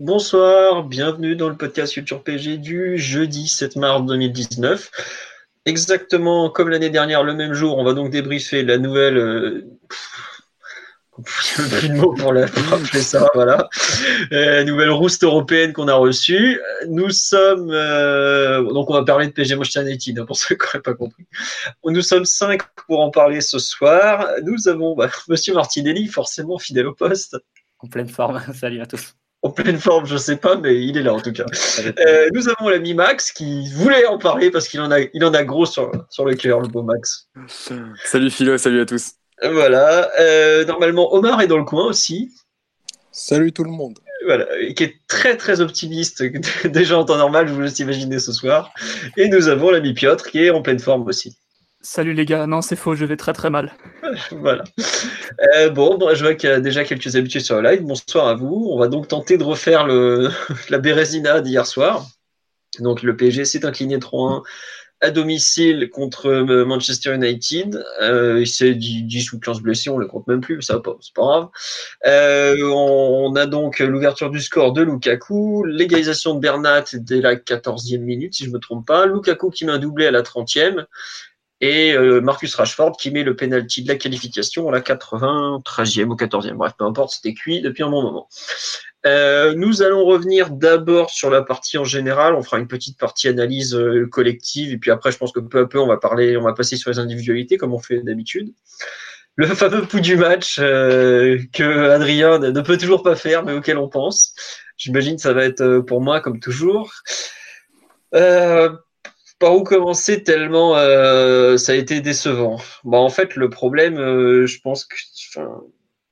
Bonsoir, bienvenue dans le podcast Futur PG du jeudi 7 mars 2019. Exactement comme l'année dernière, le même jour, on va donc débriefer la nouvelle. euh, pff, plus de mots pour, la, ça, voilà. Euh, nouvelle rouste européenne qu'on a reçue. Nous sommes, euh, donc on va parler de PG Motion United, hein, pour ceux qui n'auraient pas compris. Nous sommes cinq pour en parler ce soir. Nous avons bah, Monsieur Martinelli, forcément fidèle au poste. En pleine forme. Salut à tous. En pleine forme, je sais pas, mais il est là en tout cas. Euh, nous avons l'ami Max qui voulait en parler parce qu'il en a, il en a gros sur, sur le cœur, le beau Max. Salut Philo, salut à tous. Voilà. Euh, normalement, Omar est dans le coin aussi. Salut tout le monde. Voilà, qui est très très optimiste déjà en temps normal, je vous laisse imaginer ce soir. Et nous avons l'ami Piotr qui est en pleine forme aussi. Salut les gars, non c'est faux, je vais très très mal. Voilà. Euh, bon, bon, je vois qu'il y a déjà quelques habitués sur le live. Bonsoir à vous. On va donc tenter de refaire le, la Bérésina d'hier soir. Donc le PSG s'est incliné 3-1 à domicile contre euh, Manchester United. Euh, il s'est 10 ou 15 blessés, on ne le compte même plus, ça c'est pas grave. Euh, on, a donc l'ouverture du score de Lukaku, l'égalisation de Bernat dès la 14e minute, si je me trompe pas. Lukaku qui met un doublé à la 30e. Et euh, Marcus Rashford qui met le penalty de la qualification à la 93e ou 14e. Bref, peu importe, c'était cuit depuis un bon moment. Euh, nous allons revenir d'abord sur la partie en général. On fera une petite partie analyse euh, collective et puis après, je pense que peu à peu, on va parler, on va passer sur les individualités comme on fait d'habitude. Le fameux pouls du match euh, que Adrien ne peut toujours pas faire, mais auquel on pense. J'imagine que ça va être euh, pour moi comme toujours. Euh, par où commencer tellement euh, ça a été décevant. Bah en fait le problème, euh, je pense que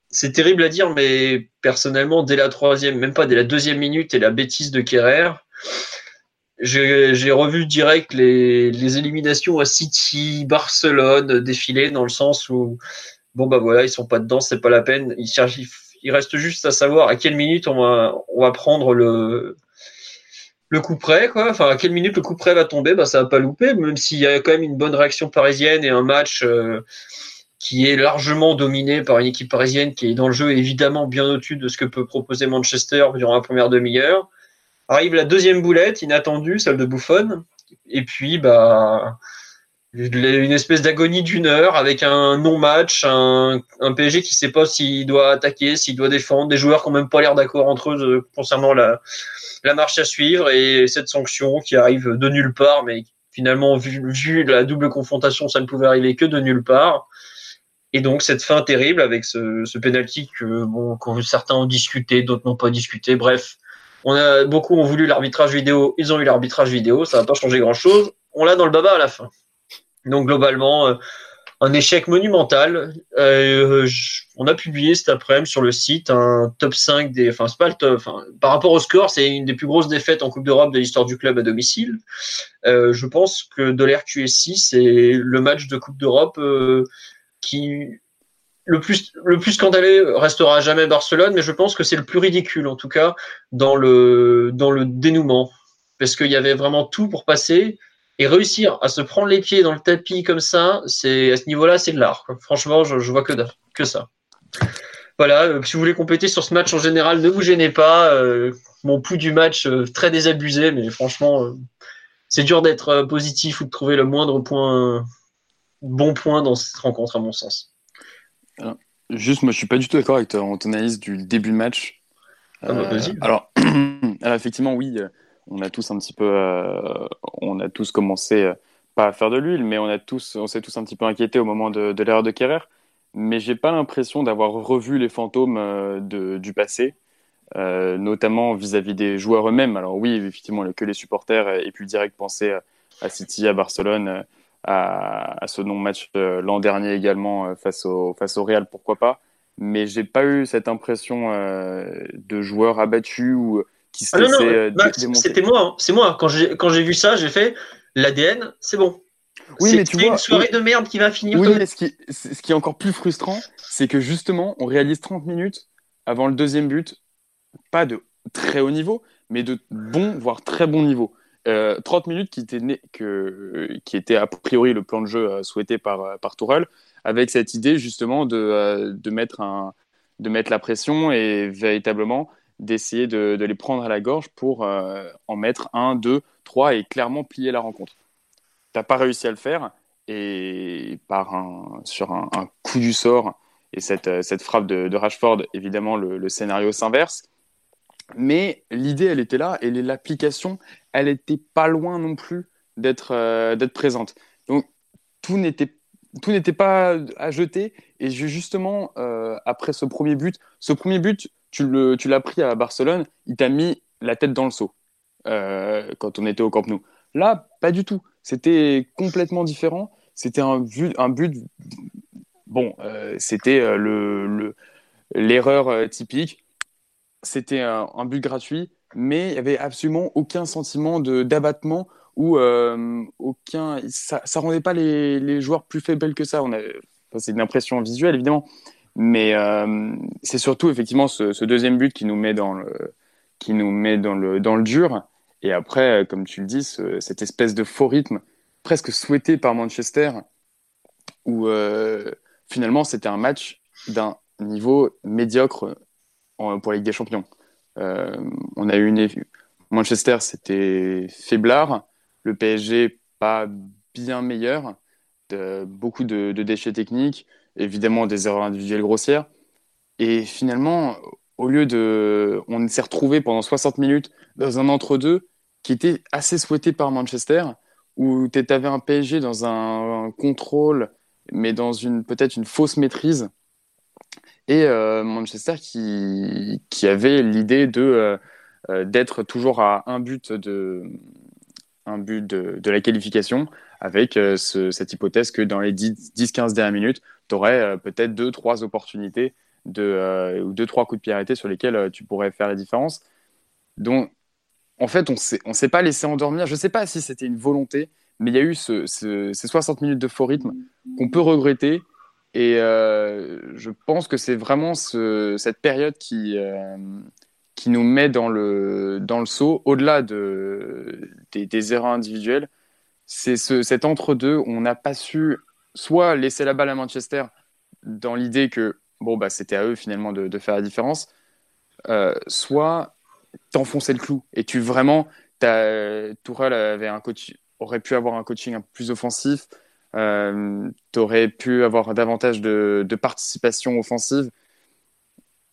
c'est terrible à dire, mais personnellement dès la troisième, même pas dès la deuxième minute et la bêtise de Kerrer, j'ai revu direct les, les éliminations à City, Barcelone défiler dans le sens où bon bah voilà ils sont pas dedans, c'est pas la peine. Il, il reste juste à savoir à quelle minute on va on va prendre le le coup près, quoi. Enfin, à quelle minute le coup près va tomber, bah, ça va pas louper, même s'il y a quand même une bonne réaction parisienne et un match euh, qui est largement dominé par une équipe parisienne qui est dans le jeu évidemment bien au-dessus de ce que peut proposer Manchester durant la première demi-heure. Arrive la deuxième boulette, inattendue, celle de Buffon, et puis bah une espèce d'agonie d'une heure avec un non-match, un, un PSG qui sait pas s'il doit attaquer, s'il doit défendre, des joueurs qui ont même pas l'air d'accord entre eux de- concernant la, la marche à suivre et cette sanction qui arrive de nulle part, mais finalement, vu, la double confrontation, ça ne pouvait arriver que de nulle part. Et donc, cette fin terrible avec ce, ce que, bon, certains ont discuté, d'autres n'ont pas discuté. Bref, on a, beaucoup ont voulu l'arbitrage vidéo, ils ont eu l'arbitrage vidéo, ça n'a pas changé grand chose. On l'a dans le baba à la fin. Donc, globalement, euh, un échec monumental. Euh, on a publié cet après-midi sur le site un top 5 des. Enfin, c'est pas le top. Par rapport au score, c'est une des plus grosses défaites en Coupe d'Europe de l'histoire du club à domicile. Euh, je pense que de l'RQSI, c'est le match de Coupe d'Europe qui. Le plus, le plus scandaleux restera à jamais Barcelone, mais je pense que c'est le plus ridicule, en tout cas, dans dans le dénouement. Parce qu'il y avait vraiment tout pour passer. Et réussir à se prendre les pieds dans le tapis comme ça, c'est à ce niveau-là, c'est de l'art. Franchement, je, je vois que, que ça. Voilà, euh, si vous voulez compléter sur ce match en général, ne vous gênez pas. Euh, mon pouls du match, euh, très désabusé, mais franchement, c'est dur d'être positif ou de trouver le moindre point, bon point dans cette rencontre, à mon sens. Juste, moi, je suis pas du tout d'accord avec ton, analyse du début de match. Ah bah, alors, alors, effectivement, oui, on a tous un petit peu, euh, on a tous commencé, euh, pas à faire de l'huile, mais on a tous, on s'est tous un petit peu inquiétés au moment de, l'erreur de Kerrer. Mais j'ai pas l'impression d'avoir revu les fantômes euh, de, du passé, notamment vis-à-vis des joueurs eux-mêmes. Alors oui, effectivement, que les supporters aient pu direct penser à- City, à Barcelone, à, ce non-match l'an dernier également face au, face au Real, pourquoi pas. mais j'ai pas eu cette impression de joueur abattu ou qui se Ah non, non, Max, démonter. c'était moi. hein. C'est moi. Quand j'ai quand j'ai vu ça, j'ai fait l'ADN, c'est bon. Oui, mais tu c'est vois, une soirée de merde qui va finir Oui, mais ce qui, ce qui est encore plus frustrant, c'est que justement, on réalise 30 minutes avant le deuxième but, pas de très haut niveau, mais de bon, voire très bon niveau. Euh, 30 minutes qui était, né- que, qui était a priori le plan de jeu euh, souhaité par, euh, par Tourelle, avec cette idée justement de, euh, de, mettre, un, de mettre la pression et véritablement d'essayer de, les prendre à la gorge pour euh, en mettre un, deux, trois et clairement plier la rencontre. T'as pas réussi à le faire et par un, sur un, coup du sort et cette, euh, cette frappe de, Rashford, évidemment, le, scénario s'inverse. Mais l'idée, elle était là et l'application, elle était pas loin non plus d'être euh, d'être présente. Donc tout n'était tout n'était pas à jeter. Et justement, après ce premier but, ce premier but, tu l'as pris à Barcelone, il t'a mis la tête dans le seau euh, quand on était au Camp Nou. Là, pas du tout. C'était complètement différent. C'était un, but- un but. Bon, euh, c'était euh, le, le- l'erreur euh, typique. C'était un, but gratuit, mais il n'y avait absolument aucun sentiment d'abattement ou aucun. Ça ne rendait pas les, joueurs plus faibles que ça. On a, c'est une impression visuelle, évidemment. Mais euh, c'est surtout, effectivement, ce, deuxième but qui nous met dans le, qui nous met dans le, dans le dur. Et après, comme tu le dis, ce- cette espèce de faux rythme presque souhaité par Manchester, où euh, finalement c'était un match d'un niveau médiocre pour la Ligue des Champions. Euh, on a eu une Manchester, c'était faiblard, le PSG pas bien meilleur, beaucoup de déchets techniques, évidemment des erreurs individuelles grossières. Et finalement, au lieu de, on s'est retrouvé pendant 60 minutes dans un entre-deux qui était assez souhaité par Manchester, où tu avais un PSG dans un, contrôle, mais dans une peut-être une fausse maîtrise, et euh, Manchester qui, qui avait l'idée de euh, euh, d'être toujours à un but de un but de, de la qualification, avec ce- cette hypothèse que dans les 10-15 dernières minutes, tu aurais peut-être deux, trois opportunités de, euh, ou deux, trois coups de pied arrêtés sur lesquels euh, tu pourrais faire la différence. Donc, en fait, on on s'est pas laissé endormir. Je sais pas si c'était une volonté, mais il y a eu ce- ce- ces 60 minutes de faux rythme qu'on peut regretter. Et euh, je pense que c'est vraiment ce- cette période qui, euh, qui nous met dans le, dans le saut, au-delà de, des, des erreurs individuelles. C'est ce, cet entre-deux on n'a pas su soit laisser la balle à Manchester dans l'idée que bon, bah, c'était à eux finalement de, de faire la différence, euh, soit t'enfoncer le clou. Et tu vraiment, t'as- Tourelle avait un coach, aurait pu avoir un coaching un peu plus offensif, euh, tu aurais pu avoir davantage de, de participation offensive.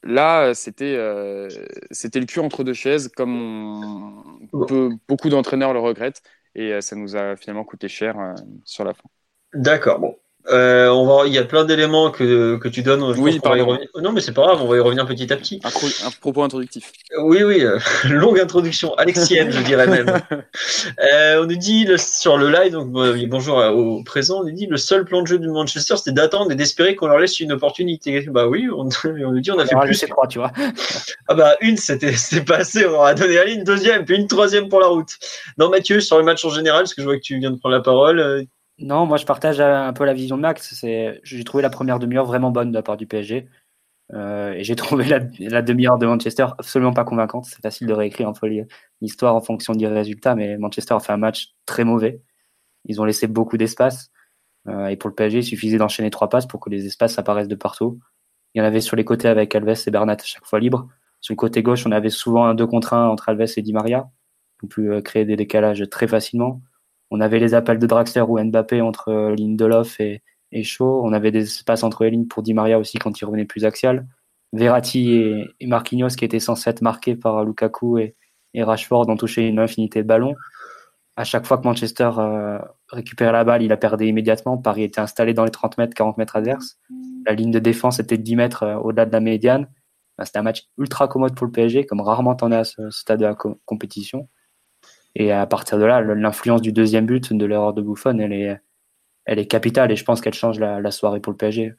Là, c'était euh, c'était le cul entre deux chaises, comme on peut- beaucoup d'entraîneurs le regrettent, et euh, ça nous a finalement coûté cher sur la fin. D'accord, bon. Euh, on va, il y a plein d'éléments que, que tu donnes. je Oui, pense qu'on va y pardon. revenir. Non, mais c'est pas grave, on va y revenir petit à petit. Un, pro- un propos introductif. Oui, oui, euh, longue introduction, alexienne, je dirais même. Euh, on nous dit le- sur le live, donc euh, bonjour euh, au présent, on nous dit le seul plan de jeu de Manchester, c'était d'attendre et d'espérer qu'on leur laisse une opportunité. Bah oui, on, on nous dit on a fait Alors, plus. je sais crois, tu vois. Ah bah une, c'était c'était pas assez, on leur a donné allez, une deuxième, puis une troisième pour la route. Non, Mathieu, sur le match en général, parce que je vois que tu viens de prendre la parole. Euh, Non, moi je partage un peu la vision de Max. J'ai trouvé la première demi-heure vraiment bonne de la part du PSG. Euh, et j'ai trouvé la, demi-heure de Manchester absolument pas convaincante. C'est facile de réécrire peu l'histoire en fonction du résultat, mais Manchester a fait un match très mauvais. Ils ont laissé beaucoup d'espace. Euh, et pour le PSG, il suffisait d'enchaîner trois passes pour que les espaces apparaissent de partout. Il y en avait sur les côtés avec Alves et Bernat à chaque fois libres. Sur le côté gauche, on avait souvent un 2 contre 1 entre Alves et Di Maria. On peut euh, créer des décalages très facilement. On avait les appels de Draxler ou Mbappé entre euh, Lindelof et, et Shaw. On avait des espaces entre les lignes pour Di Maria aussi quand il revenait plus axial. Verratti et, Marquinhos qui étaient censés être marqués par Lukaku et, Rashford ont touché une infinité de ballons. À chaque fois que Manchester euh, récupérait la balle, il la perdait immédiatement. Paris était installé dans les 30 mètres, 40 mètres adverses. La ligne de défense était de 10 mètres euh, au-delà de la médiane. Ben, C'était un match ultra commode pour le PSG, comme rarement t'en es à ce stade de la co- compétition. Et à partir de là, l'influence du deuxième but, de l'erreur de Buffon, elle est, elle est capitale et je pense qu'elle change la, soirée pour le PSG.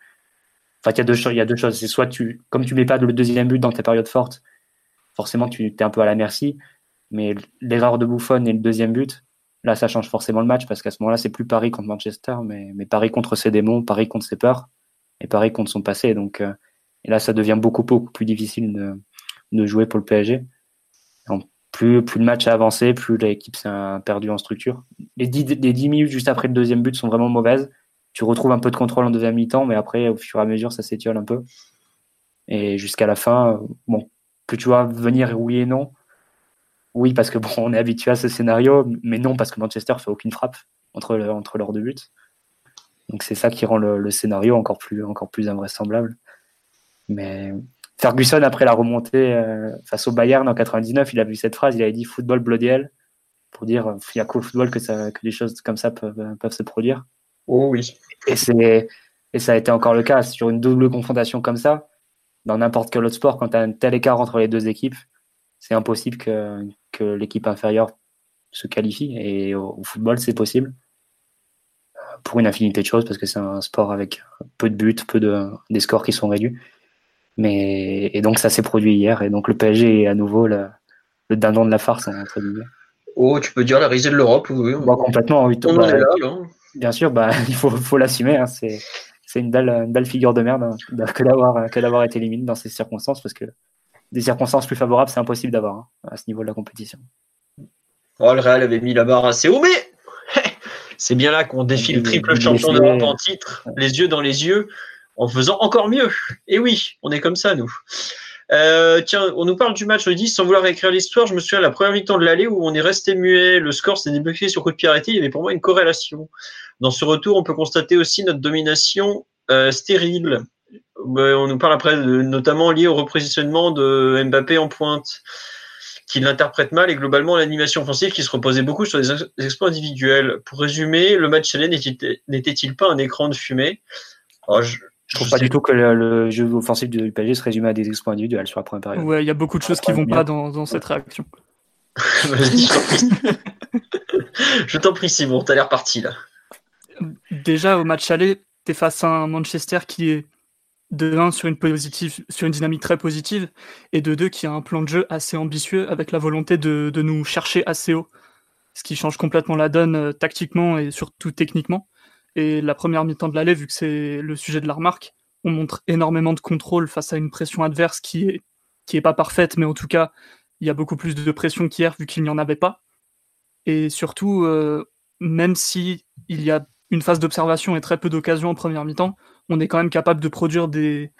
Enfin, il y, a deux, choses. C'est soit tu, comme tu mets pas le deuxième but dans ta période forte, forcément tu es un peu à la merci. Mais l'erreur de Buffon et le deuxième but, là, ça change forcément le match parce qu'à ce moment-là, c'est plus Paris contre Manchester, mais, Paris contre ses démons, Paris contre ses peurs et Paris contre son passé. Donc, euh, et là, ça devient beaucoup, beaucoup plus difficile de jouer pour le PSG. Plus, plus le match a avancé, plus l'équipe s'est perdue en structure. Les 10, les 10 minutes juste après le deuxième but sont vraiment mauvaises. Tu retrouves un peu de contrôle en deuxième mi-temps, mais après, au fur et à mesure, ça s'étiole un peu. Et jusqu'à la fin, bon, que tu vois venir oui et non. Oui, parce que bon, on est habitué à ce scénario, mais non, parce que Manchester fait aucune frappe entre, entre leurs deux buts. Donc c'est ça qui rend le, scénario encore plus, encore plus invraisemblable. Mais Ferguson, après la remontée euh, face au Bayern en 99, il a vu cette phrase, il avait dit football bloody hell, pour dire il y a qu'au football que, ça, que des choses comme ça peuvent, peuvent se produire. Oh oui. Et, c'est, et ça a été encore le cas sur une double confrontation comme ça. Dans n'importe quel autre sport, quand tu as un tel écart entre les deux équipes, c'est impossible que, que l'équipe inférieure se qualifie. Et au, football, c'est possible pour une infinité de choses parce que c'est un sport avec peu de buts, peu de des scores qui sont réduits. Mais et donc ça s'est produit hier et donc le PSG est à nouveau le, le dindon de la farce entre guillemets. Oh, tu peux dire la risée de l'Europe, oui. Bah, complètement, oui. On est là, Bien sûr, bah, il faut, faut l'assumer. Hein, c'est c'est une belle, une belle figure de merde hein, que d'avoir que d'avoir été éliminé dans ces circonstances parce que des circonstances plus favorables, c'est impossible d'avoir hein, à ce niveau de la compétition. Oh, le Real avait mis la barre assez haut, mais c'est bien là qu'on défile triple champion d'Europe en titre, les yeux dans les yeux, en faisant encore mieux. Et oui, on est comme ça, nous. Euh, tiens, on nous parle du match, on dit, sans vouloir écrire l'histoire, je me souviens la première mi-temps de l'aller où on est resté muet, le score s'est débloqué sur coup de pied il y avait pour moi une corrélation. Dans ce retour, on peut constater aussi notre domination euh, stérile. on nous parle après, notamment lié au repositionnement de Mbappé en pointe, qui l'interprète mal et globalement l'animation offensive qui se reposait beaucoup sur des exploits individuels. Pour résumer, le match aller n'était-il pas un écran de fumée? Oh, je trouve pas du tout que le, jeu offensif du PSG se résume à des exploits individuels sur la première période. Ouais, il y a beaucoup de choses qui vont pas dans, cette réaction. je t'en prie, Simon, t'as l'air parti là. Déjà, au match aller, t'es face à un Manchester qui est de 1 sur une, positive, sur une dynamique très positive et de 2 qui a un plan de jeu assez ambitieux avec la volonté de, de nous chercher assez haut. Ce qui change complètement la donne euh, tactiquement et surtout techniquement. Et la première mi-temps de l'aller, vu que c'est le sujet de la remarque, on montre énormément de contrôle face à une pression adverse qui est, qui est pas parfaite, mais en tout cas, il y a beaucoup plus de pression qu'hier vu qu'il n'y en avait pas. Et surtout, euh, même si il y a une phase d'observation et très peu d'occasions en première mi-temps, on est quand même capable de produire des,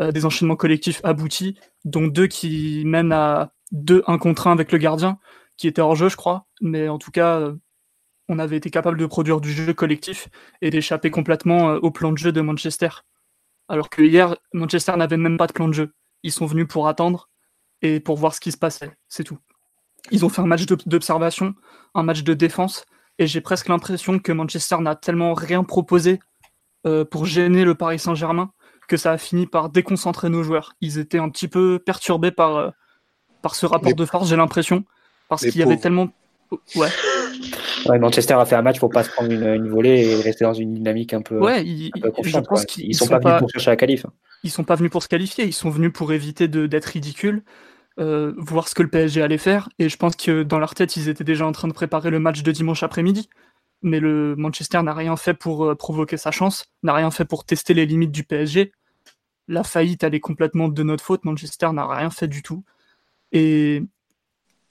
euh, des enchaînements collectifs aboutis, dont deux qui mènent à deux un contre un avec le gardien, qui était hors jeu, je crois. Mais en tout cas, euh, on avait été capable de produire du jeu collectif et d'échapper complètement euh, au plan de jeu de Manchester. Alors que hier, Manchester n'avait même pas de plan de jeu. Ils sont venus pour attendre et pour voir ce qui se passait, c'est tout. Ils ont fait un match d'observation, un match de défense, et j'ai presque l'impression que Manchester n'a tellement rien proposé euh, pour gêner le Paris Saint-Germain que ça a fini par déconcentrer nos joueurs. Ils étaient un petit peu perturbés par, euh, par ce rapport de force, j'ai l'impression, parce qu'il y avait tellement... Ouais. Ouais, Manchester a fait un match pour pas se prendre une, volée et rester dans une dynamique un peu. Ouais, ils, je pense qu'ils sont, sont, pas venus pour chercher la qualif. Ils sont pas venus pour se qualifier, ils sont venus pour éviter d'être ridicules, euh, voir ce que le PSG allait faire. Et je pense que dans leur tête, ils étaient déjà en train de préparer le match de dimanche après-midi. Mais le Manchester n'a rien fait pour euh, provoquer sa chance, n'a rien fait pour tester les limites du PSG. La faillite, elle est complètement de notre faute. Manchester n'a rien fait du tout. Et,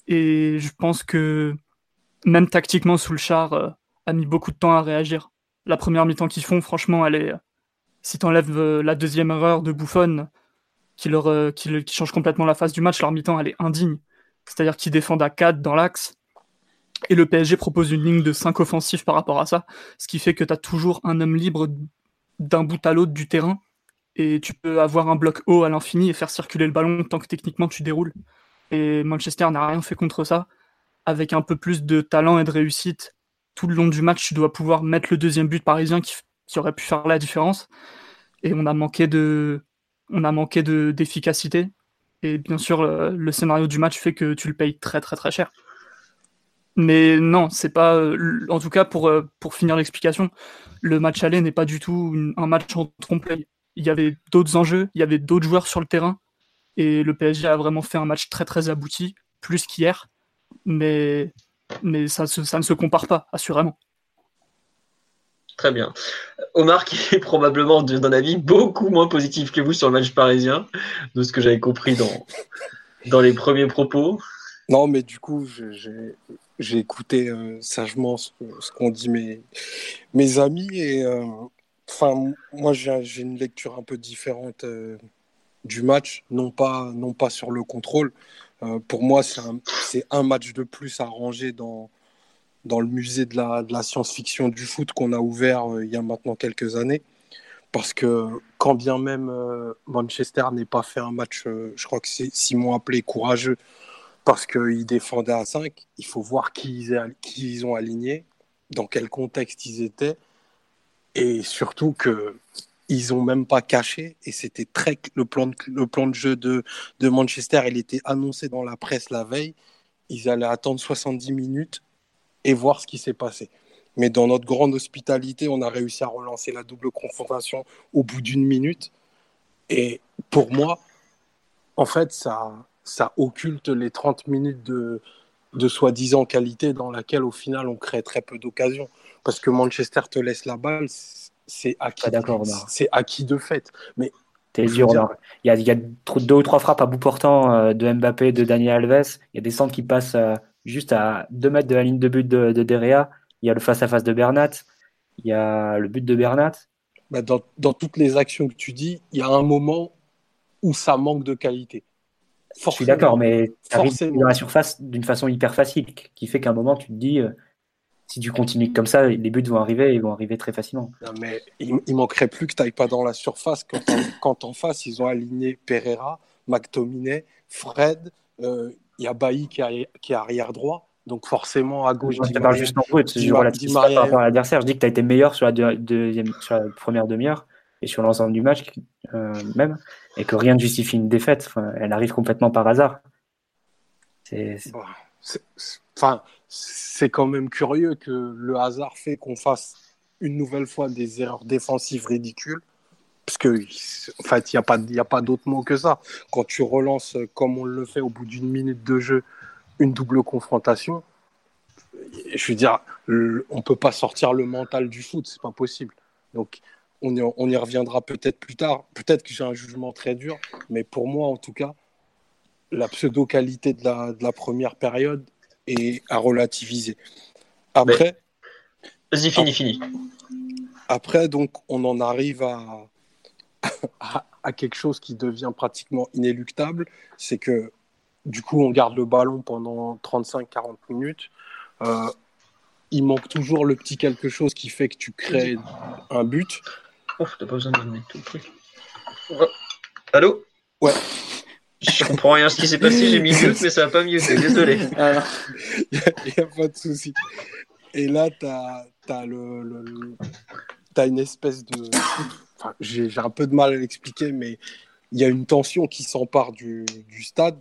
et je pense que même tactiquement, sous le char euh, a mis beaucoup de temps à réagir. La première mi-temps qu'ils font, franchement, elle est. Si t'enlèves euh, la deuxième erreur de Buffon, qui, leur, euh, qui, change complètement la phase du match, leur mi-temps, elle est indigne. C'est-à-dire qu'ils défendent à 4 dans l'axe. Et le PSG propose une ligne de 5 offensifs par rapport à ça, ce qui fait que tu as toujours un homme libre d'un bout à l'autre du terrain, et tu peux avoir un bloc haut à l'infini et faire circuler le ballon tant que techniquement tu déroules. Et Manchester n'a rien fait contre ça avec un peu plus de talent et de réussite tout le long du match, tu dois pouvoir mettre le deuxième but parisien qui, aurait pu faire la différence. Et on a manqué de, manqué de d'efficacité. Et bien sûr, le, scénario du match fait que tu le payes très très très cher. Mais non, c'est pas. En tout cas, pour, pour finir l'explication, le match aller n'est pas du tout un match en trompe il y avait d'autres enjeux, il y avait d'autres joueurs sur le terrain. Et le PSG a vraiment fait un match très très abouti, plus qu'hier. Mais, mais ça, ça ne se compare pas, assurément. Très bien. Omar, qui est probablement d'un avis beaucoup moins positif que vous sur le match parisien, de ce que j'avais compris dans, dans les premiers propos. Non, mais du coup, j'ai écouté euh, sagement ce, qu'ont dit mes, mes amis. Et euh, enfin, moi, j'ai une lecture un peu différente euh, du match, non pas, non pas sur le contrôle. Pour moi, c'est un, match de plus à ranger dans, le musée de la, science-fiction du foot qu'on a ouvert euh, il y a maintenant quelques années. Parce que quand bien même euh, Manchester n'ait pas fait un match, euh, je crois que c'est Simon appelé courageux, parce qu'ils défendaient à 5, il faut voir qui ils, qui ils ont aligné, dans quel contexte ils étaient, et surtout que ils ont même pas caché et c'était très le plan de, le plan de jeu de, de Manchester il était annoncé dans la presse la veille ils allaient attendre 70 minutes et voir ce qui s'est passé. Mais dans notre grande hospitalité, on a réussi à relancer la double confrontation au bout d'une minute. Et pour moi, en fait, ça, ça occulte les 30 minutes de, de soi-disant qualité dans laquelle, au final, on crée très peu d'occasions. Parce que Manchester te laisse la balle, c'est acquis, c'est acquis de fait. Mais T'es dur, Il y a, il y a deux ou trois frappes à bout portant euh, de Mbappé, de Daniel Alves. Il y a des centres qui passent euh, juste à 2 mètres de la ligne de but de, de Derea. Il y a le face-à-face de Bernat. Il y a le but de Bernat. Bah, dans, dans, toutes les actions que tu dis, il y a un moment où ça manque de qualité. Je suis d'accord, mais ça arrive dans la surface d'une façon hyper facile, qui fait qu'à un moment, tu te dis, euh, si tu continues comme ça, les buts vont arriver et vont arriver très facilement. Non, mais il, il manquerait plus que tu n'ailles pas dans la surface quand, en, quand en face, ils ont aligné Pereira, McTominay, Fred, euh, il y a Bailly qui est, qui est arrière droit. Donc forcément, à gauche, je parle juste en. Je relativise par rapport à l'adversaire. Je dis que tu as été meilleur sur la, deuxième, sur la première demi-heure et sur l'ensemble du match euh, même, et que rien ne justifie une défaite. Enfin, elle arrive complètement par hasard. C'est enfin, quand même curieux que le hasard fait qu'on fasse une nouvelle fois des erreurs défensives ridicules parce que en fait, il n'y a pas, pas d'autre mot que ça. Quand tu relances, comme on le fait au bout d'une minute de jeu, une double confrontation, je veux dire, on ne peut pas sortir le mental du foot, c'est pas possible. Donc, on y, on y reviendra peut-être plus tard. Peut-être que j'ai un jugement très dur, mais pour moi, en tout cas, la pseudo-qualité de la, de la première période est à relativiser. Après. Vas-y, fini, fini. Après, donc, on en arrive à, à, quelque chose qui devient pratiquement inéluctable, c'est que du coup, on garde le ballon pendant 35-40 minutes. Euh, il manque toujours le petit quelque chose qui fait que tu crées un but. Ouf, t'as pas besoin de mettre tout le truc. Allô? Ouais. Je comprends rien ce qui s'est passé, j'ai mis mute, mais ça va pas mieux, désolé. Il n'y a, pas de souci. Et là, tu as, le, le, as une espèce de j'ai un peu de mal à l'expliquer, mais il y a une tension qui s'empare du, du, stade.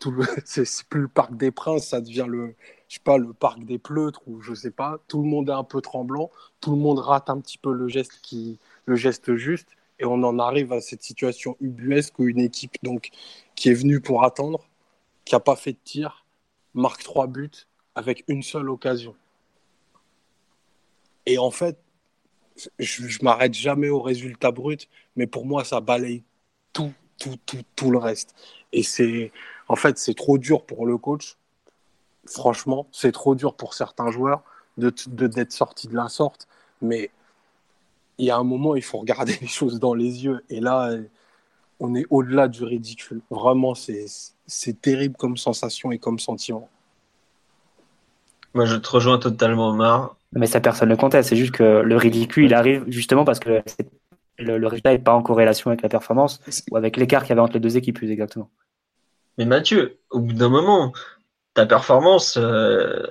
C'est plus le parc des Princes, ça devient le, je sais pas, le parc des Pleutres ou je sais pas. Tout le monde est un peu tremblant, tout le monde rate un petit peu le geste qui, le geste juste, et on en arrive à cette situation ubuesque où une équipe donc qui est venue pour attendre, qui a pas fait de tir, marque trois buts avec une seule occasion. Et en fait, je, je m'arrête jamais au résultat brut, mais pour moi, ça balaye tout, tout, tout, tout le reste. Et c'est, en fait, c'est trop dur pour le coach. Franchement, c'est trop dur pour certains joueurs de, d'être sortis de la sorte. Mais il y a un moment, il faut regarder les choses dans les yeux. Et là, on est au-delà du ridicule. Vraiment, c'est, c'est terrible comme sensation et comme sentiment. Moi, je te rejoins totalement, Omar. Mais ça, personne ne conteste. C'est juste que le ridicule, il arrive justement parce que le, résultat n'est pas en corrélation avec la performance ou avec l'écart qu'il y avait entre les deux équipes, plus exactement. Mais Mathieu, au bout d'un moment, ta performance, euh,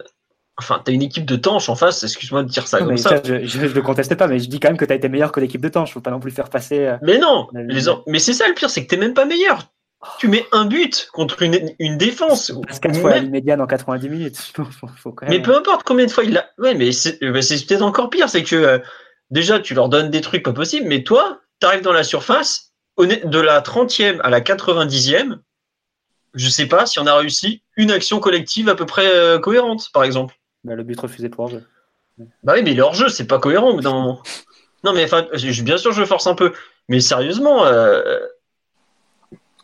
enfin, tu as une équipe de Tanche en face, excuse-moi de dire ça comme ça. je ne le conteste pas, mais je dis quand même que tu as été meilleur que l'équipe de Tanche. faut pas non plus faire passer. Euh, mais non, les... mais c'est ça le pire, c'est que tu même pas meilleur. Tu mets un but contre une, une défense. Passe 4 fois la médiane en 90 minutes. Mais peu importe combien de fois il l'a. Ouais, mais c'est peut-être encore pire. C'est que euh, déjà, tu leur donnes des trucs pas possibles, mais toi, tu arrives dans la surface, de la 30e à la 90e, je sais pas si on a réussi une action collective à peu près euh, cohérente, par exemple. Bah, le but refusé pour hors-jeu. Bah oui, mais leur jeu, c'est pas cohérent au bout d'un moment. Non, mais bien sûr, je force un peu. Mais sérieusement, euh,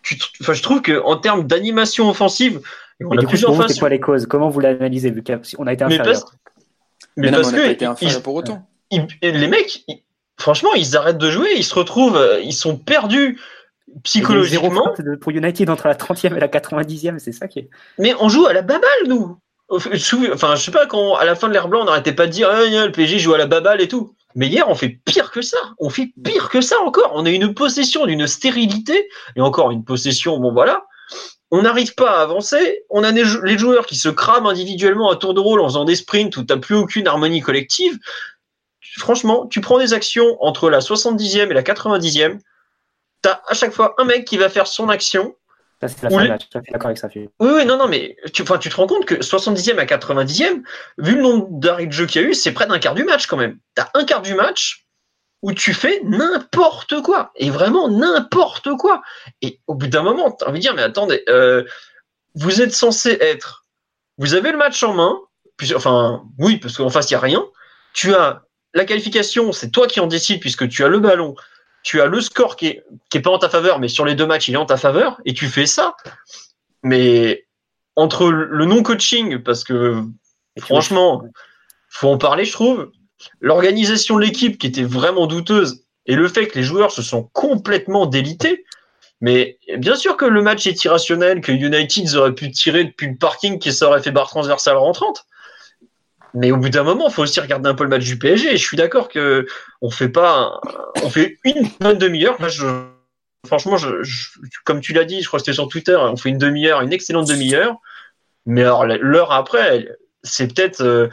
je trouve qu'en termes d'animation offensive, on a plusieurs C'est quoi les causes? Comment vous l'analysez vu qu'on a été inférieur Mais parce, que pour autant. les mecs, franchement, ils arrêtent de jouer, ils se retrouvent, euh, ils sont perdus psychologiquement. pour United entre la 30e et la 90e, c'est ça qui est. Mais on joue à la baballe, nous. Enfin, je sais pas, quand à la fin de l'air blanc, on n'arrêtait pas de dire ah, le PSG joue à la baballe et tout. Mais hier, on fait pire que ça. On fait pire que ça encore. On a une possession d'une stérilité et encore une possession. Bon, voilà. On n'arrive pas à avancer. On a les joueurs qui se crament individuellement à tour de rôle en faisant des sprints où tu n'as plus aucune harmonie collective. Franchement, tu prends des actions entre la 70e et la 90e. Tu as à chaque fois un mec qui va faire son action ça, c'est la fin match. d'accord avec ça. Oui, oui, non, non, mais tu, tu te rends compte que 70e à 90e, vu le nombre d'arrêts de jeu qu'il y a eu, c'est près d'un quart du match quand même. Tu as un quart du match où tu fais n'importe quoi. Et vraiment n'importe quoi. Et au bout d'un moment, tu as envie de dire, mais attendez, euh, vous êtes censé être. Vous avez le match en main. Puis, enfin, oui, parce qu'en face, il n'y a rien. Tu as la qualification, c'est toi qui en décides puisque tu as le ballon tu as le score qui est, qui est pas en ta faveur, mais sur les deux matchs, il est en ta faveur, et tu fais ça. Mais entre le non-coaching, parce que franchement, faut en parler, je trouve, l'organisation de l'équipe qui était vraiment douteuse, et le fait que les joueurs se sont complètement délités, mais bien sûr que le match est irrationnel, que United aurait pu tirer depuis le parking qui ça aurait fait barre transversale rentrante. Mais au bout d'un moment, il faut aussi regarder un peu le match du PSG. je suis d'accord que on fait pas, on fait une bonne demi-heure. franchement, comme tu l'as dit, je crois que c'était sur Twitter, on fait une demi-heure, une excellente demi-heure. Mais alors l'heure après, c'est peut-être, euh,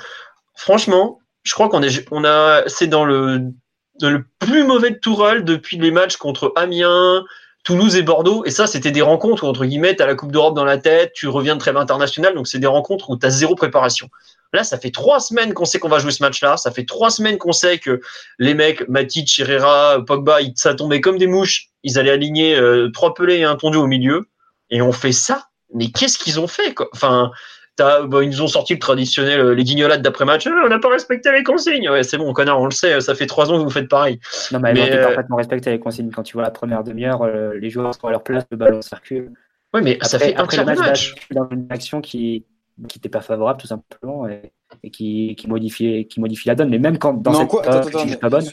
franchement, je crois qu'on est, on a, c'est dans le, le plus mauvais de depuis les matchs contre Amiens, Toulouse et Bordeaux. Et ça, c'était des rencontres où, entre guillemets, tu as la Coupe d'Europe dans la tête, tu reviens de trêve internationale, donc c'est des rencontres où tu as zéro préparation. Là, ça fait trois semaines qu'on sait qu'on va jouer ce match-là. Ça fait trois semaines qu'on sait que les mecs, Matic, Herrera, Pogba, ça tombait comme des mouches. Ils allaient aligner euh, trois pelés et un tondu au milieu. Et on fait ça. Mais qu'est-ce qu'ils ont fait quoi? Enfin, bah, ils nous ont sorti le traditionnel, euh, les guignolades d'après-match. Ah, on n'a pas respecté les consignes. Ouais, c'est bon, connard, on le sait. Ça fait trois ans que vous faites pareil. Non, mais, mais euh... parfaitement respecté les consignes. Quand tu vois la première demi-heure, les joueurs sont à leur place, le ballon circule. Oui, mais ça fait un tiers match. match. Dans une action qui qui n'était pas favorable tout simplement et, qui, qui, modifie, qui modifie la donne. Mais même quand dans cette quoi, pas bonne.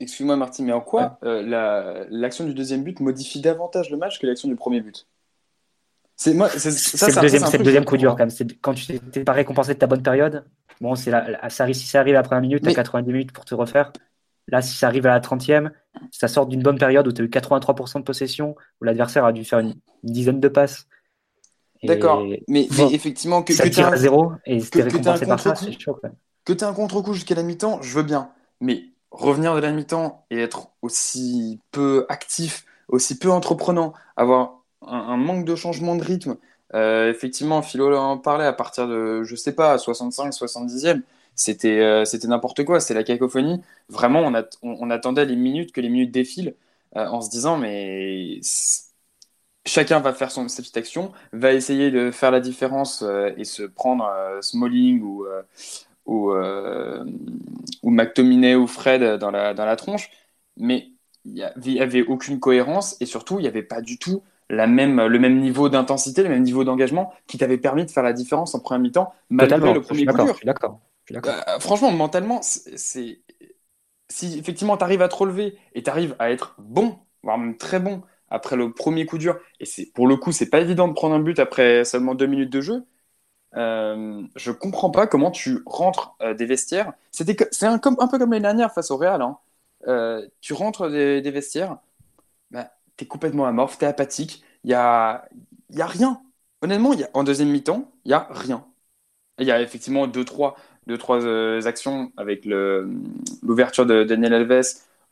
Excuse-moi Martin, mais en quoi euh, l'action du deuxième but modifie davantage le match que l'action du premier but? C'est moi, c'est le deuxième, le deuxième coup dur quand même. Quand tu t'es pas récompensé de ta bonne période, bon, c'est ça, si ça arrive après un minute, tu as 90 minutes pour te refaire. Là, si ça arrive à la 30e, ça sort d'une bonne période où tu as eu 83% de possession, où l'adversaire a dû faire une, dizaine de passes. D'accord, mais, effectivement, que, ça que tire à zéro et que, récompensé par ça, c'est chaud. Que tu aies un contre-coup jusqu'à la mi-temps, je veux bien. Mais revenir de la mi-temps et être aussi peu actif, aussi peu entreprenant, avoir un, manque de changement de rythme. Euh, effectivement, Philo en parlait à partir de, je sais pas, 65, 70e. C'était euh, c'était n'importe quoi, c'était la cacophonie. Vraiment, on, on, attendait les minutes, que les minutes défilent, euh, en se disant, mais chacun va faire son, sa petite action, va essayer de faire la différence et se prendre Smalling ou, ou, ou McTominay ou Fred dans la, dans la tronche. Mais il n'y avait aucune cohérence et surtout, il n'y avait pas du tout la même, le même niveau d'intensité, le même niveau d'engagement qui t'avait permis de faire la différence en première mi-temps malgré le premier coup dur. D'accord. Euh, franchement, mentalement, c'est si effectivement tu arrives à te relever et tu arrives à être bon, voire même très bon après le premier coup dur, et c'est pour le coup, c'est pas évident de prendre un but après seulement deux minutes de jeu. Euh, je comprends pas comment tu rentres euh, des vestiaires. C'était c'est un, peu comme l'année dernière face au Real. Hein. Euh, tu rentres des, vestiaires, bah, tu es complètement amorphe, tu es apathique, il y a, y a rien. Honnêtement, y a, en deuxième mi-temps, il n'y a rien. Il y a effectivement deux, trois, deux, trois euh, actions avec l'ouverture de Daniel Alves,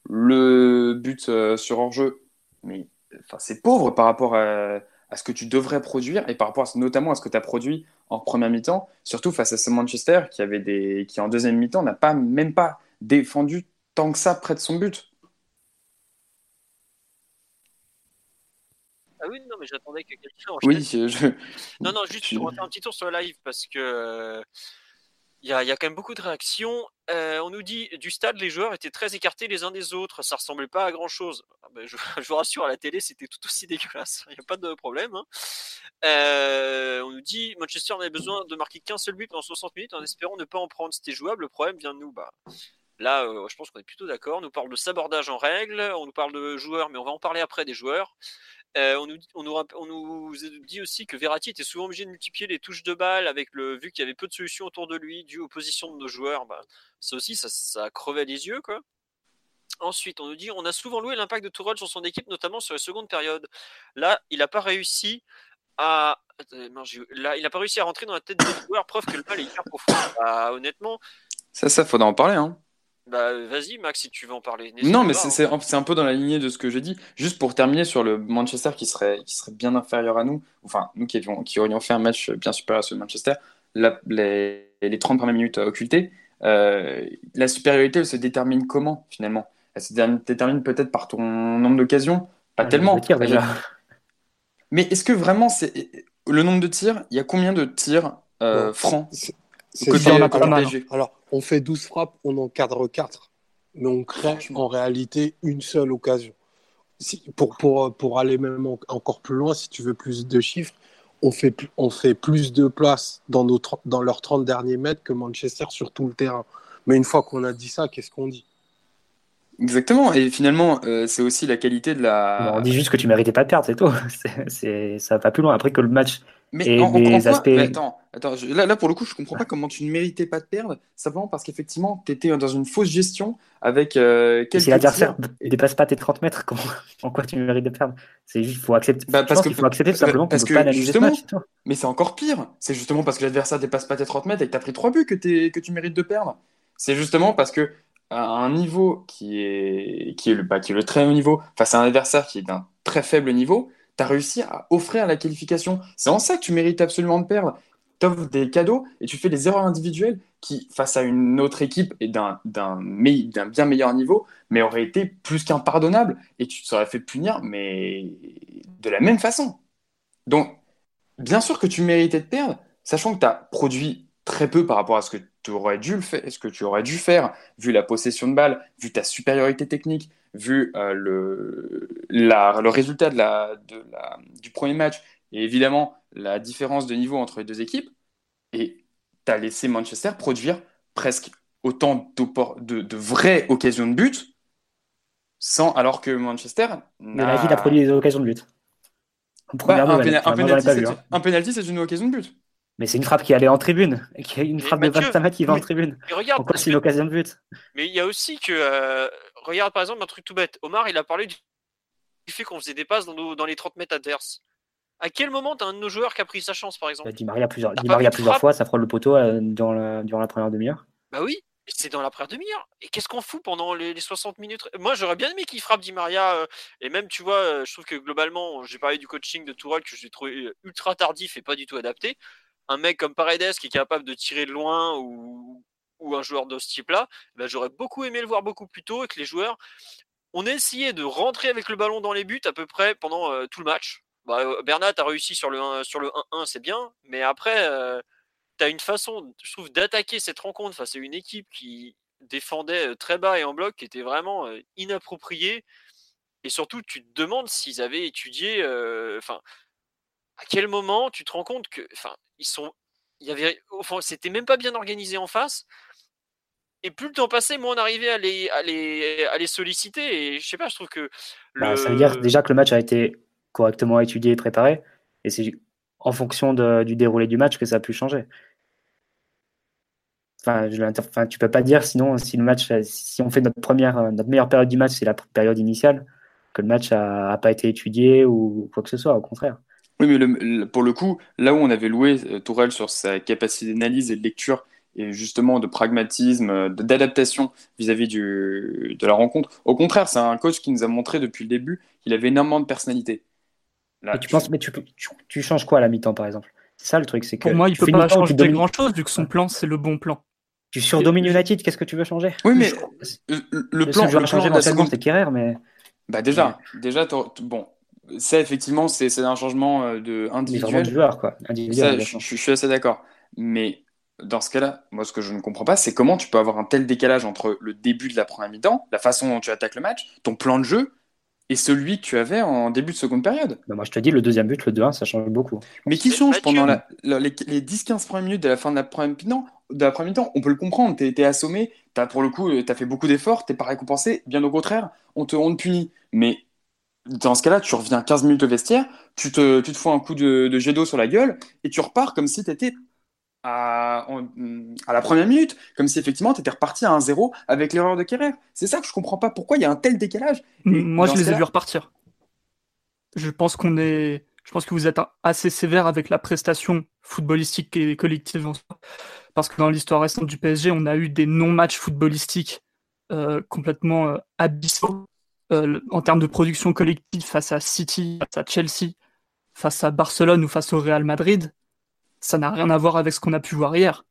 le but sur hors-jeu. Mais c'est pauvre par rapport à, ce que tu devrais produire et par rapport notamment à ce que tu as produit en première mi-temps, surtout face à ce Manchester qui, avait des, qui en deuxième mi-temps n'a pas, même pas défendu tant que ça près de son but. Ah oui, non, mais j'attendais que quelqu'un Oui, je... Non, non, juste pour faire un petit tour sur le live parce que il y, a, quand même beaucoup de réactions. Euh, on nous dit du stade, les joueurs étaient très écartés les uns des autres. Ça ressemblait pas à grand chose. Ah ben, je, vous rassure, à la télé, c'était tout aussi dégueulasse. Il n'y a pas de problème. Hein. Euh, on nous dit Manchester n'avait besoin de marquer qu'un seul but pendant 60 minutes en espérant ne pas en prendre. C'était jouable. Le problème vient de nous. Bah, là, euh, je pense qu'on est plutôt d'accord. On nous parle de sabordage en règle. On nous parle de joueurs, mais on va en parler après des joueurs. Euh, on, nous, on, nous, on, nous, dit aussi que Verratti était souvent obligé de multiplier les touches de balle avec le vu qu'il y avait peu de solutions autour de lui dû aux positions de nos joueurs. Bah, ça aussi, ça, crevait les yeux. Quoi. Ensuite, on nous dit on a souvent loué l'impact de Tourelle sur son équipe, notamment sur la seconde période. Là, il n'a pas réussi à là, il n'a pas réussi à rentrer dans la tête des joueurs, preuve que le mal est hyper profond. Bah, honnêtement. Ça, ça, faudra en parler. Hein. Bah, vas-y, Max, si tu veux en parler. Non, mais c'est hein. un peu dans la lignée de ce que j'ai dit. Juste pour terminer sur le Manchester qui serait, qui serait bien inférieur à nous, enfin, nous qui, avions, qui aurions fait un match bien supérieur à ce Manchester, les, les 30 premières minutes occultées, euh, la supériorité, elle se détermine comment finalement? Elle se détermine peut-être par ton nombre d'occasions, pas ah, tellement. déjà. Mais est-ce que vraiment, c'est le nombre de tirs Il y a combien de tirs euh, francs? C'est alors, alors, on fait 12 frappes, on encadre 4. Mais on crée en réalité une seule occasion. Si, pour, pour, pour aller même encore plus loin, si tu veux plus de chiffres, on fait, on fait plus de places dans, nos, dans leurs 30 derniers mètres que Manchester sur tout le terrain. Mais une fois qu'on a dit ça, qu'est-ce qu'on dit? Exactement, et finalement, euh, c'est aussi la qualité de la. on dit juste que tu méritais pas de perdre, c'est tout. C'est, ça va pas plus loin. Après que le match mais en, des aspects. attends, attends là, là, pour le coup, je comprends pas comment tu ne méritais pas de perdre, simplement parce qu'effectivement, tu étais dans une fausse gestion avec. Euh, si l'adversaire ne dépasse pas tes 30 mètres, comment... en quoi tu mérites de perdre? C'est juste, faut accepter. Bah, parce qu'il faut accepter tout simplement parce que, pas analyser match. Mais c'est encore pire. C'est justement parce que l'adversaire dépasse pas tes 30 mètres et que tu as pris 3 buts que, que tu mérites de perdre. C'est justement parce que à un niveau qui est, qui est, le, bah, qui est le très haut niveau face à un adversaire qui est d'un très faible niveau, tu as réussi à offrir la qualification. C'est en ça que tu mérites absolument de perdre. Tu offres des cadeaux et tu fais des erreurs individuelles qui, face à une autre équipe et d'un bien meilleur niveau, mais auraient été plus qu'impardonnables et tu te serais fait punir, mais de la même façon. Donc, bien sûr que tu méritais de perdre, sachant que tu as produit très peu par rapport à ce que aurais dû le faire, ce que tu aurais dû faire, vu la possession de balle, vu ta supériorité technique, vu euh, le, le résultat de la, de la, du premier match et évidemment la différence de niveau entre les deux équipes, et tu as laissé Manchester produire presque autant de, de vraies occasions de but, sans, alors que Manchester. Mais la a produit des occasions de but. Bah, un, penalty, c'est une occasion de but. Mais c'est une frappe qui allait en tribune. Une frappe de Bastamat qui va en tribune. Pourquoi c'est une occasion de but Mais il y a aussi que. Euh, regarde par exemple un truc tout bête. Omar, il a parlé du, fait qu'on faisait des passes dans, dans, les 30 mètres adverses. À quel moment t'as un de nos joueurs qui a pris sa chance par exemple? Bah, Di Maria plusieurs, Di Maria plusieurs fois, ça frôle le poteau euh, durant, la, durant la première demi-heure. Bah oui, c'est dans la première demi-heure. Et qu'est-ce qu'on fout pendant les, 60 minutes? Moi, j'aurais bien aimé qu'il frappe Di Maria. Euh, et même, tu vois, je trouve que globalement, j'ai parlé du coaching de Tourelle que j'ai trouvé ultra tardif et pas du tout adapté un mec comme Paredes qui est capable de tirer de loin ou, un joueur de ce type-là, ben j'aurais beaucoup aimé le voir beaucoup plus tôt et que les joueurs. On a essayé de rentrer avec le ballon dans les buts à peu près pendant euh, tout le match. Bah, euh, Bernat a réussi sur le 1, sur le 1-1, c'est bien, mais après, euh, tu as une façon, je trouve, d'attaquer cette rencontre face à une équipe qui défendait très bas et en bloc, qui était vraiment inappropriée. Et surtout, tu te demandes s'ils avaient étudié. À quel moment tu te rends compte que, enfin, ils sont, il y avait, enfin, c'était même pas bien organisé en face. Et plus le temps passait, moins on arrivait à les, à les, à les solliciter. Et je sais pas, je trouve que. Bah, ça veut dire déjà que le match a été correctement étudié et préparé. Et c'est en fonction de, du déroulé du match que ça a pu changer. Enfin, je enfin, tu peux pas dire sinon si le match, si on fait notre première, notre meilleure période du match, c'est la période initiale, que le match a, a, pas été étudié ou quoi que ce soit. Au contraire. Oui, mais pour le coup, là où on avait loué euh, Tourelle sur sa capacité d'analyse et de lecture et justement de pragmatisme, euh, d'adaptation vis-à-vis de la rencontre, au contraire, c'est un coach qui nous a montré depuis le début qu'il avait énormément de personnalité. Là, tu, penses, mais tu, tu, changes quoi à la mi-temps, par exemple? C'est ça le truc, c'est Pour moi, il peut pas changer grand chose vu que son plan, c'est le bon plan. Tu surdomines United, qu'est-ce que tu veux changer? Oui, mais le, le plan, le le changer plan de la seconde c'est Kerrer, mais Bah déjà, déjà, t'aurais- bon, ça effectivement, c'est un changement euh, de individuel. du joueur, quoi. Ça, Individuel, je, je- je suis assez d'accord. Mais dans ce cas-là, moi, ce que je ne comprends pas, c'est comment tu peux avoir un tel décalage entre le début de la première mi-temps, la façon dont tu attaques le match, ton plan de jeu, et celui que tu avais en début de seconde période. Bah, moi, je te dis, le deuxième but, le 2-1, ça change beaucoup. Mais qui change pendant la- la- les, les 10-15 premières minutes de la fin de la première mi-temps de la première mi-temps, on peut le comprendre, t'es es assommé, t'as pour le coup, euh, t'as fait beaucoup d'efforts, t'es pas récompensé, bien au contraire, on te, on te punit. Mais dans ce cas-là, tu reviens 15 minutes au vestiaire, tu te, tu te fous un coup de, de jet d'eau sur la gueule, et tu repars comme si t'étais à, en- à la première minute, comme si effectivement t'étais reparti à 1-0 avec l'erreur de Kerrer. C'est ça que je comprends pas, pourquoi il y a un tel décalage. Et Moi, je les ai vus repartir. Je pense qu'on est. Je pense que vous êtes assez sévère avec la prestation footballistique et collective en soi. Parce que dans l'histoire récente du PSG, on a eu des non-matchs footballistiques euh, complètement euh, abyssaux euh, en termes de production collective face à City, face à Chelsea, face à Barcelone ou face au Real Madrid. Ça n'a rien à voir avec ce qu'on a pu voir hier.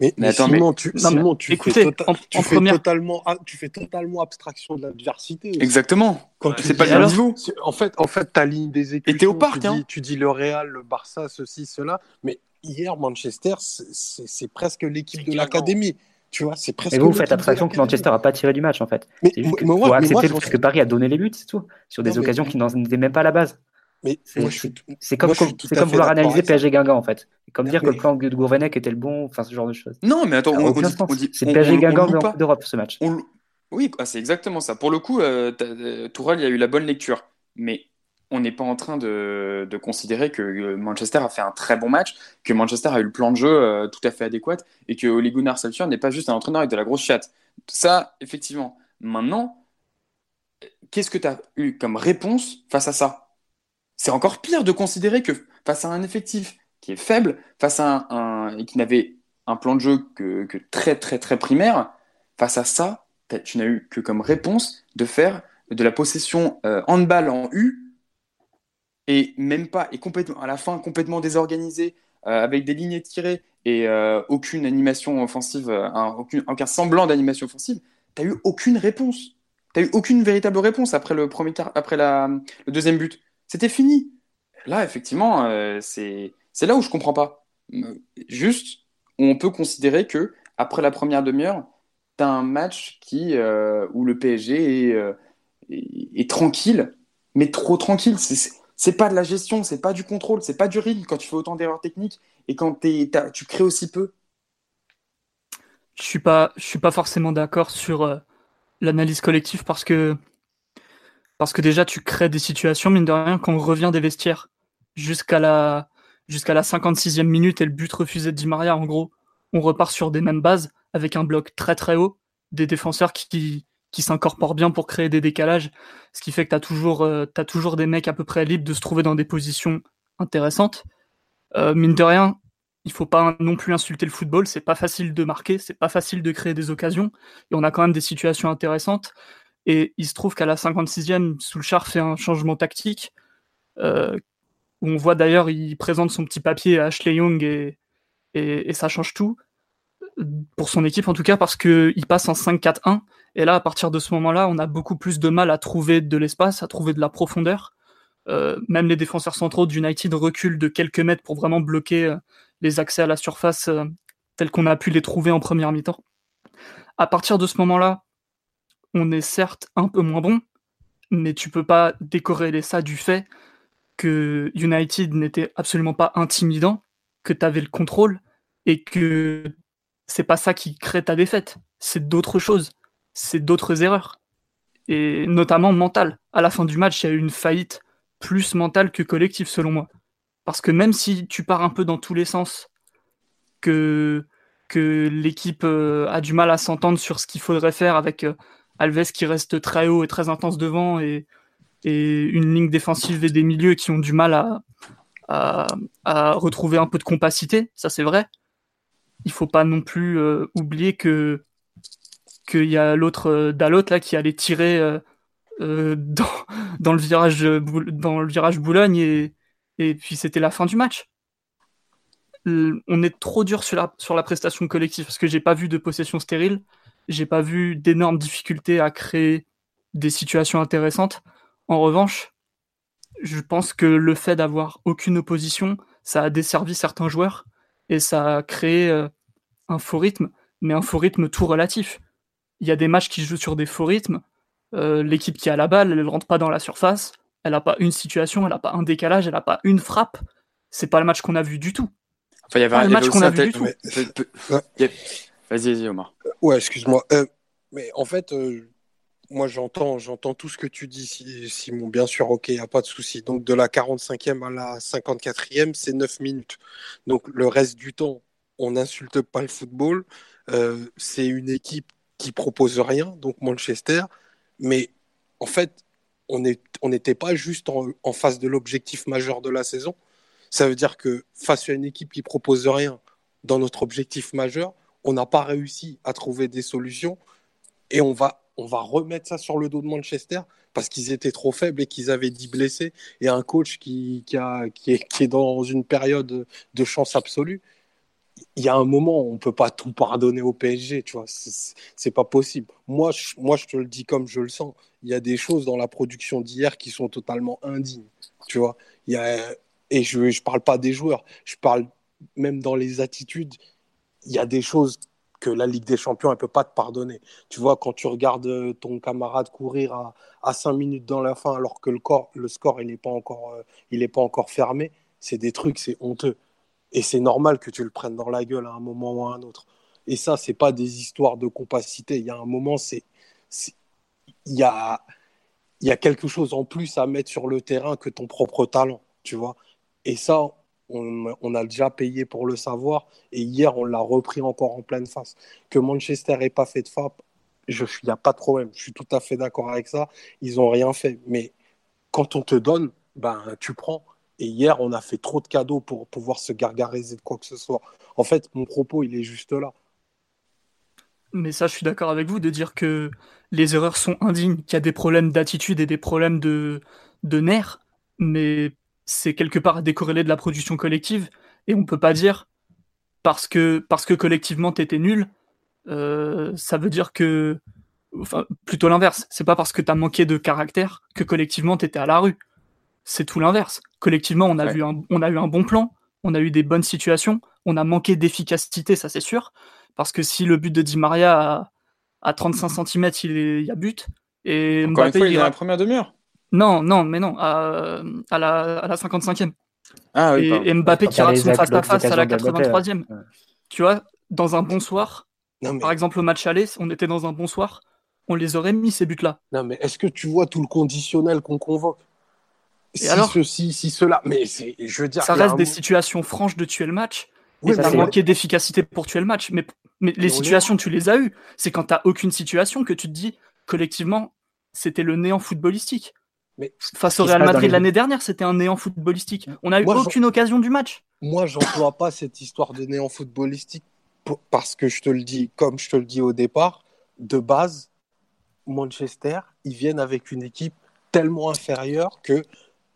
Mais, Mais mais attends, Simon, tu, Non, mais Simon, tu écoutez, fais, tota- en- tu en fais première- totalement, tu fais totalement abstraction de l'adversité. Exactement. Quand Ouais, tu C'est dis- pas le niveau. En fait, en fait, ta ligne des équipes. au parc, tu, hein. dis, tu dis le Real, le Barça, ceci, cela. Mais hier, Manchester, c'est- presque l'équipe de l'académie. Tu vois, c'est presque. Et vous, faites abstraction que. Manchester n'a pas tiré du match, en fait. Mais, juste mais qu'il moi, faut mais accepter moi, le j'en fait suis- que Paris a donné les buts, c'est tout. Sur des Non, mais- occasions qui n'en étaient même pas à la base. mais C'est comme, comme- vouloir analyser. PSG Guingamp, en fait. Comme dire que Mais- le plan de Gourvenec était le bon, enfin, ce genre de choses. Non, mais attends, on, dit, C'est PSG Guingamp d'Europe, ce match. Oui, ah, c'est exactement ça. Pour le coup, euh, euh, Tourelle, il y a eu la bonne lecture. Mais on n'est pas en train de, de considérer que euh, Manchester a fait un très bon match, que Manchester a eu le plan de jeu euh, tout à fait adéquat et que Ole Gunnar Solskjaer n'est pas juste un entraîneur avec de la grosse chatte. Ça, effectivement. Maintenant, qu'est-ce que tu as eu comme réponse face à ça? C'est encore pire de considérer que face à un effectif qui est faible, face à un, et qui n'avait un plan de jeu que, très très très primaire, face à ça, tu n'as eu que comme réponse de faire de la possession euh, handball en U et même pas, et complètement, à la fin complètement désorganisé, euh, avec des lignes tirées et euh, aucune animation offensive, euh, un- aucun, semblant d'animation offensive, t'as eu aucune réponse. T'as eu aucune véritable réponse après le premier après la, deuxième but. C'était fini. Là, effectivement, euh, c'est là où je comprends pas. Juste, on peut considérer que après la première demi-heure, t'as un match qui où le PSG est, tranquille, mais trop tranquille. C'est pas de la gestion, c'est pas du contrôle, c'est pas du rythme quand tu fais autant d'erreurs techniques et quand tu crées aussi peu. Je suis pas, suis pas forcément d'accord sur euh, l'analyse collective parce que parce que déjà tu crées des situations mine de rien quand on revient des vestiaires jusqu'à la jusqu'à la 56e minute et le but refusé de Di Maria en gros, on repart sur des mêmes bases avec un bloc très très haut, des défenseurs qui qui s'incorporent bien pour créer des décalages, ce qui fait que tu as toujours euh, toujours des mecs à peu près libres de se trouver dans des positions intéressantes. Euh, mine de rien, il faut pas non plus insulter le football, c'est pas facile de marquer, c'est pas facile de créer des occasions, et on a quand même des situations intéressantes. Et il se trouve qu'à la 56e, Soulchar fait un changement tactique, euh, où on voit d'ailleurs, il présente son petit papier à Ashley Young et ça change tout, pour son équipe en tout cas, parce qu'il passe en 5-4-1, et là, à partir de ce moment-là, on a beaucoup plus de mal à trouver de l'espace, à trouver de la profondeur. Euh, même les défenseurs centraux d'United reculent de quelques mètres pour vraiment bloquer euh, les accès à la surface euh, tels qu'on a pu les trouver en première mi-temps. À partir de ce moment-là, on est certes un peu moins bon, mais tu peux pas décorréler ça du fait que United n'était absolument pas intimidant, que tu avais le contrôle et que c'est pas ça qui crée ta défaite, c'est d'autres choses, c'est d'autres erreurs et notamment mentales. À la fin du match, il y a eu une faillite plus mentale que collective selon moi. Parce que même si tu pars un peu dans tous les sens, que, l'équipe euh, a du mal à s'entendre sur ce qu'il faudrait faire avec euh, Alves qui reste très haut et très intense devant et, une ligne défensive et des milieux qui ont du mal à retrouver un peu de compacité, ça c'est vrai. Il faut pas non plus euh, oublier que qu'il y a l'autre euh, Dalot qui allait tirer euh, dans, le virage Boulogne et, et puis c'était la fin du match. on est trop dur sur la, sur la prestation collective parce que j'ai pas vu de possession stérile, j'ai pas vu d'énormes difficultés à créer des situations intéressantes. En revanche, je pense que le fait d'avoir aucune opposition, ça a desservi certains joueurs et ça a créé euh, un faux rythme, mais un faux rythme tout relatif. Il y a des matchs qui jouent sur des faux rythmes. Euh, l'équipe qui a la balle, elle ne rentre pas dans la surface. Elle n'a pas une situation, elle n'a pas un décalage, elle n'a pas une frappe. C'est pas le match qu'on a vu du tout. Enfin, il y avait un match qu'on a vu du tout. Vas-y, vas-y, Omar. Ouais, excuse-moi. Euh, mais en fait, moi j'entends j'entends tout ce que tu dis Simon. Bien sûr ok il n'y a pas de souci. Donc de la 45e à la 54e c'est 9 minutes. Donc le reste du temps on n'insulte pas le football. Euh, c'est une équipe qui propose rien donc Manchester. Mais en fait on n'était pas juste en, en face de l'objectif majeur de la saison. Ça veut dire que face à une équipe qui propose rien dans notre objectif majeur on n'a pas réussi à trouver des solutions et on va on va remettre ça sur le dos de Manchester parce qu'ils étaient trop faibles et qu'ils avaient 10 blessés et un coach qui, a, qui, est, qui, est, dans une période de chance absolue. Il y a un moment on ne peut pas tout pardonner au PSG, tu vois, c'est pas possible. Moi je, moi, je te le dis comme je le sens. Il y a des choses dans la production d'hier qui sont totalement indignes, tu vois. Il y a, et je ne parle pas des joueurs, je parle même dans les attitudes. Il y a des choses que la Ligue des Champions, elle ne peut pas te pardonner. Tu vois, quand tu regardes euh, ton camarade courir à, à 5 minutes dans la fin alors que le, le score, il n'est pas, encore, euh, il pas encore fermé, c'est des trucs, c'est honteux. Et c'est normal que tu le prennes dans la gueule à un moment ou à un autre. Et ça, c'est pas des histoires de compacité. Il y a un moment, c'est, il y a, y a quelque chose en plus à mettre sur le terrain que ton propre talent, tu vois. Et ça, on, a déjà payé pour le savoir et hier on l'a repris encore en pleine face. Que Manchester n'ait pas fait de FAP, il n'y a pas de problème, je suis tout à fait d'accord avec ça, ils n'ont rien fait. Mais quand on te donne, ben, tu prends. Et hier, on a fait trop de cadeaux pour pouvoir se gargariser de quoi que ce soit. En fait, mon propos, il est juste là. Mais ça, je suis d'accord avec vous de dire que les erreurs sont indignes, qu'il y a des problèmes d'attitude et des problèmes de, de nerfs. Mais c'est quelque part décorrélé de la production collective et on peut pas dire parce que parce que collectivement t'étais nul, euh, ça veut dire que enfin plutôt l'inverse. C'est pas parce que t'as manqué de caractère que collectivement t'étais à la rue. C'est tout l'inverse. Collectivement, on a vu un, on a eu un bon plan, on a eu des bonnes situations, on a manqué d'efficacité, ça c'est sûr. Parce que si le but de Di Maria à, 35 cm, il, y a but. Et Encore une fois, il est à la première demi-heure. Non, non, mais non, à, à, la, à la 55e. Ah, oui, et, Mbappé qui rate son face-à-face à, la 83e. Tu vois, dans un bon soir, par exemple au match aller, on était dans un bon soir, on les aurait mis ces buts-là. Non, mais est-ce que tu vois tout le conditionnel qu'on convoque? Et si alors, ceci, si cela, mais je veux dire, ça reste des situations franches de tuer le match. Oui, ça a manqué d'efficacité pour tuer le match, mais, mais les situations, tu les as eues. C'est quand tu n'as aucune situation que tu te dis collectivement, c'était le néant footballistique. Mais Face au Real Madrid l'année dernière, c'était un néant footballistique. On n'a eu aucune occasion du match. Moi, j'emploie pas cette histoire de néant footballistique parce que je te le dis, comme je te le dis au départ, de base, Manchester, ils viennent avec une équipe tellement inférieure que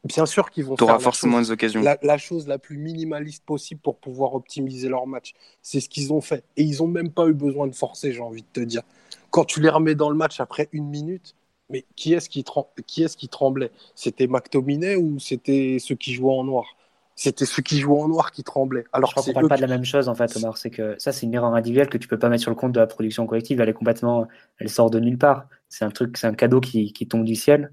bien sûr qu'ils vont faire forcément des occasions. La, la, chose la plus minimaliste possible pour pouvoir optimiser leur match. C'est ce qu'ils ont fait. Et ils n'ont même pas eu besoin de forcer, j'ai envie de te dire. Quand tu les remets dans le match après une minute, mais qui est-ce qui, qui, est qui tremblait? C'était McTominay ou c'était ceux qui jouaient en noir? C'était ceux qui jouaient en noir qui tremblaient. Alors je crois qu'on parle pas de la même chose en fait, Omar. C'est que ça, c'est une erreur individuelle que tu peux pas mettre sur le compte de la production collective. Elle est complètement, elle sort de nulle part. C'est un truc, c'est un cadeau qui, qui, tombe du ciel,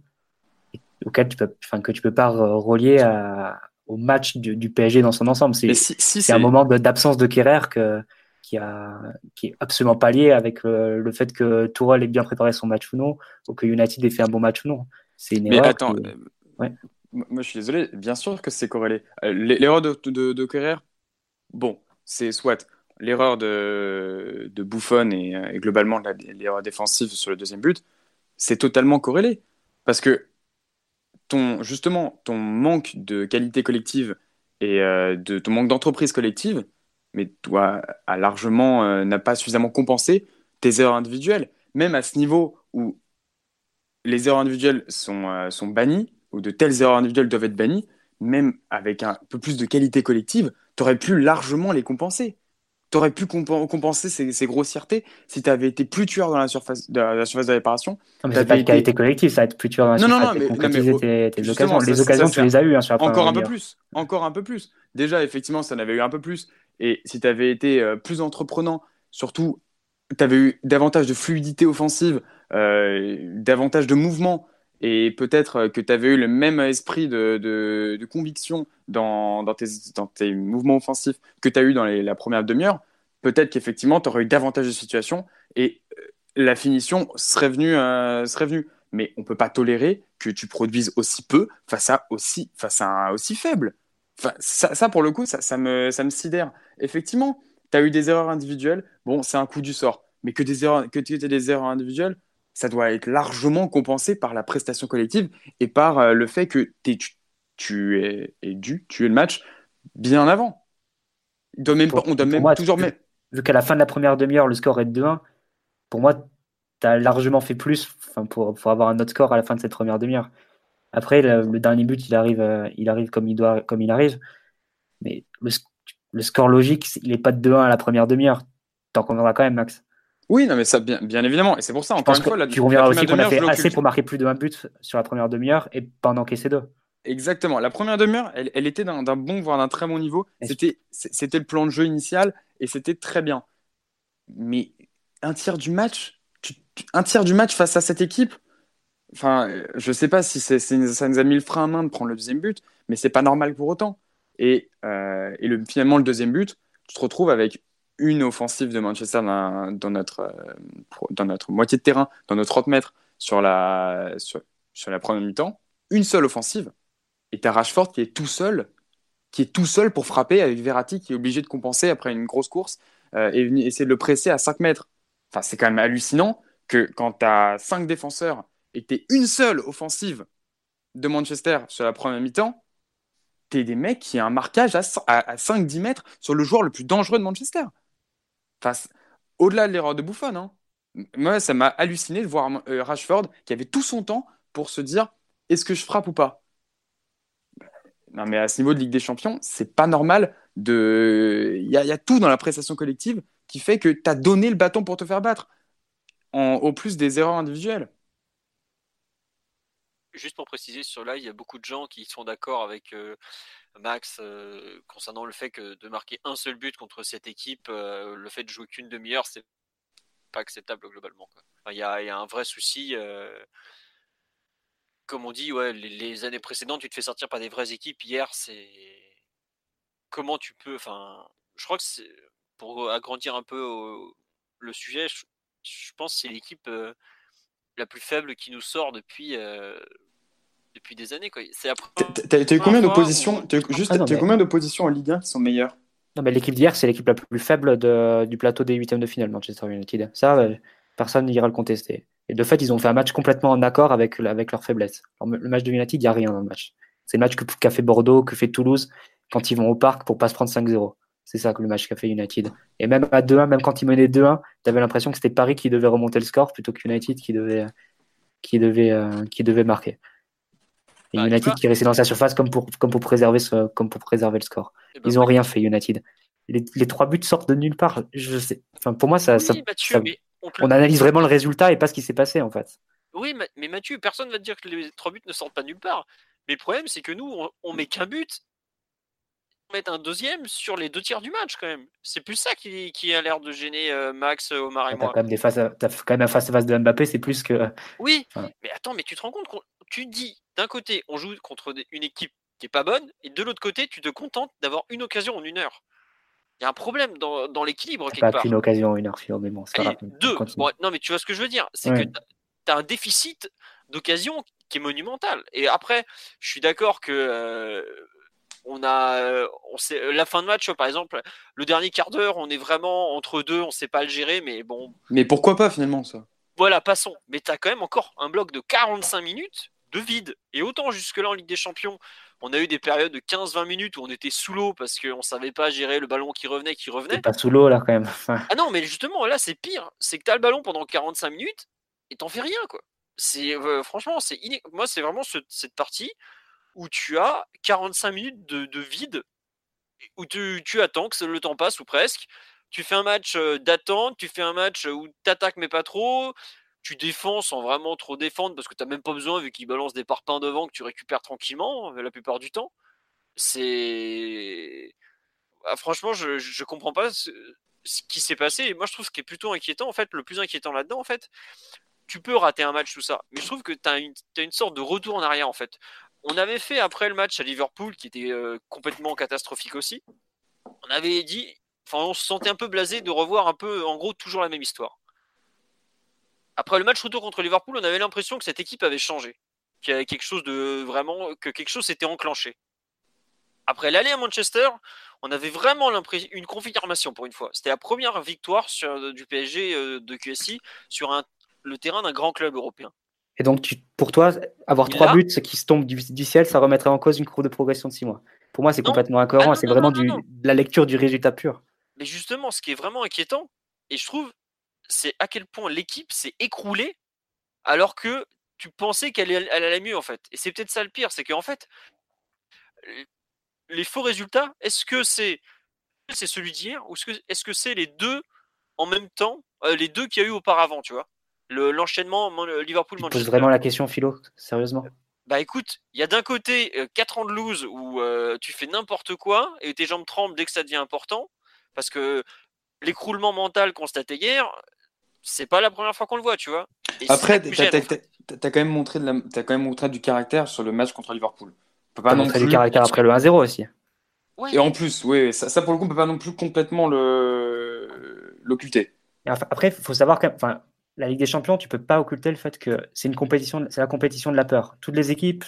auquel tu peux, enfin que tu peux pas relier à, au match du, PSG dans son ensemble. C'est si, un moment d'absence de Kerrer que qui, a, qui est absolument pas lié avec le, fait que Tourelle ait bien préparé son match ou non, ou que United ait fait un bon match ou non. C'est une Mais attends, euh, moi je suis désolé, bien sûr que c'est corrélé. Euh, l'erreur de, de, de bon, c'est soit l'erreur de, de Buffon et, euh, et globalement l'erreur défensive sur le deuxième but, c'est totalement corrélé. Parce que ton, justement, ton manque de qualité collective et de ton manque d'entreprise collective, mais toi, a largement euh, n'a pas suffisamment compensé tes erreurs individuelles. Même à ce niveau où les erreurs individuelles sont, euh, sont bannies, ou de telles erreurs individuelles doivent être bannies, même avec un peu plus de qualité collective, tu aurais pu largement les compenser. Tu aurais pu compenser ces, grossièretés si tu avais été plus tueur dans la surface de la, surface de réparation. Non, mais c'est pas une qualité collective, ça va être plus tueur dans la non, surface. Non, non, mais, tes, occasions. les occasions, tu les as eues hein, sur Encore un peu plus. Encore un peu plus. Déjà, effectivement, ça en avait eu un peu plus. Et si tu avais été euh, plus entreprenant, surtout, tu avais eu davantage de fluidité offensive, euh, davantage de mouvement, et peut-être euh, que tu avais eu le même esprit de, de, conviction dans, dans, tes, dans, tes, mouvements offensifs que tu as eu dans la première demi-heure, peut-être qu'effectivement, tu aurais eu davantage de situations et la finition serait venue. serait venue. Mais on ne peut pas tolérer que tu produises aussi peu face à aussi, face à un aussi faible. Enfin, ça, ça, pour le coup, ça, ça, me, ça me sidère. Effectivement, tu as eu des erreurs individuelles. Bon, c'est un coup du sort. Mais que, des erreurs, que tu aies des erreurs individuelles, ça doit être largement compensé par la prestation collective et par euh, le fait que tu, tu es, es, dû tuer le match bien avant. On doit même, on doit même toujours vu, vu qu'à la fin de la première demi-heure, le score est de 2-1, pour moi, tu as largement fait plus pour, pour, avoir un autre score à la fin de cette première demi-heure. Après, le, dernier but, il arrive, euh, il arrive comme il, doit, comme il arrive. Mais le, le score logique, il n'est pas de 2-1 à la première demi-heure. T'en conviendras quand même, Max. Oui, non, mais ça, bien, bien évidemment. Et c'est pour ça, encore une fois, là, tu reviendras aussi qu'on a fait assez pour marquer plus de 1 but sur la première demi-heure et pas en encaisser deux. Exactement. La première demi-heure, elle, elle, était d'un bon, voire d'un très bon niveau. C'était le plan de jeu initial et c'était très bien. Mais un tiers du match, un tiers du match face à cette équipe, Enfin, je sais pas si ça nous a mis le frein à main de prendre le deuxième but, mais c'est pas normal pour autant. Et, euh, finalement, le deuxième but, tu te retrouves avec une offensive de Manchester dans, notre, euh, dans notre moitié de terrain, dans nos 30 mètres sur la, sur, la première mi-temps, une seule offensive. Et t'as Rashford qui est tout seul, qui est tout seul pour frapper avec Verratti qui est obligé de compenser après une grosse course euh, et essayer de le presser à 5 mètres. Enfin, c'est quand même hallucinant que quand tu as 5 défenseurs et que tu une seule offensive de Manchester sur la première mi-temps, tu es des mecs qui ont un marquage à, 5-10 mètres sur le joueur le plus dangereux de Manchester. Au-delà de l'erreur de Buffon, hein. moi, ça m'a halluciné de voir euh, Rashford qui avait tout son temps pour se dire est-ce que je frappe ou pas? Non, mais à ce niveau de Ligue des Champions, c'est pas normal. De... Il y, a tout dans la prestation collective qui fait que tu as donné le bâton pour te faire battre, au plus des erreurs individuelles juste pour préciser sur là, il y a beaucoup de gens qui sont d'accord avec euh, Max euh, concernant le fait que de marquer un seul but contre cette équipe, euh, le fait de jouer qu'une demi-heure, c'est pas acceptable globalement. Il y, a, un vrai souci. comme on dit, les, années précédentes, tu te fais sortir par des vraies équipes. Hier, c'est comment tu peux. Enfin, je crois que pour agrandir un peu le sujet. Je, pense que c'est l'équipe la plus faible qui nous sort depuis depuis des années. Quoi. C'est T'as eu combien d'oppositions Juste, ah combien d'oppositions en Ligue 1 qui sont meilleures? Non, mais l'équipe d'hier, c'est l'équipe la plus faible du plateau des huitièmes de finale, Manchester United. Ça, euh, personne n'ira le contester. Et de fait, ils ont fait un match complètement en accord avec, avec leur faiblesse. le match de United, il n'y a rien dans le match. C'est le match qu'a fait Bordeaux, que fait Toulouse quand ils vont au parc pour pas se prendre 5-0. C'est ça que le match qu'a fait United. Et même à 2-1, même quand ils menaient 2-1, tu avais l'impression que c'était Paris qui devait remonter le score plutôt que United qui devait, qui devait, euh, qui devait marquer. Et bah, United qui restait dans sa surface comme pour, comme pour, préserver, ce, comme pour préserver le score. Eh ben Ils n'ont rien fait, United. Les, les, trois buts sortent de nulle part. Je sais. Enfin, pour moi, ça, on, analyse vraiment le résultat et pas ce qui s'est passé en fait. Oui, mais Mathieu, personne ne va te dire que les trois buts ne sortent pas nulle part. Mais le problème, c'est que nous, on, on met qu'un but mettre un deuxième sur les deux tiers du match quand même. C'est plus ça qui, qui a l'air de gêner euh, Max, Omar et moi. Quand même des as quand même un face à face de Mbappé, c'est plus que. Oui, mais attends, mais tu te rends compte qu'on tu dis d'un côté on joue contre une équipe qui est pas bonne et de l'autre côté tu te contentes d'avoir une occasion en une heure. Il y a un problème dans, dans l'équilibre quelque pas part. une occasion en une heure, c'est Deux. non, mais tu vois ce que je veux dire, c'est que tu as un déficit d'occasion qui est monumental. Et après, je suis d'accord que euh, on a, euh, on sait, euh, la fin de match, par exemple, le dernier quart d'heure, on est vraiment entre deux, on ne sait pas le gérer, mais bon. Mais pourquoi pas finalement ça? Voilà, passons. Mais tu as quand même encore un bloc de 45 minutes de vide. Et autant jusque-là en Ligue des Champions, on a eu des périodes de 15-20 minutes où on était sous l'eau parce qu'on ne savait pas gérer le ballon qui revenait, qui revenait. Pas sous l'eau là quand même. ah non, mais justement, là c'est pire. C'est que tu as le ballon pendant 45 minutes et t'en fais rien quoi. C'est euh, franchement, c'est moi c'est vraiment cette partie où tu as 45 minutes de, vide où tu, attends que le temps passe ou presque. Tu fais un match d'attente, tu fais un match où tu attaques mais pas trop, tu défends sans vraiment trop défendre parce que tu n'as même pas besoin vu qu'ils balancent des parpaings devant que tu récupères tranquillement la plupart du temps. C'est. Ah, franchement, je, je comprends pas ce, qui s'est passé. Et moi, je trouve ce qui est plutôt inquiétant, en fait, le plus inquiétant là-dedans, en fait, tu peux rater un match, tout ça. Mais je trouve que tu as, une sorte de retour en arrière, en fait. On avait fait après le match à Liverpool, qui était complètement catastrophique aussi. On avait dit, enfin, on se sentait un peu blasé de revoir un peu, en gros, toujours la même histoire. Après le match retour contre Liverpool, on avait l'impression que cette équipe avait changé, qu'il y avait quelque chose de vraiment, que quelque chose s'était enclenché. Après l'aller à Manchester, on avait vraiment une confirmation pour une fois. C'était la première victoire du PSG euh, de QSI sur le terrain d'un grand club européen. Et donc, tu, pour toi, avoir trois buts qui se tombent du, ciel, ça remettrait en cause une courbe de progression de six mois. Pour moi, c'est complètement incohérent. Ah c'est vraiment du, la lecture du résultat pur. Mais justement, ce qui est vraiment inquiétant, et je trouve, c'est à quel point l'équipe s'est écroulée alors que tu pensais qu'elle allait mieux en fait. Et c'est peut-être ça le pire, c'est qu'en fait, les faux résultats, est-ce que c'est c'est celui d'hier ou est-ce que c'est les deux en même temps, euh, les deux qu'il y a eu auparavant, tu vois? L'enchaînement Liverpool-Manchester. Tu poses vraiment la question, Philo, sérieusement? Bah écoute, il y a d'un côté 4 euh, ans de lose où euh, tu fais n'importe quoi et tes jambes tremblent dès que ça devient important, parce que l'écroulement mental constaté hier, c'est pas la première fois qu'on le voit, tu vois. Après, tu as, quand même montré as quand même montré du caractère sur le match contre Liverpool. On peut pas montrer du caractère après le 1-0 aussi. Et en plus, oui, ça, pour le coup, on peut pas non plus complètement l'occulter. Après, il faut savoir que enfin, la Ligue des Champions, tu peux pas occulter le fait que c'est une compétition, c'est la compétition de la peur. Toutes les équipes,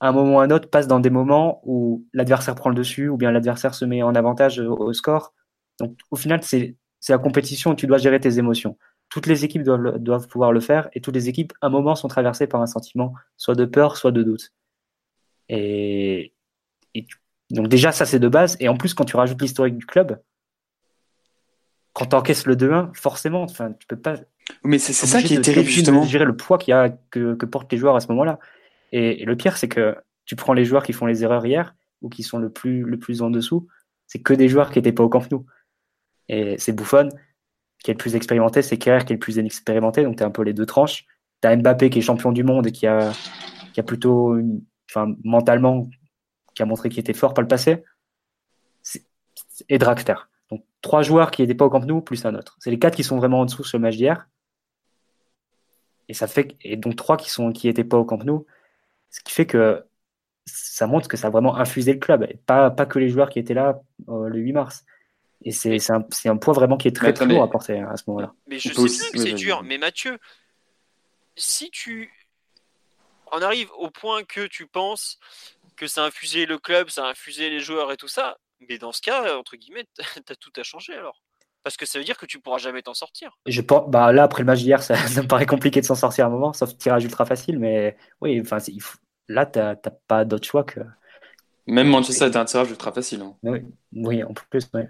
à un moment ou à un autre, passent dans des moments où l'adversaire prend le dessus ou bien l'adversaire se met en avantage au score. Donc, au final, c'est la compétition où tu dois gérer tes émotions toutes les équipes doivent, pouvoir le faire et toutes les équipes, à un moment, sont traversées par un sentiment soit de peur, soit de doute. Et, donc déjà, ça c'est de base. Et en plus, quand tu rajoutes l'historique du club, quand tu encaisses le 2-1, forcément, enfin, tu peux pas. Mais c'est ça qui est terrible justement. De gérer le poids qu'il y a que, portent les joueurs à ce moment-là. Et, le pire, c'est que tu prends les joueurs qui font les erreurs hier ou qui sont le plus le plus en dessous, c'est que des joueurs qui n'étaient pas au Camp Nou. Et c'est bouffonne qui est le plus expérimenté, c'est Kerr qui est le plus inexpérimenté, donc tu as un peu les deux tranches. Tu as Mbappé qui est champion du monde et qui a, qui a plutôt, enfin, mentalement, qui a montré qu'il était fort par le passé. Et Draxter. Trois joueurs qui n'étaient pas au Camp Nou, plus un autre. C'est les quatre qui sont vraiment en dessous sur le match d'hier. Et ça fait et donc trois qui sont qui n'étaient pas au Camp Nou, ce qui fait que ça montre que ça a vraiment infusé le club, et pas, pas que les joueurs qui étaient là euh, le 8 mars. Et c'est un, un, poids vraiment qui est très, très lourd à porter à ce moment-là. Mais je sais bien que c'est dur, mais Mathieu, si tu en arrives au point que tu penses que ça a infusé le club, ça a infusé les joueurs et tout ça, mais dans ce cas, entre guillemets, tu as tout à changer alors. Parce que ça veut dire que tu pourras jamais t'en sortir. Je pense, bah là, après le match d'hier, ça, me paraît compliqué de s'en sortir à un moment, sauf tirage ultra facile, mais oui, enfin, là, tu n'as pas d'autre choix que. Même Manchester est un tirage ultra facile. Hein. Oui, oui, en plus, oui.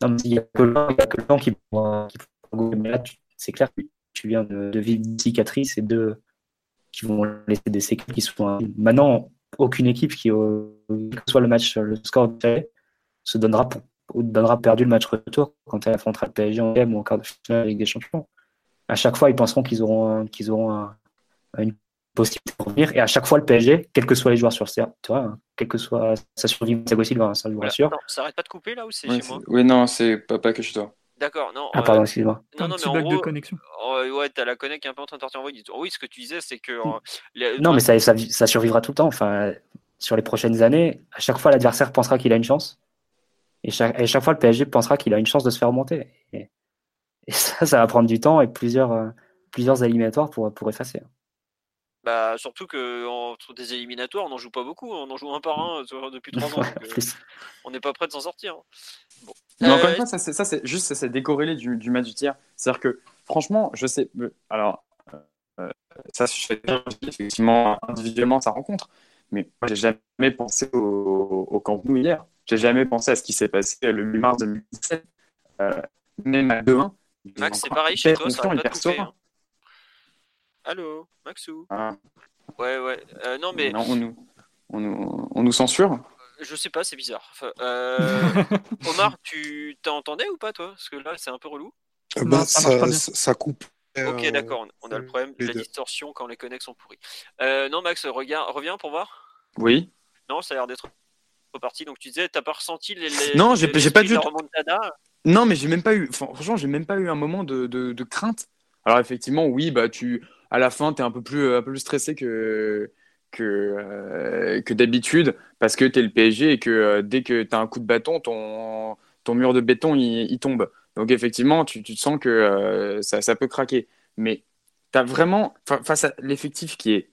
Non, il n'y a que le temps qui pourra Mais là, c'est clair que tu viens de, vivre une cicatrice et de qui vont laisser des séquelles qui sont. Maintenant, aucune équipe qui, quel que soit le match, le score se donnera, pour, donnera perdu le match retour quand elle affrontera le PSG en game ou en quart de finale avec des champions. À chaque fois, ils penseront qu'ils auront, qu'ils auront une possibilité de revenir. Et à chaque fois, le PSG, quels que soient les joueurs sur le terrain, quel que soit sa survie, Thiago Silva, ça je vous rassure. ça arrête pas de couper là ou c'est chez moi Oui, non, c'est pas, pas que chez toi. D'accord, non. Ah, pardon, excuse-moi. Non, non, mais en gros, de connexion. Oh, ouais, t'as la connexion qui est un peu en train de sortir en Oui, ce que tu disais, c'est que. Euh, non, mais ça, ça, ça, survivra tout le temps. Enfin, sur les prochaines années, à chaque fois, l'adversaire pensera qu'il a une chance. Et chaque, chaque, fois, le PSG pensera qu'il a une chance de se faire remonter. Et, ça, ça va prendre du temps et plusieurs, euh, plusieurs éliminatoires pour, pour effacer. Bah, surtout que entre des éliminatoires, on n'en joue pas beaucoup, on en joue un par un euh, depuis trois ans. Euh, on n'est pas prêt de s'en sortir. Hein. Mais encore une fois, ça, c'est juste ça c'est décorrélé du, du, match du tiers. C'est-à-dire que franchement, je sais. Alors, ça se fait effectivement individuellement sa rencontre, mais moi j'ai jamais pensé au, au Camp Nou hier. J'ai jamais pensé à ce qui s'est passé le 8 mars 2017. même à 2-1. Max, c'est pareil chez toi, ça va pas Allô, Maxou ah. Ouais, ouais. Euh, non, mais. on, nous, on, nous, on nous censure Je sais pas, c'est bizarre. Enfin, euh, Omar, tu t'entendais ou pas, toi? Parce que là, c'est un peu relou. Euh, bah, ça ça, coupe. Ok, euh, d'accord, on a le euh, problème de la distorsion quand les connects sont pourris. Euh, non, Max, regarde, reviens pour voir. Oui. Non, ça a l'air d'être reparti. Donc tu disais, t'as pas ressenti les, les- Non, j'ai- pas du Non, mais j'ai même pas eu. franchement, j'ai même pas eu un moment de, de- de crainte. Alors effectivement, oui, bah tu, à la fin, t'es un peu plus, un peu plus stressé que que euh, que d'habitude parce que t'es le PSG et que euh, dès que t'as un coup de bâton, ton ton mur de béton il, il tombe. Donc effectivement, tu, tu te sens que euh, ça, ça peut craquer. Mais t'as vraiment fa- face à l'effectif qui est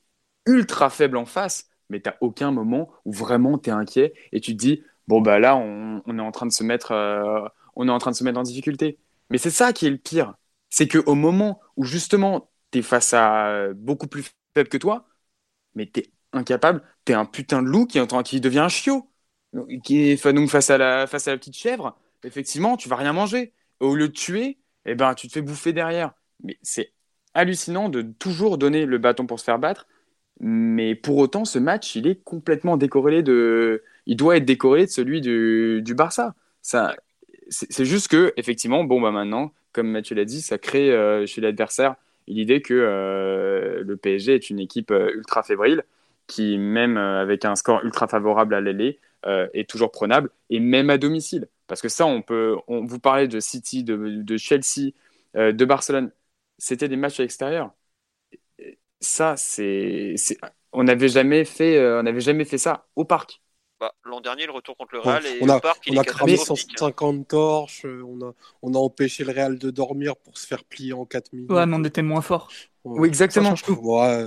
ultra faible en face, mais t'as aucun moment où vraiment t'es inquiet et tu te dis bon bah là on, est en train de se mettre euh, on est en train de se mettre en difficulté. Mais c'est ça qui est le pire. C'est qu'au moment où justement tu es face à beaucoup plus faible que toi, mais tu es incapable, tu es un putain de loup qui, qui devient un chiot. Qui est, face à, la, face à la petite chèvre, effectivement, tu vas rien manger. Au lieu de tuer, eh ben, tu te fais bouffer derrière. Mais c'est hallucinant de toujours donner le bâton pour se faire battre. Mais pour autant, ce match, il est complètement décorrélé de. Il doit être décorrélé de celui du, Barça. Ça, c'est juste que, effectivement, bon, bah maintenant, comme Mathieu l'a dit, ça crée euh, chez l'adversaire l'idée que euh, le PSG est une équipe euh, ultra fébrile qui, même avec un score ultra favorable à l'aller, est toujours prenable et même à domicile. Parce que ça, on peut. On, vous parlez de City, de, de Chelsea, de Barcelone. C'était des matchs à l'extérieur. Ça, c'est. c'est- On n'avait jamais fait, euh, on n'avait jamais fait ça au parc. Bah, L'an dernier, le retour contre le On, Real et on le a, parc, il on a cramé catastrophique. 150 torches, euh, on a, on a empêché le Real de dormir pour se faire plier en 4 minutes. Ouais, mais on était moins fort. Ouais. Oui, exactement. Ouais,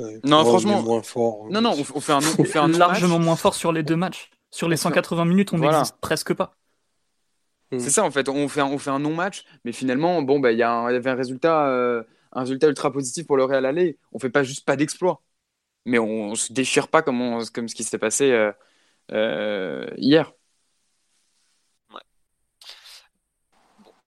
ouais. Non, franchement- est moins fort. Non, non, on, on fait un, on fait un non-match. Largement moins fort sur les deux matchs. Sur les 180 minutes, on Voilà. n'existe presque pas. C'est ça en fait, on fait un, on fait un non-match, mais finalement, bon, bah, il y, a un- il y avait un résultat, euh, un résultat ultra positif pour le Real aller. On fait pas juste pas d'exploit, mais on, se déchire pas comme, comme ce qui s'est passé euh, euh, hier.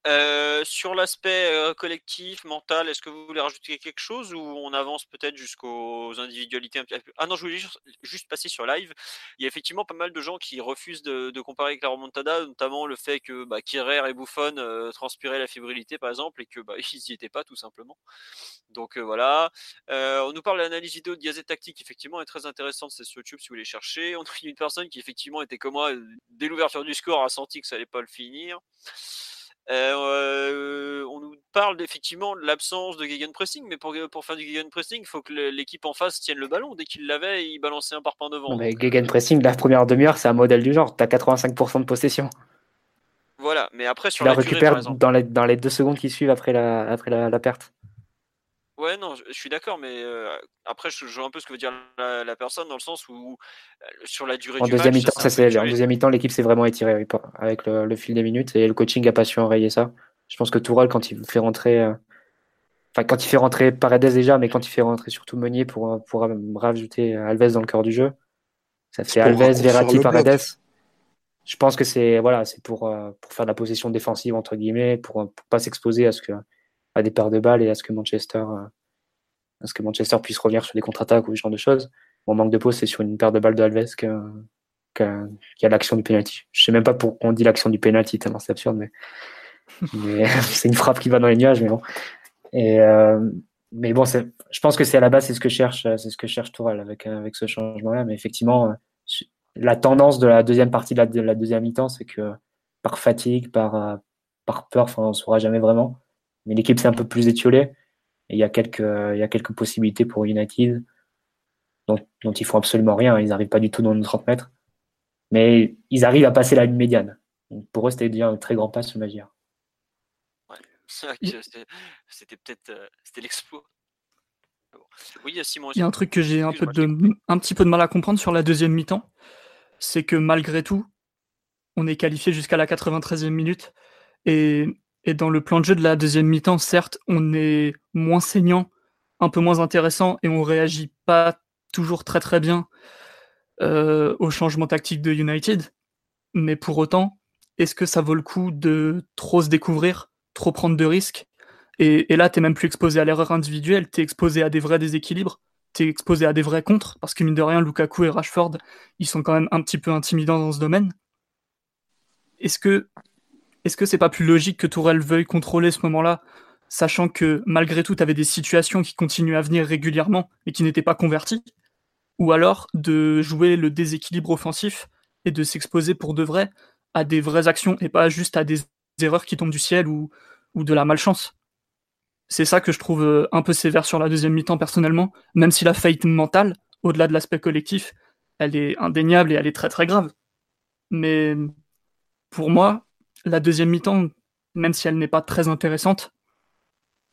Euh, sur l'aspect euh, collectif, mental, est-ce que vous voulez rajouter quelque chose ou on avance peut-être jusqu'aux individualités Ah non, je voulais juste, passer sur live. Il y a effectivement pas mal de gens qui refusent de, de comparer avec la remontada, notamment le fait que bah, Kierer et Buffon euh, transpiraient la fébrilité par exemple et que bah, ils n'y étaient pas tout simplement. Donc euh, voilà. On nous parle de l'analyse vidéo de Gazette Tactique, effectivement, est très intéressante. C'est sur YouTube si vous voulez chercher. On a une personne qui effectivement était comme moi dès l'ouverture du score a senti que ça allait pas le finir. Euh, on nous parle effectivement de l'absence de gegenpressing, mais pour, pour faire du gegenpressing, il faut que l'équipe en face tienne le ballon. Dès qu'il l'avait, il balançait un parpaing devant. Non, mais Gegenpressing, la première demi-heure, c'est un modèle du genre. Tu as 85% de possession. Voilà, mais après sur la durée, par exemple. dans les, dans les deux secondes qui suivent après la, après la, la perte. Ouais, non, je, je suis d'accord, mais euh, après, je, je vois un peu ce que veut dire la, la personne dans le sens où euh, sur la durée En du deuxième match, mi-temps, ça, en deuxième mi-temps, l'équipe s'est vraiment étirée oui, pas- avec le, le fil des minutes et le coaching n'a pas su enrayer ça. Je pense que Tourelle, quand il fait rentrer, euh, enfin quand il fait rentrer Paredes déjà, mais quand il fait rentrer surtout Meunier pour, pour rajouter Alves dans le cœur du jeu, ça fait Alves, Verratti. Paredes. Je pense que c'est voilà, c'est pour, euh, pour faire de la possession défensive entre guillemets, pour, pour pas s'exposer à ce que à des paires de balles et à ce que Manchester euh, à ce que Manchester puisse revenir sur des contre-attaques ou ce genre de choses. Mon manque de pause, c'est sur une paire de balles de Alves que, qu'il y a l'action du penalty. Je sais même pas pourquoi on dit l'action du penalty, tellement c'est absurde, mais, mais c'est une frappe qui va dans les nuages, mais bon. Et, euh, mais bon, je pense que c'est à la base, c'est ce que cherche, c'est ce que cherche Tourelle avec, avec ce changement-là. Mais effectivement, euh, la tendance de la deuxième partie de la, de la deuxième mi-temps, c'est que par fatigue, par, euh, par peur, on ne saura jamais vraiment. Mais l'équipe s'est un peu plus étiolée. Et il y a quelques, il y a quelques possibilités pour United dont, dont ils font absolument rien. Ils n'arrivent pas du tout dans nos 30 mètres. Mais ils arrivent à passer la ligne médiane. Donc pour eux, c'était déjà un très grand pas sur Magia. C'est vrai que c'était- peut-être euh, c'était l'exploit. Bon. Oui, Simon. Il y a un truc que j'ai un, peu Excuse-moi, de, un petit peu de mal à comprendre sur la deuxième mi-temps, c'est que malgré tout, on est qualifié jusqu'à la 93e minute. Et, et dans le plan de jeu de la deuxième mi-temps, certes, on est moins saignant, un peu moins intéressant, et on réagit pas toujours très très bien euh, au changement tactique de United. Mais pour autant, est-ce que ça vaut le coup de trop se découvrir, trop prendre de risques? Et, et là, tu même plus exposé à l'erreur individuelle, tu es exposé à des vrais déséquilibres. tu es exposé à des vrais contres, parce que mine de rien, Lukaku et Rashford, ils sont quand même un petit peu intimidants dans ce domaine. Est-ce que est-ce que c'est pas plus logique que Tourelle veuille contrôler ce moment-là, sachant que malgré tout, tu avais des situations qui continuent à venir régulièrement et qui n'étaient pas converties? Ou alors de jouer le déséquilibre offensif et de s'exposer pour de vrai à des vraies actions et pas juste à des erreurs qui tombent du ciel ou, ou de la malchance? C'est ça que je trouve euh, un peu sévère sur la deuxième mi-temps personnellement, même si la faillite mentale, au-delà de l'aspect collectif, elle est indéniable et elle est très très grave. Mais pour moi, la deuxième mi-temps, même si elle n'est pas très intéressante,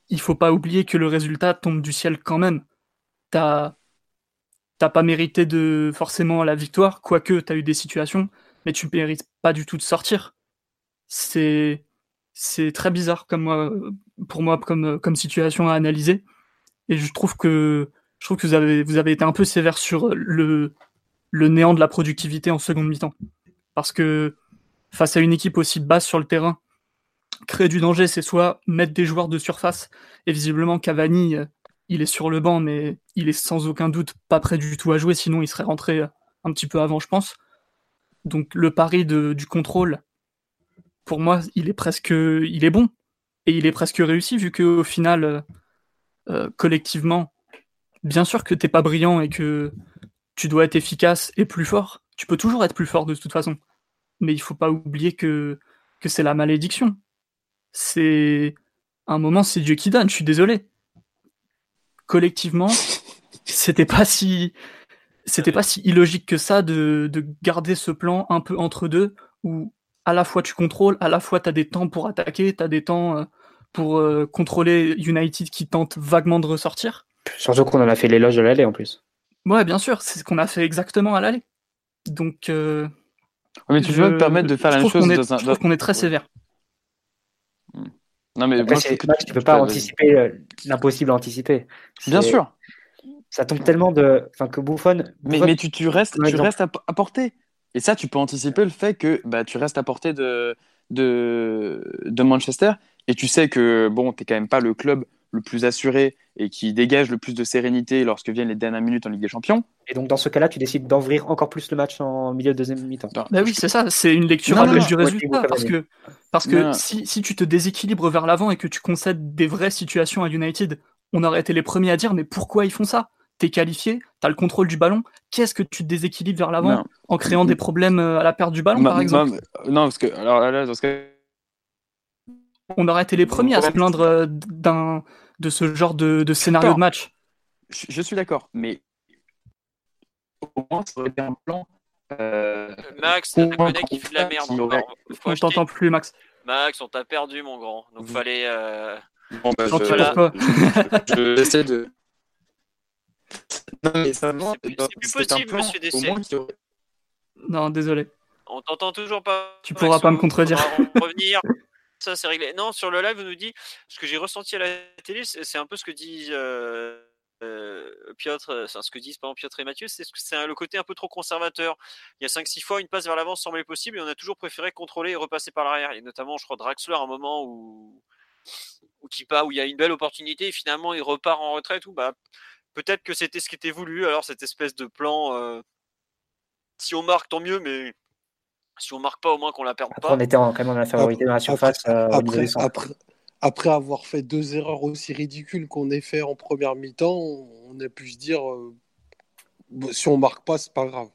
il faut pas oublier que le résultat tombe du ciel quand même. T'as t'as pas mérité de forcément la victoire, quoique tu as eu des situations, mais tu mérites pas du tout de sortir. C'est c'est très bizarre comme moi, pour moi comme, comme situation à analyser. Et je trouve que je trouve que vous avez, vous avez été un peu sévère sur le, le néant de la productivité en seconde mi-temps. Parce que face à une équipe aussi basse sur le terrain, créer du danger, c'est soit mettre des joueurs de surface, et visiblement Cavani, il est sur le banc, mais il est sans aucun doute pas prêt du tout à jouer, sinon il serait rentré un petit peu avant, je pense. Donc le pari du contrôle pour moi, il est presque, il est bon. Et il est presque réussi vu qu'au final, euh, euh, collectivement, bien sûr que t'es pas brillant et que tu dois être efficace et plus fort. Tu peux toujours être plus fort de toute façon, mais il faut pas oublier que que c'est la malédiction. C'est un moment, c'est Dieu qui donne. Je suis désolé. Collectivement, c'était pas si c'était pas si illogique que ça de, de garder ce plan un peu entre deux où à la fois tu contrôles, à la fois tu as des temps pour attaquer, tu as des temps euh, pour euh, contrôler United qui tente vaguement de ressortir. Surtout qu'on en a fait l'éloge de l'aller en plus. Ouais, bien sûr, c'est ce qu'on a fait exactement à l'aller. Donc. Euh, mais tu veux me permettre de faire la même chose dans un... Je trouve qu'on est très sévère. Non, mais Après, moi, tu peux pas anticiper l'impossible à anticiper. Bien sûr. Ça tombe tellement de. Enfin, que Bouffon. Mais, mais tu, tu restes, tu restes à, à portée. Et ça, tu peux anticiper le fait que bah, tu restes à portée de, de, de Manchester et tu sais que bon, tu n'es quand même pas le club le plus assuré et qui dégage le plus de sérénité lorsque viennent les dernières minutes en Ligue des Champions. Et donc dans ce cas-là, tu décides d'envrir encore plus le match en milieu de deuxième mi-temps. Bah oui, c'est ça, c'est une lecture à du résultat. Parce que, parce que si, si, tu te déséquilibres vers l'avant et que tu concèdes des vraies situations à United, on aurait été les premiers à dire mais pourquoi ils font ça? T'es qualifié, t'as le contrôle du ballon, qu'est-ce que tu te déséquilibres vers l'avant en créant des problèmes euh, à la perte du ballon, par exemple? Non, parce que alors là, dans ce cas... On aurait été les premiers à se plaindre euh, d'un de ce genre de, de scénario de match. Je, suis d'accord, mais au moins ça aurait été un plan. Euh, Max, t'as connais qui fait de la merde. on t'entend plus, Max. Plus, on t'a perdu, mon grand. Donc fallait. Euh... Bon, bah, je, je, je, essaie de. Non, mais ça C'est plus possible, monsieur Dessé. Non, désolé. On t'entend toujours pas. Tu pourras pas me contredire. revenir. Ça, c'est réglé. Non, sur le live, on nous dit ce que j'ai ressenti à la télé, c'est un peu ce que dit euh, euh, Piotr, euh, ce que disent Piotr et Mathieu, c'est c'est le côté un peu trop conservateur. Il y a 5-6 fois, une passe vers l'avant semblait possible et on a toujours préféré contrôler et repasser par l'arrière. Et notamment, je crois, Draxler, un moment où, où, où il y a une belle opportunité et finalement il repart en retraite. Ou bah, Peut-être que c'était ce qui était voulu, alors cette espèce de plan. Si on marque, tant mieux, mais si on marque pas, au moins qu'on la perde pas. On était quand même dans la favorité dans la surface. Euh, après, avoir fait deux erreurs aussi ridicules qu'on ait fait en première mi-temps, on a pu se dire euh, si on marque pas, c'est pas grave.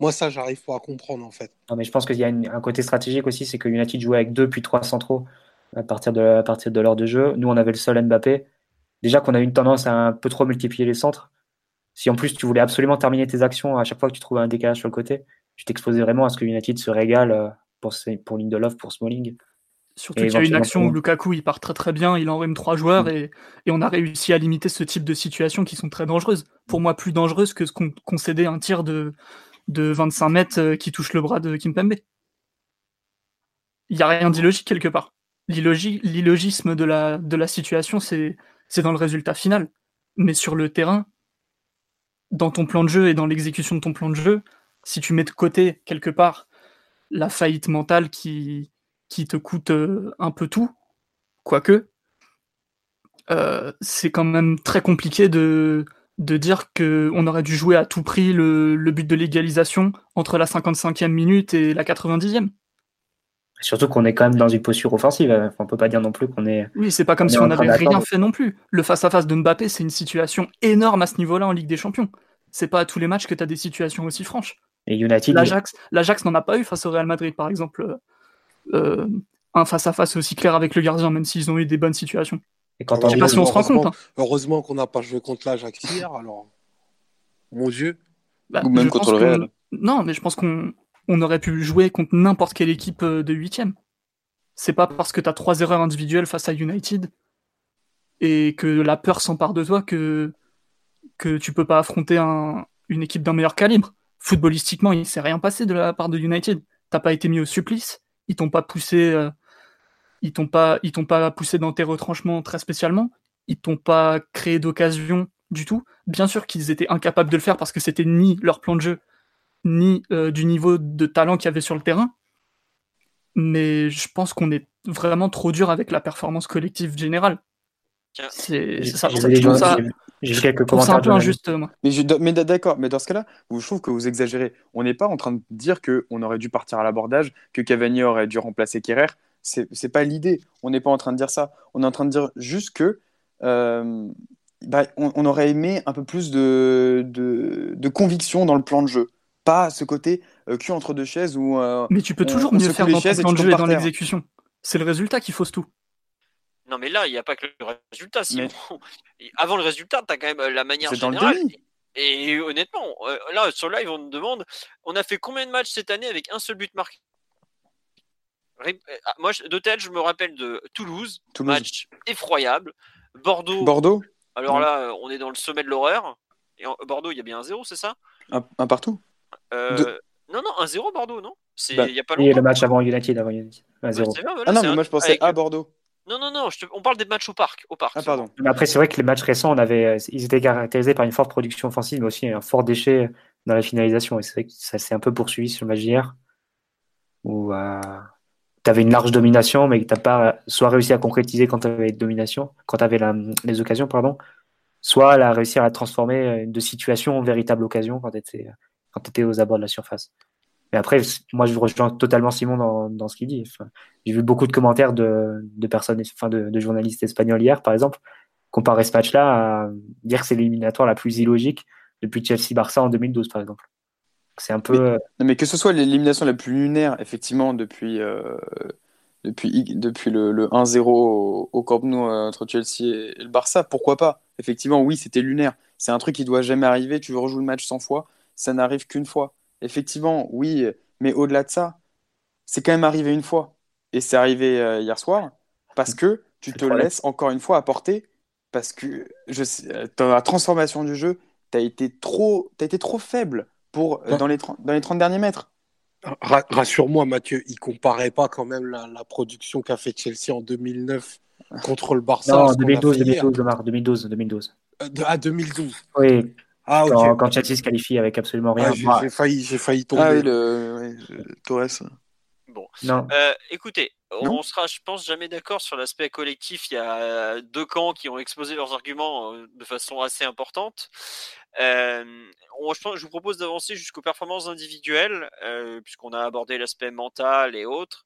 Moi, ça, j'arrive pas à comprendre en fait. Non, mais je pense qu'il y a un côté stratégique aussi, c'est que United jouait avec deux puis trois centraux à partir de, à partir de l'heure de jeu. Nous, on avait le seul Mbappé déjà qu'on a une tendance à un peu trop multiplier les centres. Si en plus tu voulais absolument terminer tes actions à chaque fois que tu trouvais un décalage sur le côté, tu t'exposais vraiment à ce que United se régale euh, pour, pour Lindelof, pour Smalling. Surtout qu'il y a une action où Lukaku il part très très bien, il en trois joueurs mm. et, et, on a réussi à limiter ce type de situations qui sont très dangereuses. Pour moi, plus dangereuses que ce qu'on concédait un tir de, de 25 mètres euh, qui touche le bras de Kimpembe. Il n'y a rien d'illogique quelque part. L'illogisme de la, de la situation, c'est dans le résultat final. Mais sur le terrain, dans ton plan de jeu et dans l'exécution de ton plan de jeu, si tu mets de côté quelque part la faillite mentale qui, qui te coûte euh, un peu tout, quoique, euh, c'est quand même très compliqué de, de dire qu'on aurait dû jouer à tout prix le, le but de l'égalisation entre la 55e minute et la 90e. Surtout qu'on est quand même dans une posture offensive. Enfin, on peut pas dire non plus qu'on est. Oui, c'est pas comme On si on n'avait rien fait non plus. Le face-à-face de Mbappé, c'est une situation énorme à ce niveau-là en Ligue des Champions. C'est pas à tous les matchs que tu as des situations aussi franches. Et United, L'Ajax, l'Ajax n'en a pas eu face au Real Madrid, par exemple. euh, un face-à-face aussi clair avec le gardien, même s'ils ont eu des bonnes situations. et quand Ah on Je sais dit- pas si on se rend compte. hein. Heureusement qu'on n'a pas joué contre l'Ajax hier, alors. Mon Dieu. Bah, Ou même je contre le Real. Non, mais je pense qu'on on aurait pu jouer contre n'importe quelle équipe euh, de huitième. C'est pas parce que tu as trois erreurs individuelles face à United et que la peur s'empare de toi que, que tu peux pas affronter un- une équipe d'un meilleur calibre. Footballistiquement, il s'est rien passé de la part de United. T'as pas été mis au supplice. Ils t'ont pas poussé. euh, ils t'ont pas, ils t'ont pas poussé dans tes retranchements très spécialement. Ils t'ont pas créé d'occasion du tout. Bien sûr qu'ils étaient incapables de le faire parce que c'était ni leur plan de jeu, ni euh, du niveau de talent qu'il y avait sur le terrain. Mais je pense qu'on est vraiment trop dur avec la performance collective générale. C'est ça, j'ai quelques ça un commentaires peu injuste, moi. Mais, d'accord, mais dans ce cas-là, je trouve que vous exagérez. On n'est pas en train de dire qu'on aurait dû partir à l'abordage, que Cavani aurait dû remplacer Kerrer. C'est pas l'idée. On n'est pas en train de dire ça. On est en train de dire juste que euh, bah, on, on aurait aimé un peu plus de, de, de conviction dans le plan de jeu. Pas ce côté euh, cul entre deux chaises où. euh, Mais tu peux on- toujours on mieux faire dans plan de tombes jeu et dans l'exécution. C'est le résultat qui fausse tout. Non, mais là, il n'y a pas que le résultat. Simon. Mais- Et Avant le résultat, tu as quand même euh, la manière C'est dans le générale. déni. Et honnêtement, euh, là, sur live, on nous demande on a fait combien de matchs cette année avec un seul but marqué? Euh, ah, Moi, je- de tête, je me rappelle de Toulouse, Toulouse. match effroyable. Bordeaux, Bordeaux, alors Ouais. là, on est dans le sommet de l'horreur. Et en- Bordeaux, il y a bien un 0, c'est ça? Un, un partout. Euh. Non, non, un 0 Bordeaux, non? Bah, il y a pas Et longtemps. le match avant United, avant United. 1-0. c'est bien, voilà, Ah non, mais un- moi je pensais avec- à Bordeaux. Non, non, non, je te- on parle des matchs au parc. Au parc Ah, pardon. Mais après, c'est vrai que les matchs récents, on avait, euh, ils étaient caractérisés par une forte production offensive, mais aussi un fort déchet dans la finalisation. Et c'est vrai que ça s'est un peu poursuivi sur le match d'hier, où tu avais une large domination, mais que tu n'as pas euh, soit réussi à concrétiser quand tu avais domination, quand tu avais les occasions, pardon, soit à réussir à transformer euh, de situation en véritable occasion quand tu étais aux abords de la surface. Mais après, moi, je rejoins totalement Simon dans, dans ce qu'il dit. Enfin, j'ai vu beaucoup de commentaires de, de personnes, enfin, de, de journalistes espagnols hier, par exemple, comparer ce match-là à dire que c'est l'éliminatoire la plus illogique depuis Chelsea-Barça en 2012, par exemple. C'est un peu. euh, Non, mais que ce soit l'élimination la plus lunaire, effectivement, depuis, euh, depuis, depuis le, le 1-0 au, au Camp Nou euh, entre Chelsea et, et le Barça, pourquoi pas? Effectivement, oui, c'était lunaire. C'est un truc qui doit jamais arriver. Tu rejoues le match 100 fois, ça n'arrive qu'une fois. Effectivement, oui, mais au-delà de ça, c'est quand même arrivé une fois. Et c'est arrivé euh, hier soir parce que tu te laisses encore une fois apporter parce que je sais, euh, dans la transformation du jeu, tu as été trop, t'as été trop faible pour, euh, dans, les 30, dans les 30 derniers mètres. Ra- Rassure-moi, Mathieu, il comparait pas quand même la, la production qu'a fait Chelsea en 2009 contre le Barça. à non, ce qu'on a 2012, fait hier. 2012, Omar, 2012, 2012. Euh, de- Ah, 2012. Oui, Ah, quand, quand Chelsea se qualifie avec absolument rien. Ah, j'ai failli, j'ai failli tomber. Ah oui, le ouais, je- Torres. non, Euh, écoutez, Non on sera, je pense, jamais d'accord sur l'aspect collectif. Il y a euh, deux camps qui ont exposé leurs arguments euh, de façon assez importante. Euh, on- je, pense- je vous propose d'avancer jusqu'aux performances individuelles, euh, puisqu'on a abordé l'aspect mental et autres.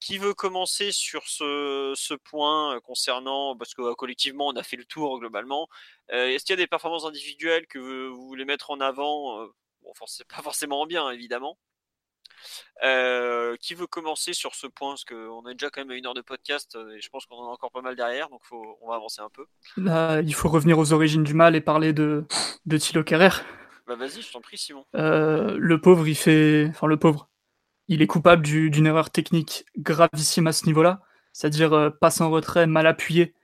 Qui veut commencer sur ce, ce point euh, concernant, parce que euh, collectivement on a fait le tour globalement, euh, est-ce qu'il y a des performances individuelles que vous, vous voulez mettre en avant euh, Bon, forcément, pas forcément en bien, évidemment. Euh, qui veut commencer sur ce point? Parce qu'on a déjà quand même à une heure de podcast euh, et je pense qu'on en a encore pas mal derrière, donc faut, on va avancer un peu. Là, il faut revenir aux origines du mal et parler de, de Thilo Kerrer. Bah vas-y, je t'en prie, Simon. Euh, le pauvre, il fait. Enfin, le pauvre. Il est coupable du- d'une erreur technique gravissime à ce niveau-là. C'est-à-dire euh, passe en retrait mal appuyé.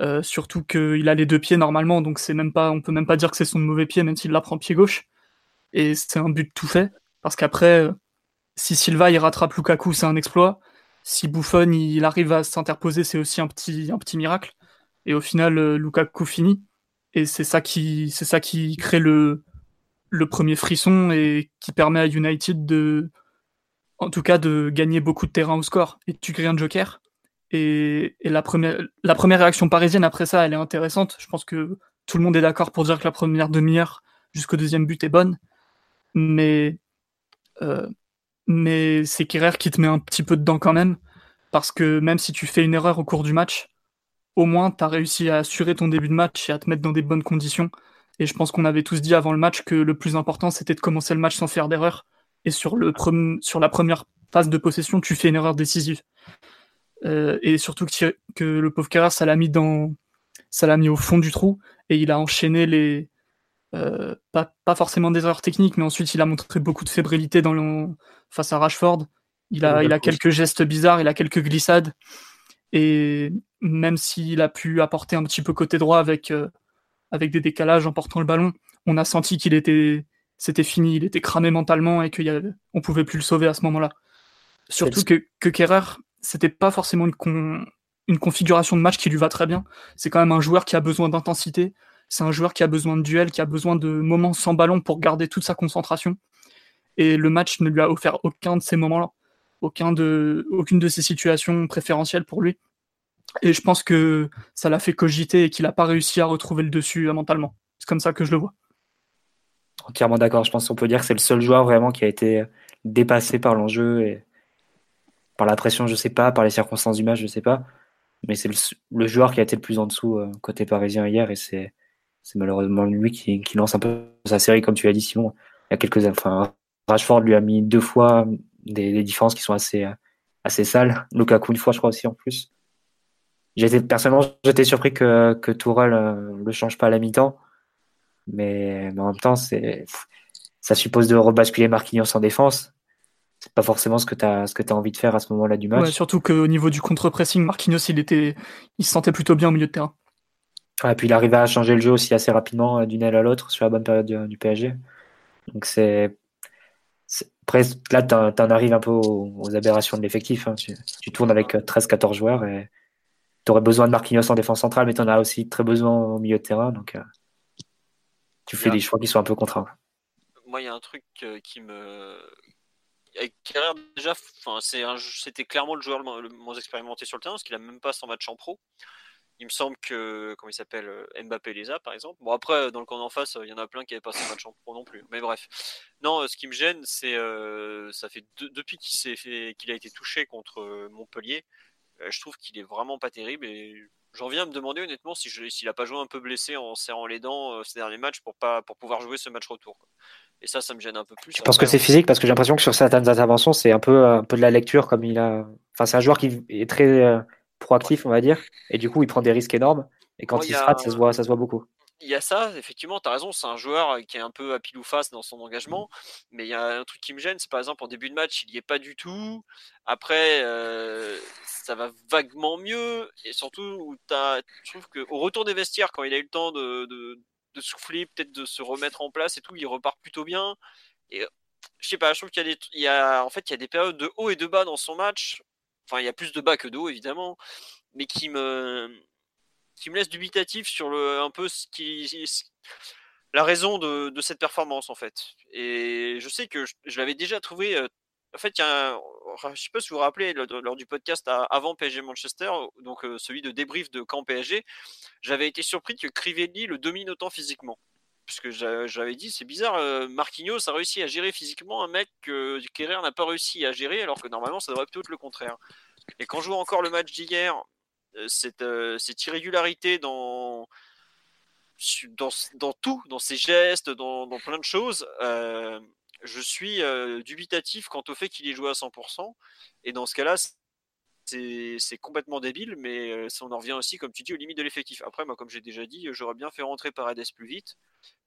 Euh, surtout qu'il a les deux pieds normalement, donc c'est même pas, on peut même pas dire que c'est son mauvais pied, même s'il la prend pied gauche. Et c'est un but tout fait. Parce qu'après, euh, si Silva il rattrape Lukaku, c'est un exploit. Si Buffon il arrive à s'interposer, c'est aussi un petit, un petit miracle. Et au final, euh, Lukaku finit. Et c'est ça qui, c'est ça qui crée le, le premier frisson et qui permet à United de, en tout cas, de gagner beaucoup de terrain au score. Et tu crées un joker. Et, la, première, réaction parisienne après ça, elle est intéressante. Je pense que tout le monde est d'accord pour dire que la première demi-heure jusqu'au deuxième but est bonne, mais, euh, c'est Kerrer qui te met un petit peu dedans quand même, parce que même si tu fais une erreur au cours du match, au moins tu as réussi à assurer ton début de match et à te mettre dans des bonnes conditions. Et je pense qu'on avait tous dit avant le match que le plus important c'était de commencer le match sans faire d'erreur. Et sur, le sur la première phase de possession, tu fais une erreur décisive. Euh, et surtout que, que le pauvre Kerrer, ça l'a mis dans, ça l'a mis au fond du trou et il a enchaîné les, euh, pas, pas, forcément des erreurs techniques, mais ensuite il a montré beaucoup de fébrilité dans le, face à Rashford. Il a, il a quelques gestes bizarres, il a quelques glissades. Et même s'il a pu apporter un petit peu côté droit avec, euh, avec des décalages en portant le ballon, on a senti qu'il était, c'était fini, il était cramé mentalement et qu'on pouvait plus le sauver à ce moment-là. Surtout que, que Kerrer, c'était pas forcément une, configuration de match qui lui va très bien. C'est quand même un joueur qui a besoin d'intensité. C'est un joueur qui a besoin de duel, qui a besoin de moments sans ballon pour garder toute sa concentration. Et le match ne lui a offert aucun de ces moments-là, aucun de, aucune de ces situations préférentielles pour lui. Et je pense que ça l'a fait cogiter et qu'il n'a pas réussi à retrouver le dessus euh, mentalement. C'est comme ça que je le vois. Entièrement d'accord. Je pense qu'on peut dire que c'est le seul joueur vraiment qui a été dépassé par l'enjeu par la pression, je sais pas, par les circonstances du match, je sais pas mais c'est le, joueur qui a été le plus en dessous euh, côté parisien hier et c'est malheureusement lui qui, lance un peu sa série comme tu l'as dit Simon. Il y a quelques enfin Rashford lui a mis deux fois des, des différences qui sont assez assez sales. Lukaku une fois je crois aussi en plus. J'étais personnellement j'étais surpris que que Tourelle euh, le change pas à la mi-temps, mais, mais en même temps c'est ça suppose de rebasculer Marquinhos en défense c'est pas forcément ce que tu as ce que as envie de faire à ce moment-là du match. Ouais, surtout qu'au niveau du contre-pressing, Marquinhos il était il se sentait plutôt bien au milieu de terrain. et puis il arrivait à changer le jeu aussi assez rapidement euh, d'une aile à l'autre sur la bonne période du, PSG. Donc c'est après là tu en arrives un peu aux, aberrations de l'effectif. Hein. Tu, tournes avec 13-14 euh, joueurs et tu aurais besoin de Marquinhos en défense centrale, mais tu en as aussi très besoin au milieu de terrain. Donc euh, tu fais des choix qui sont un peu contraints. Moi, il y a un truc qui me avec déjà, c'était clairement le joueur le moins expérimenté sur le terrain, parce qu'il a même pas son match en pro. Il me semble que, comment il s'appelle, euh, Mbappé les a, par exemple. Bon, après, dans le camp d'en face, il y en a plein qui n'avaient pas son match en pro non plus. Mais bref. Non, euh, ce qui me gêne, c'est, euh, ça fait depuis qu'il a été touché contre Montpellier, je trouve qu'il est vraiment pas terrible et j'en viens à me demander honnêtement si s'il a pas joué un peu blessé en serrant les dents ces derniers matchs pour pas, pour pouvoir jouer ce match retour. Et ça, ça me gêne un peu plus. Je pense que c'est physique parce que j'ai l'impression que sur certaines interventions, c'est un peu, un peu de la lecture comme il a. Enfin, c'est un joueur qui est très euh, proactif, on va dire. Et du coup, il prend des risques énormes. Et quand il se rate, ça se voit, ça se voit beaucoup. Il y a ça, effectivement, tu as raison, c'est un joueur qui est un peu à pile ou face dans son engagement. Mais il y a un truc qui me gêne, c'est par exemple en début de match, il n'y est pas du tout. Après, euh, ça va vaguement mieux. Et surtout, as, je trouve qu'au retour des vestiaires, quand il a eu le temps de de souffler, peut-être de se remettre en place et tout, il repart plutôt bien. Et je sais pas, je trouve qu'il y a des, il y a, en fait, il y a des périodes de haut et de bas dans son match. Enfin, il y a plus de bas que de haut, évidemment, mais qui me, qui me laisse dubitatif sur le, un peu ce qui, la raison de, de cette performance, en fait. Et je sais que je l'avais déjà trouvé euh, en fait, y a je sais pas si vous vous rappelez lors du podcast avant PSG Manchester, donc euh, celui de débrief de camp PSG, j'avais été surpris que Crivelli le domine autant physiquement. Puisque j'avais dit, c'est bizarre, euh, Marquinhos a réussi à gérer physiquement un mec que Kerrer n'a pas réussi à gérer, alors que normalement ça devrait plutôt être le contraire. Et quand je vois encore le match d'hier, euh, cette, irrégularité dans, dans, tout, dans ses gestes, dans plein de choses, je suis dubitatif quant au fait qu'il ait joué à 100%. Et dans ce cas-là, c'est complètement débile, mais ça, on en revient aussi, comme tu dis, aux limites de l'effectif. Après, moi, comme j'ai déjà dit, j'aurais bien fait rentrer Paredes plus vite,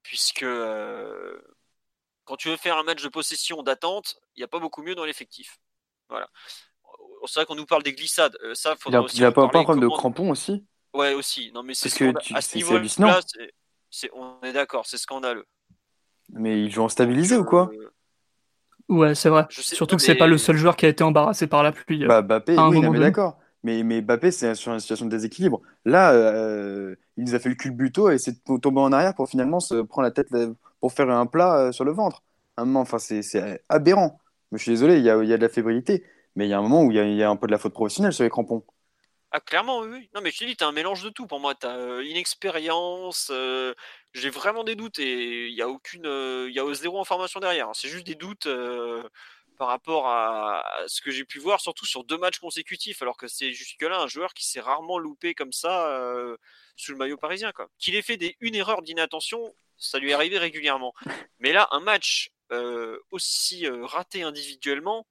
puisque quand tu veux faire un match de possession d'attente, il n'y a pas beaucoup mieux dans l'effectif. Voilà. C'est vrai qu'on nous parle des glissades. ça, il n'y a, pas un problème de crampons aussi? Ouais, aussi. Non, mais c'est que tu, à ce niveau-là, on est d'accord, c'est scandaleux. Mais ils jouent en stabilisé ou quoi? Ouais, c'est vrai. Surtout que c'est pas le seul joueur qui a été embarrassé par la pluie. Euh, bah, Bappé, oui, mais d'accord. Mais, mais Bappé, c'est sur une situation de déséquilibre. Là, euh, il nous a fait le cul buto et c'est tombé en arrière pour finalement se prendre la tête pour faire un plat euh, sur le ventre. Un moment, enfin, c'est aberrant. Mais je suis désolé, il y a, il y a de la fébrilité. Mais il y a un moment où il y a, il y a un peu de la faute professionnelle sur les crampons. Ah, clairement, oui. Non, mais je te dis, t'as un mélange de tout pour moi. T'as euh, inexpérience, euh, j'ai vraiment des doutes et il y a aucune, euh, il y a zéro information derrière. C'est juste des doutes euh, par rapport à, ce que j'ai pu voir, surtout sur deux matchs consécutifs, alors que c'est jusque-là un joueur qui s'est rarement loupé comme ça sous le maillot parisien. Qu'il ait fait une erreur d'inattention, ça lui est arrivé régulièrement. Mais là, un match aussi raté individuellement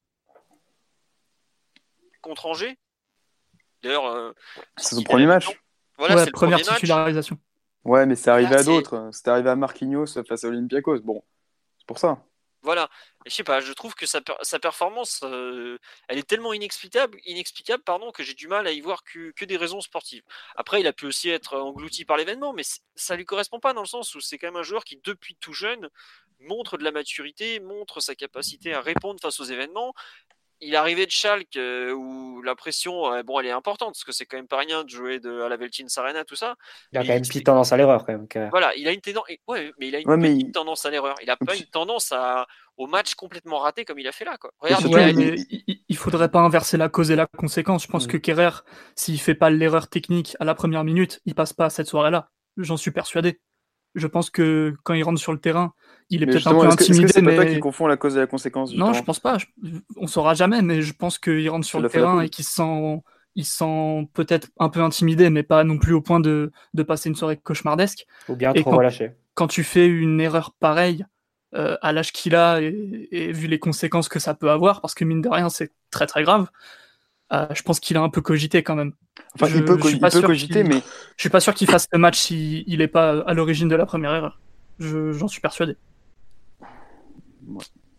contre Angers. D'ailleurs, euh, C'est son premier match. Voilà, Ouais, c'est première premier match. titularisation. Ouais, mais c'est arrivé Là, à d'autres. C'est arrivé à Marquinhos face à Olympiakos. Bon, c'est pour ça. Voilà. Je sais pas, je trouve que sa, per- sa performance, euh, elle est tellement inexplicable, inexplicable pardon, que j'ai du mal à y voir que, que des raisons sportives. Après, il a pu aussi être englouti par l'événement, mais ça lui correspond pas dans le sens où c'est quand même un joueur qui, depuis tout jeune, montre de la maturité, montre sa capacité à répondre face aux événements. Il est arrivé de Schalke euh, où la pression, euh, bon, elle est importante parce que c'est quand même pas rien de jouer de, à la Veltins Arena, tout ça. Il a quand même c'est- pris tendance à l'erreur, quand même. Kerrer. Voilà, il a une tendance, ouais, mais il a une Ouais, petite il- tendance à l'erreur. Il a pas une tendance à, au match complètement raté comme il a fait là, quoi. Regarde, surtout, il a- il- il, faudrait pas inverser la cause et la conséquence. Je pense Mm. que Kerrer, s'il fait pas l'erreur technique à la première minute, il passe pas cette soirée-là. J'en suis persuadé. Je pense que quand il rentre sur le terrain, il est peut-être un peu que intimidé, c'est pas toi mais qui confond la cause et la conséquence non, je pense pas. Je- On saura jamais, mais je pense qu'il rentre sur le terrain et qu'il se sent, il se sent peut-être un peu intimidé, mais pas non plus au point de, de passer une soirée cauchemardesque. Ou bien Et trop quand- relâché. Quand tu fais une erreur pareille euh, à l'âge qu'il a et, et vu les conséquences que ça peut avoir, parce que mine de rien, c'est très très grave. euh, je pense qu'il a un peu cogité quand même. Enfin, Je- il peut, co- il cogiter, qu'il- mais Je suis pas sûr qu'il fasse le match s'il il est pas à l'origine de la première erreur. Je- J'en suis persuadé.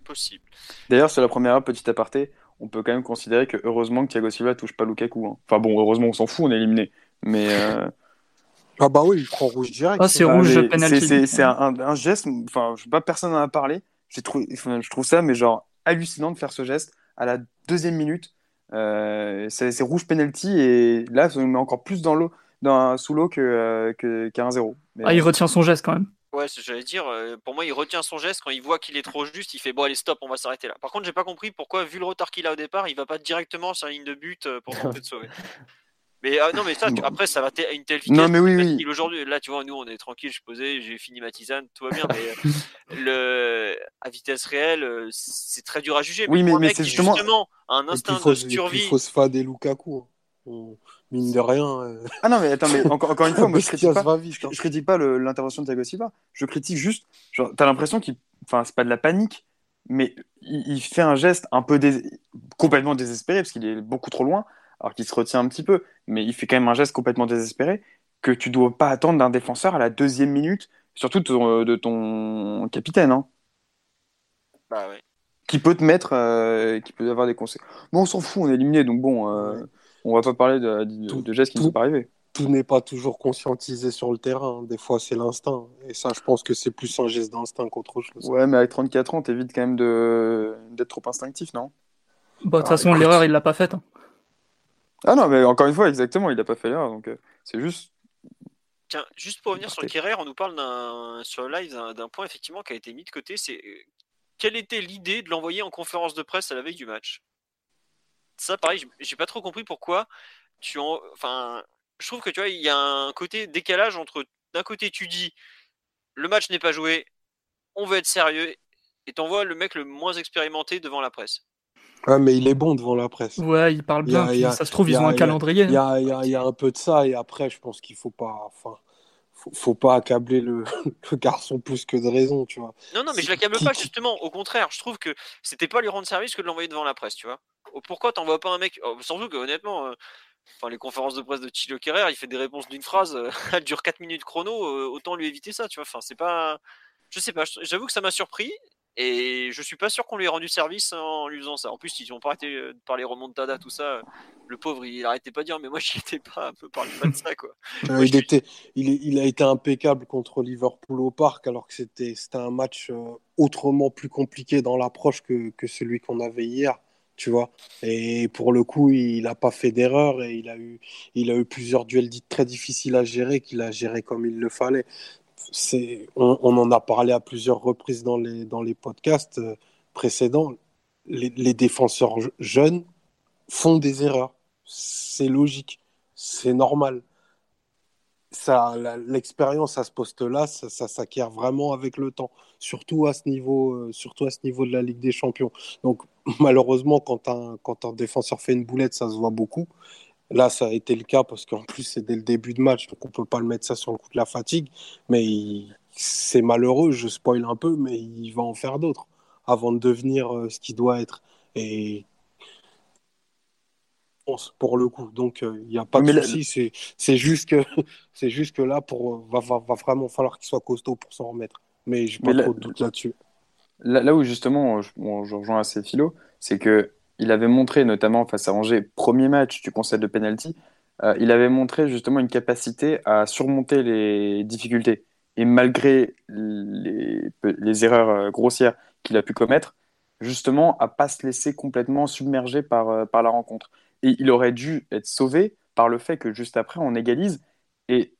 Possible. d'ailleurs, sur la première petit aparté, on peut quand même considérer que heureusement que Thiago Silva touche pas Lukaku. hein. Enfin bon, heureusement, on s'en fout, on est éliminé. Mais euh, Ah bah oui, il prend rouge direct. Ah, c'est Enfin, rouge, penalty. c'est- un, geste, enfin, je sais pas, personne n'en a parlé. J'ai trouvé, enfin, je trouve ça, mais genre hallucinant de faire ce geste à la deuxième minute. Euh, c'est rouge penalty et là, ça nous met encore plus dans l'eau, dans, sous l'eau que, euh, que, qu'à 1-0. Mais, Ah, il retient son geste quand même. Ouais, j'allais dire. Pour moi, il retient son geste quand il voit qu'il est trop juste. Il fait bon, allez, stop, on va s'arrêter là. Par contre, j'ai pas compris pourquoi, vu le retard qu'il a au départ, il va pas directement sur la ligne de but pour tenter de sauver. Mais euh, non, mais ça, tu- après, ça va à une telle vitesse. Non, mais oui, oui. Aujourd'hui, là, tu vois, nous, on est tranquille. Je suis posé, j'ai fini ma tisane, tout va bien. Mais le à vitesse réelle, c'est très dur à juger. Oui, mais- c'est justement- a un instinct de survie. il faut se fader Lukaku. hein. Mine de rien. euh, Ah non, mais attends, mais encore, encore une fois, moi je critique pas, vite, je, hein. je critique pas l'intervention de Thiago Silva. Je critique juste, genre, t'as l'impression qu'il, enfin, c'est pas de la panique, mais il, il fait un geste un peu dés- complètement désespéré parce qu'il est beaucoup trop loin, alors qu'il se retient un petit peu, mais il fait quand même un geste complètement désespéré que tu dois pas attendre d'un défenseur à la deuxième minute, surtout de ton, de ton capitaine, hein, Bah ouais. qui peut te mettre, euh, qui peut avoir des conséquences. Bon, on s'en fout, on est éliminé, donc bon, euh, on va pas parler de, de- Tout- de gestes qui ne tout- sont pas arrivés. Tout n'est pas toujours conscientisé sur le terrain. Des fois, c'est l'instinct. Et ça, je pense que c'est plus un geste d'instinct qu'autre chose. Ouais, mais avec 34 ans, t'évites quand même d'être trop instinctif, non? Bah, de toute Ah, façon, écoute. l'erreur, il l'a pas faite. hein. Ah non, mais encore une fois, exactement, il a pas fait l'erreur, donc euh, c'est juste. Tiens, juste pour revenir sur. Kerrer, on nous parle d'un, sur le live d'un, d'un point effectivement qui a été mis de côté. C'est euh, quelle était l'idée de l'envoyer en conférence de presse à la veille du match? Ça, pareil, j'ai- pas trop compris pourquoi. Tu en, enfin, je trouve que tu vois, il y a un côté décalage entre d'un côté tu dis le match n'est pas joué, on veut être sérieux, et t'envoies le mec le moins expérimenté devant la presse. Ouais, mais il est bon devant la presse. Ouais, il parle Il y a- bien. il a- ça se trouve, il ils ont un calendrier. Il y y a un peu de ça. Et après, je pense qu'il faut pas. Enfin, faut, faut pas accabler le, le garçon plus que de raison, tu vois. Non, non, mais je l'accable pas, justement. Au contraire, je trouve que c'était pas lui rendre service que de l'envoyer devant la presse, tu vois. Oh, Pourquoi t'envoies pas un mec. oh, Surtout que, honnêtement, euh, enfin, les conférences de presse de Thilo Kerrer, il fait des réponses d'une phrase, euh, elle dure 4 minutes chrono, euh, autant lui éviter ça, tu vois. Enfin, c'est pas. Je sais pas, j'avoue que ça m'a surpris. Et je suis pas sûr qu'on lui ait rendu service en lui faisant ça. En plus, ils ont pas arrêté euh, de parler remontada, tout ça. Le pauvre, il arrêtait pas de dire, mais moi j'y étais pas, un peu parle pas de ça, quoi. Euh, Moi, il, était, il, a été impeccable contre Liverpool au parc, alors que c'était c'était un match euh, autrement plus compliqué dans l'approche que, que celui qu'on avait hier, tu vois. Et pour le coup, il n'a pas fait d'erreur et il a, eu, il a eu plusieurs duels dits très difficiles à gérer, qu'il a géré comme il le fallait. On, en a parlé à plusieurs reprises dans les, dans les podcasts euh, précédents. Les, défenseurs je- jeunes font des erreurs. C'est logique. c'est normal. Ça, l'expérience à ce poste-là, ça, ça s'acquiert vraiment avec le temps, surtout à ce niveau, euh, surtout à ce niveau de la Ligue des Champions. Donc malheureusement, quand un, quand un défenseur fait une boulette, ça se voit beaucoup. Là, ça a été le cas parce qu'en plus, c'est dès le début de match, donc on peut pas le mettre ça sur le coup de la fatigue. Mais c'est malheureux, je spoil un peu, mais il va en faire d'autres avant de devenir euh, ce qu'il doit être. Et pour le coup. Donc, il euh, n'y a pas de souci. C'est juste, que, juste que là, pour, va, va, va vraiment falloir qu'il soit costaud pour s'en remettre. Mais je n'ai pas trop de doute là-dessus. Là, là, où justement, je, je rejoins assez philo, c'est que il avait montré, notamment face à Angers, premier match du concept de penalty, euh, il avait montré justement une capacité à surmonter les difficultés. Et malgré les, erreurs euh, grossières qu'il a pu commettre, justement, à pas se laisser complètement submerger par, euh, par la rencontre. Et il aurait dû être sauvé par le fait que juste après, on égalise et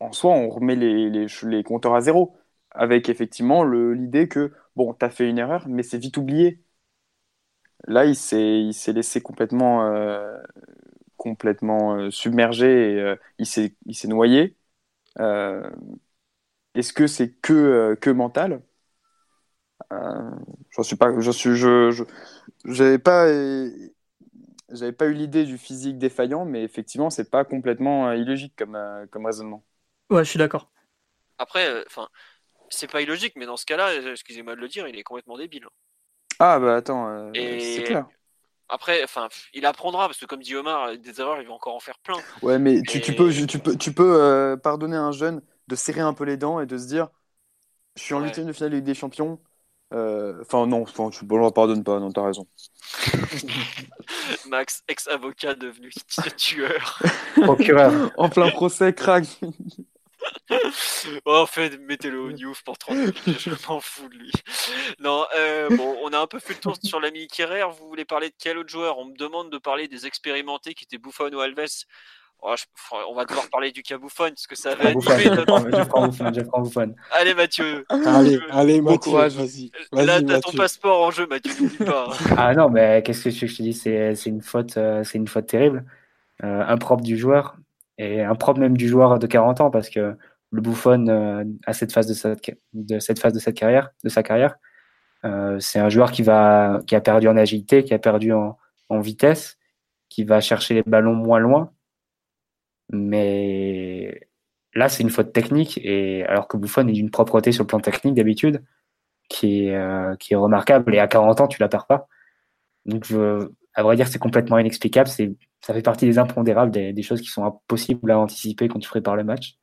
en soi, on remet les, les, les compteurs à zéro. Avec effectivement l'idée que, bon, tu as fait une erreur, mais c'est vite oublié. Là, il s'est laissé complètement, euh, complètement euh, submerger et euh, il s'est noyé. Est-ce que c'est que, que mental? J'en suis pas. Je suis. Je. J'avais pas. J'avais pas eu l'idée du physique défaillant, mais effectivement, c'est pas complètement illogique comme, comme raisonnement. Ouais, je suis d'accord. Après, enfin, c'est pas illogique, mais dans ce cas-là, excusez-moi de le dire, il est complètement débile. Ah bah attends, euh, c'est clair. Après, enfin, il apprendra parce que comme dit Omar, des erreurs, il va encore en faire plein. Ouais, mais tu, tu peux, tu peux, tu peux euh, pardonner à un jeune de serrer un peu les dents et de se dire, je suis en huitième de finale de Ligue des Champions. Euh, enfin non, enfin, tu ne pardonne pas, non, t'as raison. Max, ex-avocat devenu tueur. Procureur. en plein procès, crack. Oh, en fait, mettez-le au news pour 30 minutes, je m'en fous de lui. Non, euh, bon, on a un peu fait le tour sur l'ami Kerrer. Vous voulez parler de quel autre joueur? On me demande de parler des expérimentés qui étaient Buffon ou Alves. Oh, on va devoir parler du cas Buffon parce que ça va être. Allez, Mathieu. Allez, allez Mathieu, courage. Vas-y. Là, t'as ton passeport en jeu, Mathieu, n'oublie pas. Hein. Ah non, mais qu'est-ce que je te dis C'est une faute, euh, c'est une faute terrible. Euh, impropre du joueur et un propre même du joueur de 40 ans parce que le Buffon euh, à cette phase de, cette, de cette phase de cette carrière, de sa carrière, euh, c'est un joueur qui va qui a perdu en agilité, qui a perdu en, en, vitesse, qui va chercher les ballons moins loin. Mais là, c'est une faute technique et alors que Buffon est d'une propreté sur le plan technique d'habitude, qui est euh, qui est remarquable et à 40 ans, tu la perds pas. Donc, je, à vrai dire, c'est complètement inexplicable. C'est ça fait partie des impondérables, des, choses qui sont impossibles à anticiper quand tu prépares le match.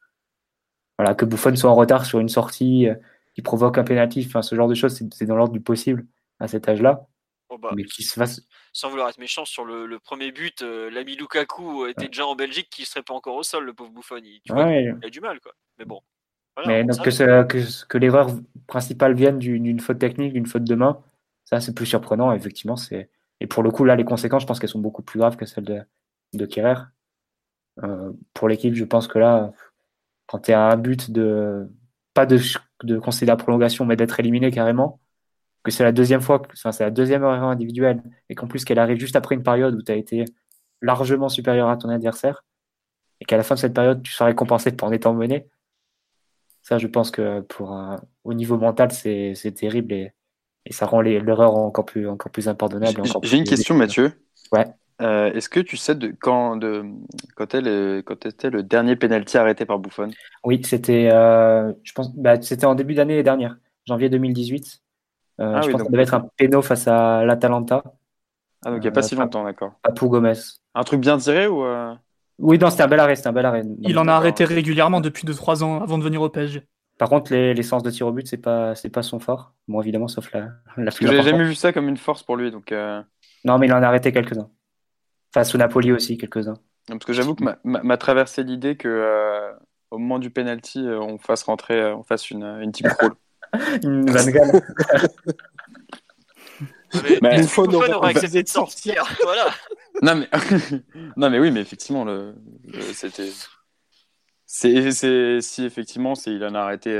Voilà, que Buffon soit en retard sur une sortie euh, qui provoque un pénalty, enfin, ce genre de choses, c'est dans l'ordre du possible à cet âge-là. Oh, bah, mais qui se fasse... Sans vouloir être méchant, sur le, premier but, euh, l'ami Lukaku était déjà en Belgique, qui ne serait pas encore au sol, le pauvre Buffon. Il, tu vois, il a du mal, quoi. Mais bon. mais donc que, que, que l'erreur principale vienne d'une faute technique, d'une faute de main, ça c'est plus surprenant. Effectivement, c'est et pour le coup, là, les conséquences, je pense qu'elles sont beaucoup plus graves que celles de, de Kerrer. Euh, pour l'équipe, je pense que là, quand tu as un but de pas de, de la prolongation, mais d'être éliminé carrément, que c'est la deuxième fois, enfin, c'est la deuxième erreur individuelle, et qu'en plus qu'elle arrive juste après une période où tu as été largement supérieur à ton adversaire, et qu'à la fin de cette période, tu seras récompensé en étant mené. Ça, je pense que pour au niveau mental, c'est terrible et ça rend l'erreur encore plus, encore plus impardonnable. J'ai une question, Mathieu. Ouais. Euh, est-ce que tu sais de, quand, de, quand, est quand était le dernier penalty arrêté par Buffon? Oui, c'était euh, je pense bah, c'était en début d'année dernière, janvier 2018. Euh, ah je pense que ça devait être un péno face à l'Atalanta. Ah donc il n'y a pas si longtemps, d'accord. À Pou Gomez. Un truc bien tiré ou Oui, non, c'était un bel arrêt, c'était un bel arrêt. il en a arrêté régulièrement depuis 2-3 ans avant de venir au PSG. Par contre, les, les séances de tir au but, c'est pas, c'est pas son fort. Bon, évidemment, sauf la, la J'ai jamais vu ça comme une force pour lui, donc. Non, mais il en a arrêté quelques-uns. Face au Napoli aussi, quelques-uns. Parce que j'avoue que m'a traversé l'idée que euh, au moment du penalty, euh, on fasse rentrer, euh, on fasse une, une team crawl. une Van Gaal. mais, une fois, on aurait accepté de sortir. voilà. Non mais, non mais oui, mais effectivement, le, c'était. C'est, si effectivement, c'est, il en a arrêté,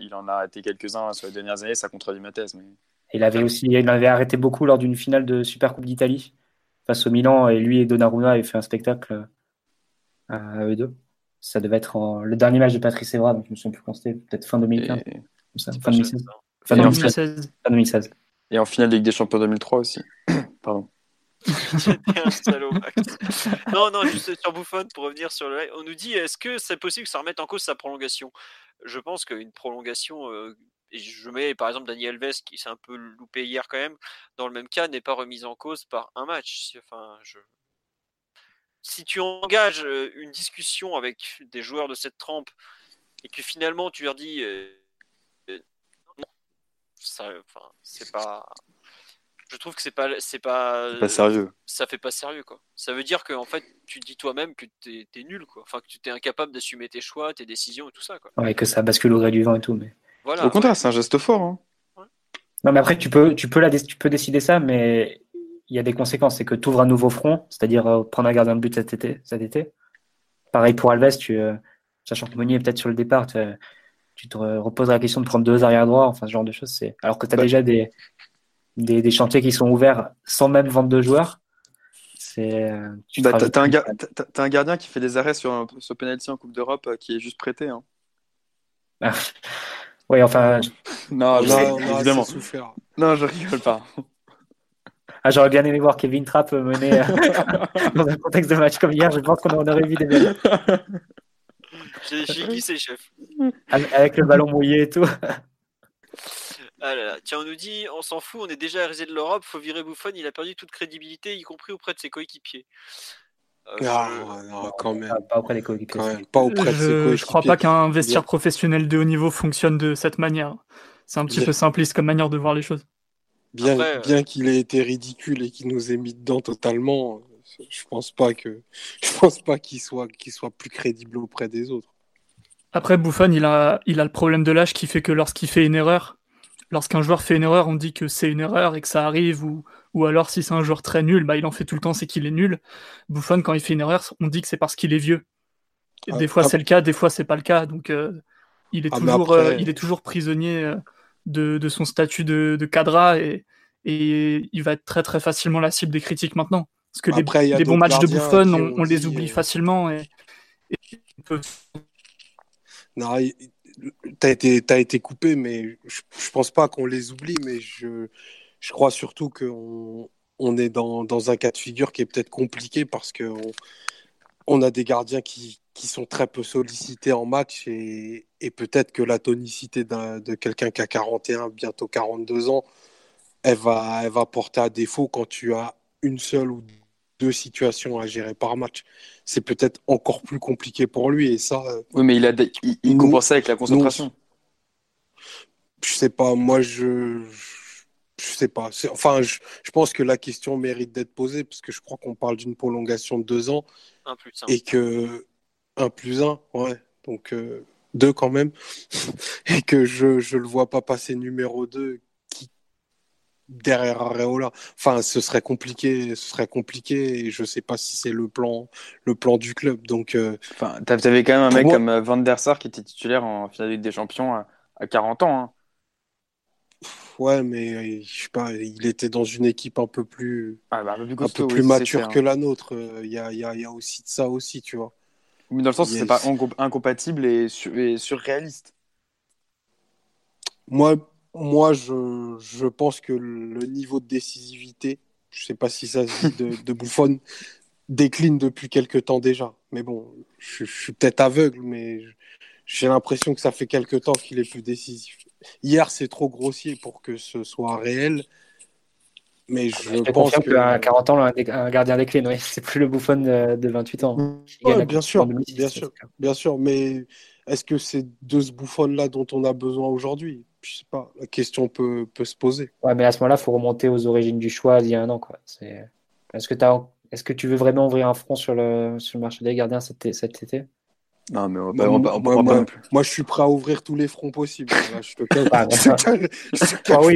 il en a arrêté quelques-uns sur les dernières années, ça contredit ma thèse. Mais... Il avait aussi, il avait arrêté beaucoup lors d'une finale de Super Coupe d'Italie face au Milan et lui et Donnarumma avaient fait un spectacle à eux deux. Ça devait être en- le dernier match de Patrice Evra, donc je me souviens plus quand c'était, peut-être fin 2015, Et, comme ça, C'est fin pas 2016. cher, ça. Fin Et en 2016. 2016. fin 2016. et en finale de Ligue des Champions 2003 aussi. Pardon. T'es un salaud, Max. non, non, juste sur Buffon, pour revenir sur le live, on nous dit est-ce que c'est possible que ça remette en cause sa prolongation? Je pense qu'une prolongation, euh, et je mets par exemple Daniel Alves, qui s'est un peu loupé hier quand même, dans le même cas, n'est pas remise en cause par un match. Enfin, je... Si tu engages euh, une discussion avec des joueurs de cette trempe et que finalement tu leur dis euh, euh, non, ça, enfin, c'est pas. Je trouve que c'est pas, c'est pas, C'est pas sérieux. ça fait pas sérieux quoi. Ça veut dire que en fait tu dis toi-même que t'es es nul quoi. Enfin que tu es incapable d'assumer tes choix, tes décisions et tout ça quoi. Ouais, que ça bascule au gré du vent et tout. Mais... Voilà. Au contraire, c'est un geste fort. hein. Non, mais après, tu peux, tu peux, la, tu peux décider ça, mais il y a des conséquences. C'est que tu ouvres un nouveau front, c'est-à-dire euh, prendre un gardien de but cet été. Cet été. Pareil pour Alves, tu, euh, sachant que Meunier est peut-être sur le départ, tu, euh, tu te re- reposes la question de prendre deux arrière droits, enfin ce genre de choses. C'est... Alors que tu as Ouais. déjà des, des, des chantiers qui sont ouverts sans même vendre de joueurs. C'est, tu Bah, t'as un gardien qui fait des arrêts sur, sur penalty en Coupe d'Europe euh, qui est juste prêté. Hein. Oui, enfin, Non, évidemment. Non, je rigole pas. ah, j'aurais bien aimé voir Kevin Trapp mener euh, dans un contexte de match comme hier. Je pense qu'on en aurait vu des belles. J'ai, j'ai glissé chef. Avec le ballon mouillé et tout. Ah là là. Tiens on nous dit on s'en fout, on est déjà RZ de l'Europe, faut virer Buffon, il a perdu toute crédibilité, y compris auprès de ses coéquipiers. Euh, Ah, je- non, quand même. Pas, auprès des coéquipiers. Quand même. Pas auprès de ses Je, je crois pas qu'un vestiaire Bien. professionnel de haut niveau fonctionne de cette manière. C'est un petit Bien. peu simpliste comme manière de voir les choses. Bien, Après, euh, bien qu'il ait été ridicule et qu'il nous ait mis dedans totalement, je pense pas que je pense pas qu'il soit qu'il soit plus crédible auprès des autres. Après, Buffon, il a, il a le problème de l'âge qui fait que lorsqu'il fait une erreur, lorsqu'un joueur fait une erreur, on dit que c'est une erreur et que ça arrive, ou, ou alors si c'est un joueur très nul, bah, il en fait tout le temps, c'est qu'il est nul. Buffon, quand il fait une erreur, on dit que c'est parce qu'il est vieux. Et Ah, des fois ah. c'est le cas, des fois c'est pas le cas. Donc euh, il, est Ah, toujours, après- euh, il est toujours prisonnier euh, de, de son statut de, de cadra et, et il va être très très facilement la cible des critiques maintenant. Parce que les- Après, bons matchs de qui on, les oublie euh, facilement et, et on peut Non, il- t'as été t'as été coupé, mais je, je pense pas qu'on les oublie, mais je je crois surtout qu'on on est dans, dans un cas de figure qui est peut-être compliqué parce que on, a des gardiens qui, qui sont très peu sollicités en match et, et peut-être que la tonicité de quelqu'un qui a 41, bientôt 42 ans, elle va, elle va porter à défaut quand tu as une seule ou deux situations à gérer par match. C'est peut-être encore plus compliqué pour lui et ça, euh, Oui, mais il, a des- il, il Nous- compense ça avec la concentration. je sais pas, moi je je sais pas. C'est- Enfin, je, je pense que la question mérite d'être posée parce que je crois qu'on parle d'une prolongation de deux ans un plus un. et que un plus un, ouais, donc euh, deux quand même, et que je je le vois pas passer numéro 2 qui derrière Areola. Enfin, ce serait compliqué, ce serait compliqué et je sais pas si c'est le plan le plan du club. Donc euh, Enfin, t'avais quand même un mec moi- comme euh, Van der Sar qui était titulaire en finale des Champions à, à 40 ans. hein. ouais, mais euh, je sais pas, il était dans une équipe un peu plus Ah, bah, un peu plus un peu mature que la nôtre. Euh, Il y, a, il y, a, il y a aussi de ça aussi, tu vois. Mais dans le sens c'est pas incom- incompatible et, sur- et surréaliste. Moi, moi je, je pense que le niveau de décisivité, je sais pas si ça se dit de, de Buffon, décline depuis quelques temps déjà. Mais bon, je, je suis peut-être aveugle, mais j'ai l'impression que ça fait quelques temps qu'il est plus décisif. Hier, c'est trop grossier pour que ce soit réel. Mais je, Je pense que. qu'à 40 ans, un, gardien décline, oui. C'est plus le bouffon de, de 28 ans. Ouais, la bien sûr, en 2006, bien sûr. Bien sûr, mais est-ce que c'est de ce Buffon-là dont on a besoin aujourd'hui? Je sais pas. La question peut, peut se poser. Ouais, mais à ce moment-là, il faut remonter aux origines du choix d'il y a un an. Quoi. Est-ce, que t'as... Est-ce que tu veux vraiment ouvrir un front sur le, sur le marché des gardiens cet, cet été? Non, mais on va Moi, pas, on moi, pas moi- non plus. Moi, je suis prêt à ouvrir tous les fronts possibles. Là, je te cache- Ah, Ah oui,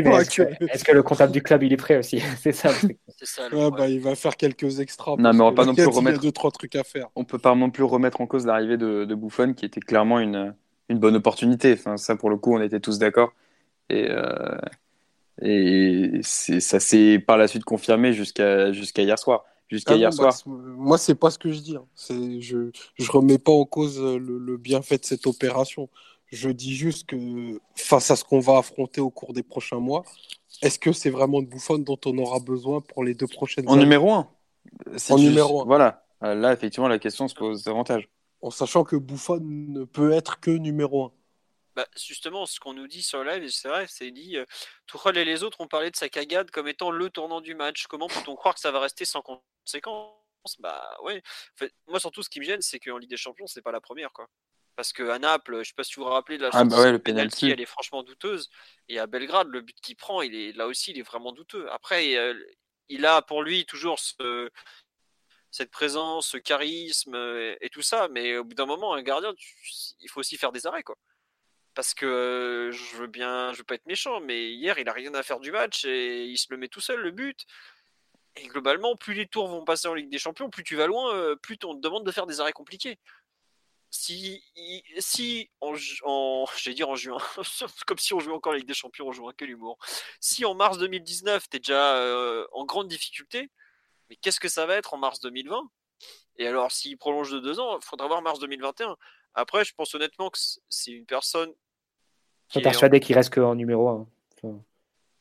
est-ce que, le comptable du club, il est prêt aussi C'est ça. Ouais, bah, il va faire quelques extras. Non, mais on va pas non il y a- plus remettre- deux, trois trucs à faire. On peut pas non plus remettre en cause l'arrivée de, de Buffon, qui était clairement une, une bonne opportunité. Enfin, ça, pour le coup, on était tous d'accord. Et, euh, et ça s'est par la suite confirmé jusqu'à jusqu'à hier soir. Jusqu'à Ah hier non, soir. Moi, c'est pas ce que je dis. hein. C'est, je, je remets pas en cause le, le bienfait de cette opération. Je dis juste que face à ce qu'on va affronter au cours des prochains mois, est-ce que c'est vraiment de Buffon dont on aura besoin pour les deux prochaines En années numéro 1. En numéro un. Voilà. Euh, Là, effectivement, la question se pose davantage. En sachant que Buffon ne peut être que numéro un. Bah, justement, ce qu'on nous dit sur le live, c'est vrai, c'est dit euh, Tuchel et les autres ont parlé de sa cagade comme étant le tournant du match. Comment peut-on croire que ça va rester sans conséquence Bah ouais. En fait, moi, surtout, ce qui me gêne, c'est qu'en Ligue des Champions, c'est pas la première, quoi. Parce qu'à Naples, je sais pas si vous vous rappelez de la Ah, bah ouais, le penalty, elle est franchement douteuse. Et à Belgrade, le but qu'il prend, il est là aussi, il est vraiment douteux. Après, euh, il a pour lui toujours ce- cette présence, ce charisme euh, et tout ça, mais au bout d'un moment, un gardien, tu- il faut aussi faire des arrêts, quoi. Parce que je veux bien, je veux pas être méchant, mais hier, il a rien à faire du match et il se le met tout seul, le but. Et globalement, plus les tours vont passer en Ligue des Champions, plus tu vas loin, plus on te demande de faire des arrêts compliqués. Si, si en, en j'allais dire en juin, comme si on jouait encore la Ligue des Champions en juin, quel humour. Si en mars 2019, tu es déjà en grande difficulté, mais qu'est-ce que ça va être en mars 2020 Et alors, s'il prolonge de deux ans, il faudra voir mars 2021. Après, je pense honnêtement que c'est une personne qui en- persuadé qu'il reste qu'en numéro 1.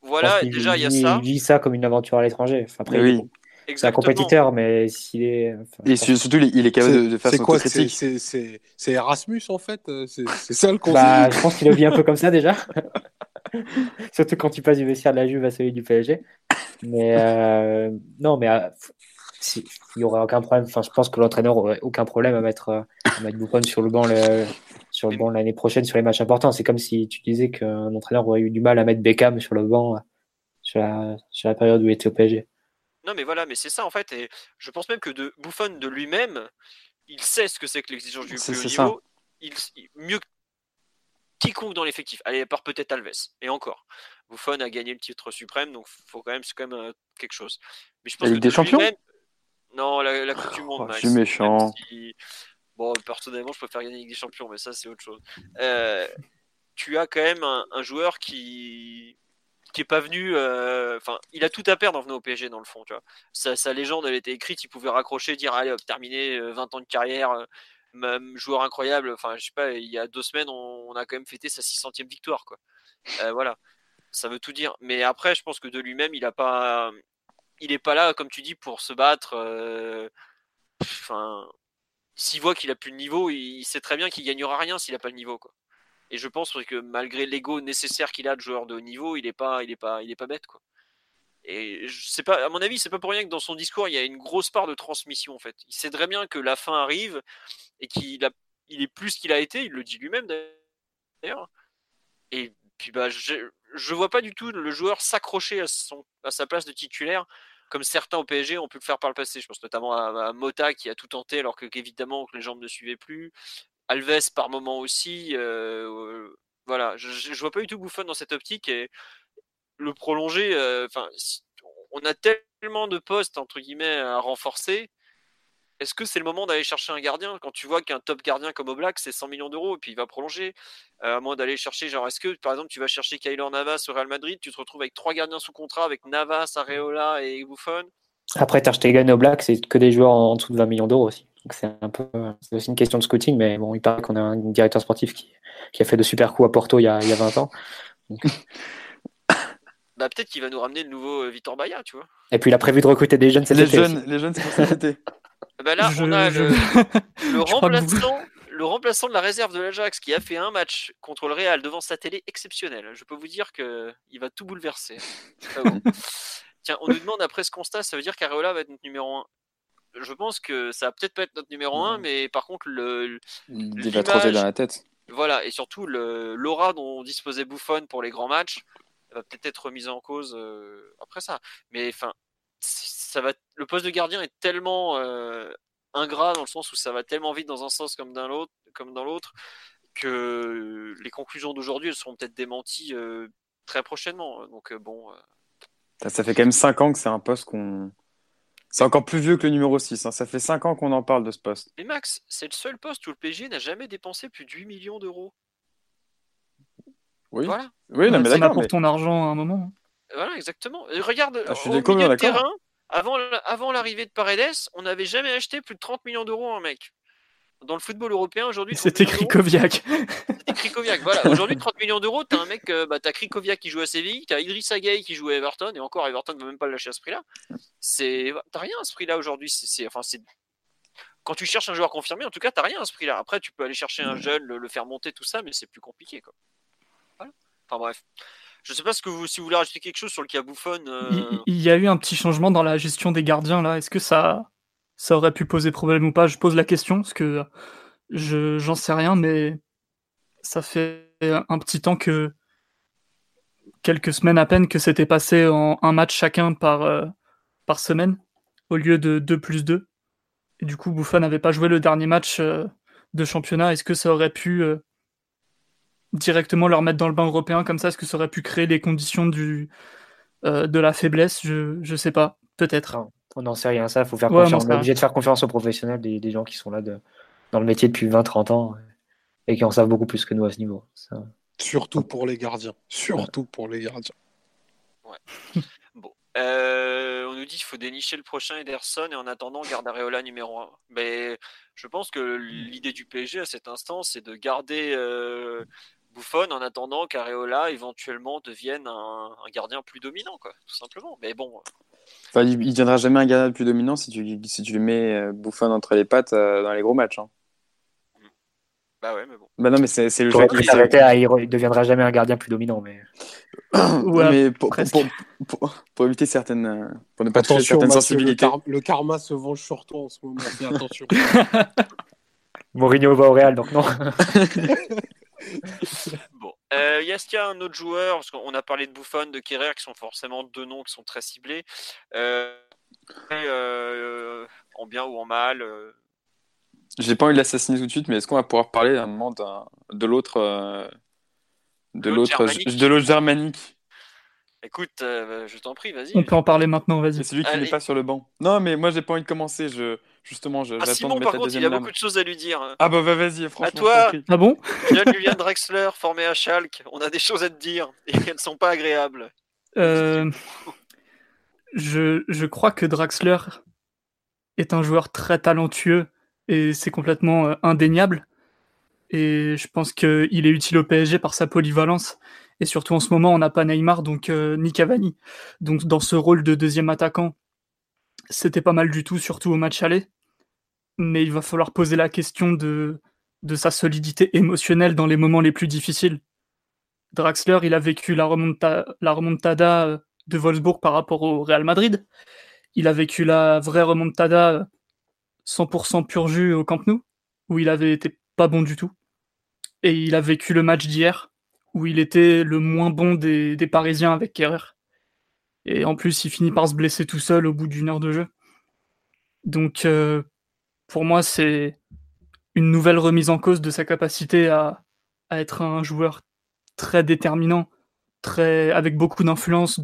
Voilà, déjà, il y a ça. Il vit ça comme une aventure à l'étranger. Enfin, après, Oui. il- c'est un compétiteur, mais s'il est. enfin, Et su- surtout, il est- il est capable de, faire son quoi critique. c'est, Erasmus en fait euh, C'est, ça le concept Bah, je pense qu'il le vit un peu comme ça déjà. Surtout quand tu passes du vestiaire de la Juve à celui du PSG. Mais euh, non, mais euh, il n'y aurait aucun problème. Enfin, je pense que l'entraîneur aurait aucun problème à mettre, à mettre Buffon sur le banc le- sur le banc l'année prochaine sur les matchs importants. C'est comme si tu disais qu'un entraîneur aurait eu du mal à mettre Beckham sur le banc euh, sur la, sur la période où il était au PSG. Non, mais voilà, mais c'est ça en fait. Et je pense même que de Buffon de lui-même, il sait ce que c'est que l'exigence du plus haut c'est ça. niveau. Il, il- mieux que quiconque dans l'effectif. Allez, à part peut-être Alves. Et encore. Buffon a gagné le titre suprême, donc faut quand même, c'est quand même euh, quelque chose. Mais je pense La que des de Champions? Non, la, la Coupe du Monde, Oh, Max. je suis méchant. Même si- Bon, personnellement, je préfère gagner Ligue des Champions, mais ça, c'est autre chose. Euh, tu as quand même un, joueur qui qui est pas venu. euh, Enfin, il a tout à perdre en venant au PSG dans le fond. Tu vois. Sa, sa légende, elle était écrite. Il pouvait raccrocher, dire allez, hop, terminé, euh, 20 ans de carrière, euh, même joueur incroyable. Enfin, je sais pas. Il y a deux semaines, on, a quand même fêté sa 600e victoire, quoi. Euh, voilà, ça veut tout dire. Mais après, je pense que de lui-même, il a pas, il est pas là, comme tu dis, pour se battre. euh, Enfin, s'il voit qu'il a plus le niveau, il, sait très bien qu'il gagnera rien s'il a pas le niveau. Et je pense que malgré l'ego nécessaire qu'il a de joueur de haut niveau, il est pas, est pas, bête quoi. Et sais pas, à mon avis, c'est pas pour rien que dans son discours il y a une grosse part de transmission en fait. Il sait très bien que la fin arrive et qu'il est plus qu'il a été. Il le dit lui-même d'ailleurs. Et puis bah, je, je vois pas du tout le joueur s'accrocher à son, à sa place de titulaire comme certains au PSG ont pu le faire par le passé. Je pense notamment à, Mota qui a tout tenté alors que évidemment que les jambes ne suivaient plus. Alves par moment aussi. euh, voilà, je, je, vois pas du tout Buffon dans cette optique et le prolonger. euh, on a tellement de postes entre guillemets à renforcer. Est-ce que c'est le moment d'aller chercher un gardien? Quand tu vois qu'un top gardien comme Oblak c'est 100 millions d'euros et puis il va prolonger euh, à moins d'aller chercher genre est-ce que par exemple tu vas chercher Kyler Navas au Real Madrid tu te retrouves avec trois gardiens sous contrat avec Navas, Areola et Buffon? Après, Ter Stegen et Oblak, c'est que des joueurs en, en dessous de 20 millions d'euros aussi. Donc c'est un peu, c'est aussi une question de scouting, mais bon, il paraît qu'on a un directeur sportif qui, qui a fait de super coups à Porto il y a, il y a 20 ans. Donc- bah peut-être qu'il va nous ramener le nouveau euh, Vitor Baya tu vois Et puis il a prévu de recruter des jeunes cet Les été aussi. jeunes, les jeunes, c'est pour cet été. Bah là Je- on a je- le, vous- remplaçant le remplaçant de la réserve de l'Ajax qui a fait un match contre le Real devant sa télé exceptionnel. Je peux vous dire que il va tout bouleverser. Ah bon. Tiens, on nous demande après ce constat, ça veut dire qu'Areola va être notre numéro 1. Je pense que ça va peut-être pas être notre numéro 1, mais par contre, le, Il va trop dans la tête. voilà, et surtout l'aura dont disposait Buffon pour les grands matchs va peut-être être remise en cause euh, après ça. Mais enfin, ça va, le poste de gardien est tellement euh, ingrat dans le sens où ça va tellement vite dans un sens comme dans l'autre, comme dans l'autre, que les conclusions d'aujourd'hui elles seront peut-être démenties euh, très prochainement. Donc euh, bon, euh, Ça, ça fait quand même 5 ans que c'est un poste qu'on. C'est encore plus vieux que le numéro 6. hein. Ça fait 5 ans qu'on en parle de ce poste. mais Max, c'est le seul poste où le PSG n'a jamais dépensé plus de 8 millions d'euros. Oui, Voilà. oui non, mais d'accord. pour mais- ton argent à un moment. Voilà, exactement. Et regarde, Ah, je suis au milieu de terrain, Avant, la- avant l'arrivée de Paredes, on n'avait jamais acheté plus de 30 millions d'euros en mec. Dans le football européen aujourd'hui, 30 C'était Krikoviak. c'était Krikoviak. Voilà, aujourd'hui 30 millions d'euros, t'as un mec, euh, bah, t'as Krikoviak qui joue à Séville, t'as Idrissa Gueye qui joue à Everton, et encore Everton ne veut même pas le lâcher à ce prix-là. T'as rien à ce prix-là aujourd'hui. C'est, enfin, c'est quand tu cherches un joueur confirmé, en tout cas, t'as rien à ce prix-là. Après, tu peux aller chercher un jeune, le, le faire monter, tout ça, mais c'est plus compliqué, quoi. Voilà. Enfin bref. Je sais pas ce que vous, si vous voulez rajouter quelque chose sur le cas Buffon. euh, Il, y a eu un petit changement dans la gestion des gardiens là. Est-ce que ça, ça aurait pu poser problème ou pas? Je pose la question parce que je j'en sais rien, mais ça fait un petit temps que quelques semaines à peine que c'était passé en un match chacun par euh, par semaine au lieu de 2 plus 2. Et du coup, Buffon n'avait pas joué le dernier match euh, de championnat. Est-ce que ça aurait pu directement leur mettre dans le bain européen comme ça Est-ce que ça aurait pu créer les conditions du, euh, de la faiblesse? Je je sais pas. Peut-être. On n'en sait rien. Ça, faut faire Ouais, on confiance. On est obligé de faire confiance aux professionnels, des, des gens qui sont là de, dans le métier depuis 20-30 ans et qui en savent beaucoup plus que nous à ce niveau. Ça- Surtout pour les gardiens. Surtout pour les gardiens. Bon. Euh, on nous dit qu'il faut dénicher le prochain Ederson et en attendant, on garde Areola numéro 1. Mais je pense que l'idée du PSG à cet instant, c'est de garder euh, Buffon en attendant qu'Areola éventuellement devienne un, un gardien plus dominant, quoi, tout simplement. Mais bon, Enfin, il, il deviendra jamais un gardien plus dominant si tu, si tu lui mets euh, Buffon entre les pattes euh, dans les gros matchs. hein. bah ouais, mais bon. Bah non, mais c'est c'est le jeu qui- à il il deviendra jamais un gardien plus dominant, mais Ouais, mais pour, pour, pour- pour éviter certaines. euh, Pour ne pas toucher certaines Mathieu, le, sensibilités. car- le karma se venge sur toi en ce moment. Fais attention. Mourinho va au Real, donc non. Bon. Euh, Est-ce qu'il y a un autre joueur Parce qu'on a parlé de Buffon, de Kerrer, qui sont forcément deux noms qui sont très ciblés. Euh, euh, en bien ou en mal J'ai pas envie de l'assassiner tout de suite, mais est-ce qu'on va pouvoir parler à un moment de l'autre. De L'autre l'autre germanique? Écoute, euh, je t'en prie, vas-y. On peut en parler maintenant, vas-y. C'est celui qui n'est pas sur le banc. Non, mais moi j'ai pas envie de commencer. Je... Justement, je- Ah, Simon, de par contre, il deuxième a lame. beaucoup de choses à lui dire. Ah bah, bah, vas-y, franchement. toi. t'en prie. Ah bon Julian Drexler, formé à Schalke, on a des choses à te dire et elles ne sont pas agréables. Euh, je, je crois que Draxler est un joueur très talentueux et c'est complètement euh, indéniable. Et je pense qu'il est utile au PSG par sa polyvalence. Et surtout en ce moment, on n'a pas Neymar donc euh, ni Cavani. Donc dans ce rôle de deuxième attaquant, c'était pas mal du tout, surtout au match aller. Mais il va falloir poser la question de, de sa solidité émotionnelle dans les moments les plus difficiles. Draxler, il a vécu la, la remontada euh, de Wolfsburg par rapport au Real Madrid. Il a vécu la vraie remontada euh, 100% pur jus au Camp Nou, où il avait été pas bon du tout. Et il a vécu le match d'hier, où il était le moins bon des, Parisiens avec Kerrer. Et en plus, il finit par se blesser tout seul au bout d'une heure de jeu. Donc, euh, pour moi, c'est une nouvelle remise en cause de sa capacité à, être un joueur très déterminant, très avec beaucoup d'influence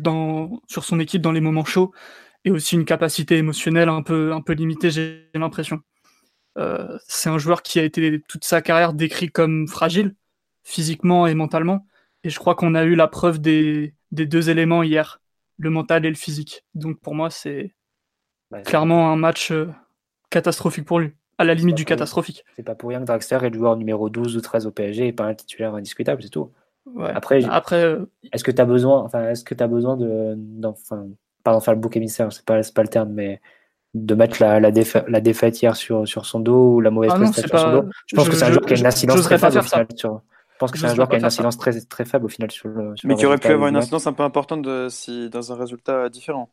sur son équipe dans les moments chauds et aussi une capacité émotionnelle un peu un peu limitée, j'ai l'impression. Euh, c'est un joueur qui a été toute sa carrière décrit comme fragile physiquement et mentalement et je crois qu'on a eu la preuve des, des deux éléments hier, le mental et le physique. Donc pour moi, c'est Bah, clairement un match euh, catastrophique pour lui, à la limite du catastrophique. c'est pas pour rien que Draxler est le joueur numéro 12 ou 13 au PSG et pas un titulaire indiscutable, c'est tout. Ouais. Après, Après, euh, est-ce que tu as besoin, enfin, est-ce que tu besoin de, enfin, pas d'en faire le bouc émissaire, c'est pas, pas le terme, mais de mettre la, la, défa- la défaite hier sur, sur son dos ou la mauvaise Ah prestation sur son dos? Je pense que c'est un joueur qui a une incidence très pas faible sur. Je pense que c'est un joueur qui a une ça. incidence très, très faible au final sur le. sur Mais qui aurait pu avoir une incidence un peu importante de, si, dans un résultat différent.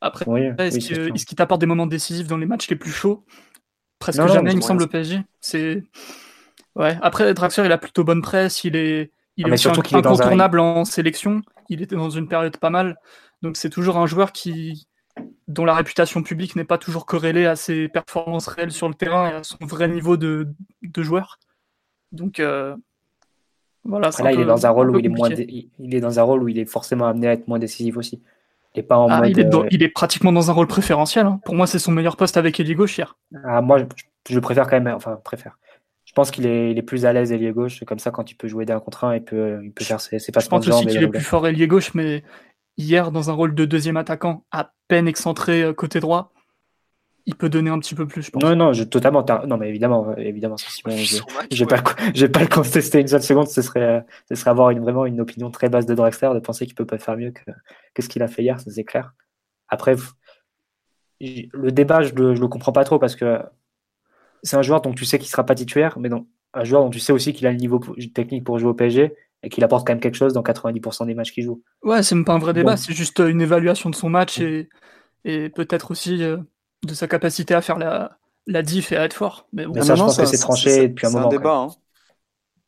après, Oui, est-ce oui, qu'il t'apporte des moments décisifs dans les matchs les plus chauds? Presque Non, jamais, mais il me semble, au PSG. C'est ouais. Après, Draxler, il a plutôt bonne presse. Il est, il Ah, est aussi surtout est un- incontournable en sélection. Il était dans une période pas mal. Donc c'est toujours un joueur qui, dont la réputation publique n'est pas toujours corrélée à ses performances réelles sur le terrain et à son vrai niveau de, de joueur. Donc euh, voilà. c'est Après, là, il est dans un rôle où il est moins, dé- il est dans un rôle où il est forcément amené à être moins décisif aussi. Et pas en Ah, mode. il, est dans- euh, il est pratiquement dans un rôle préférentiel. hein. Pour moi, c'est son meilleur poste avec Elie gauche hier. Ah, moi, je, je préfère quand même. Enfin, préfère. Je pense qu'il est, il est plus à l'aise ailier gauche. Comme ça, quand il peut jouer d'un contre un, il peut, il peut faire ses, ses Je passements pense aussi qu'il est plus fort ailier gauche, mais hier dans un rôle de deuxième attaquant, à peine excentré euh, côté droit, il peut donner un petit peu plus, je pense. Non, non, je, totalement. Non, mais évidemment, euh, évidemment, Simon, je- Je vais ouais. pas, le- je vais pas le contester une seule seconde, ce serait, euh, ce serait avoir une, vraiment une opinion très basse de Drexler de penser qu'il peut pas faire mieux que, que ce qu'il a fait hier, ça c'est clair. Après, le débat, je le, je le comprends pas trop parce que c'est un joueur dont tu sais qu'il sera pas titulaire, mais non, un joueur dont tu sais aussi qu'il a le niveau technique pour jouer au PSG et qu'il apporte quand même quelque chose dans 90% des matchs qu'il joue. Ouais, c'est même pas un vrai débat, Bon. c'est juste euh, une évaluation de son match et, et peut-être aussi euh, de sa capacité à faire la, la diff et à être fort. Mais bon, Mais Ah, ça, je non, pense que c'est tranché depuis un c'est moment, débat. hein.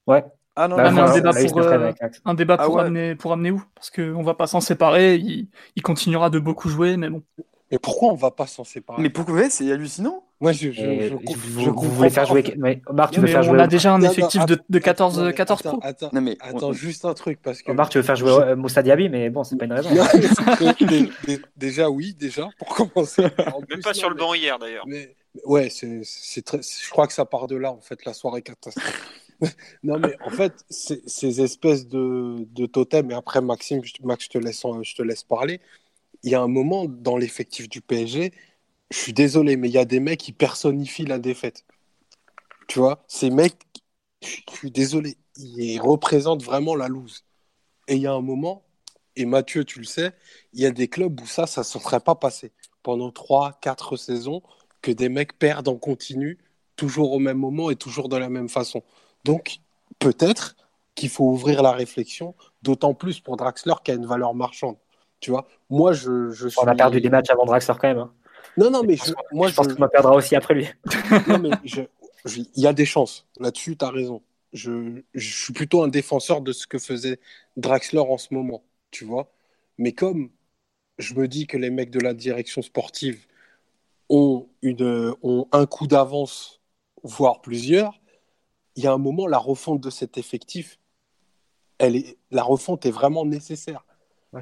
Ouais. Ah non, Bah, mais un débat on a eu pour, euh, un débat Ah pour, ouais. amener, pour amener où? Parce qu'on va pas s'en séparer, il, il continuera de beaucoup jouer, mais bon. Mais pourquoi on va pas s'en séparer? Mais pourquoi? C'est hallucinant Moi, je, je, Et je, vous, je vous comprends voulez faire jouer. Mais Omar, tu veux faire on jouer. a déjà un Non, non, effectif de, attends, de 14, non, mais 14 attends, pro. Attends, Non, mais attends, on- juste un truc parce que. Omar, tu veux faire jouer Je- euh, Moussa Diaby, mais bon, c'est pas une raison. Déjà, oui, déjà, pour commencer. En Même plus, pas non, sur le banc hier d'ailleurs. Mais, ouais, c'est, très, je crois que ça part de là, en fait, la soirée catastrophe. non, mais en fait, ces espèces de, de totems, et après, Maxime, je, Max, je te, laisse, je te laisse parler. Il y a un moment dans l'effectif du PSG, je suis désolé, mais il y a des mecs qui personnifient la défaite. Tu vois, ces mecs, je suis désolé, ils représentent vraiment la loose. Et il y a un moment, et Mathieu, tu le sais, il y a des clubs où ça, ça ne se serait pas passé pendant 3, 4 saisons que des mecs perdent en continu, toujours au même moment et toujours de la même façon. Donc, peut-être qu'il faut ouvrir la réflexion, d'autant plus pour Draxler qui a une valeur marchande. Tu vois, moi, je, je suis. On a perdu des matchs avant Draxler quand même. hein. Non, non, mais je, moi, je pense qu'il m'en perdra aussi après lui. non, mais il y a des chances. Là-dessus, tu as raison. Je, je suis plutôt un défenseur de ce que faisait Draxler en ce moment, tu vois. Mais comme je me dis que les mecs de la direction sportive ont, une, ont un coup d'avance, voire plusieurs, il y a un moment, la refonte de cet effectif, elle est, la refonte est vraiment nécessaire.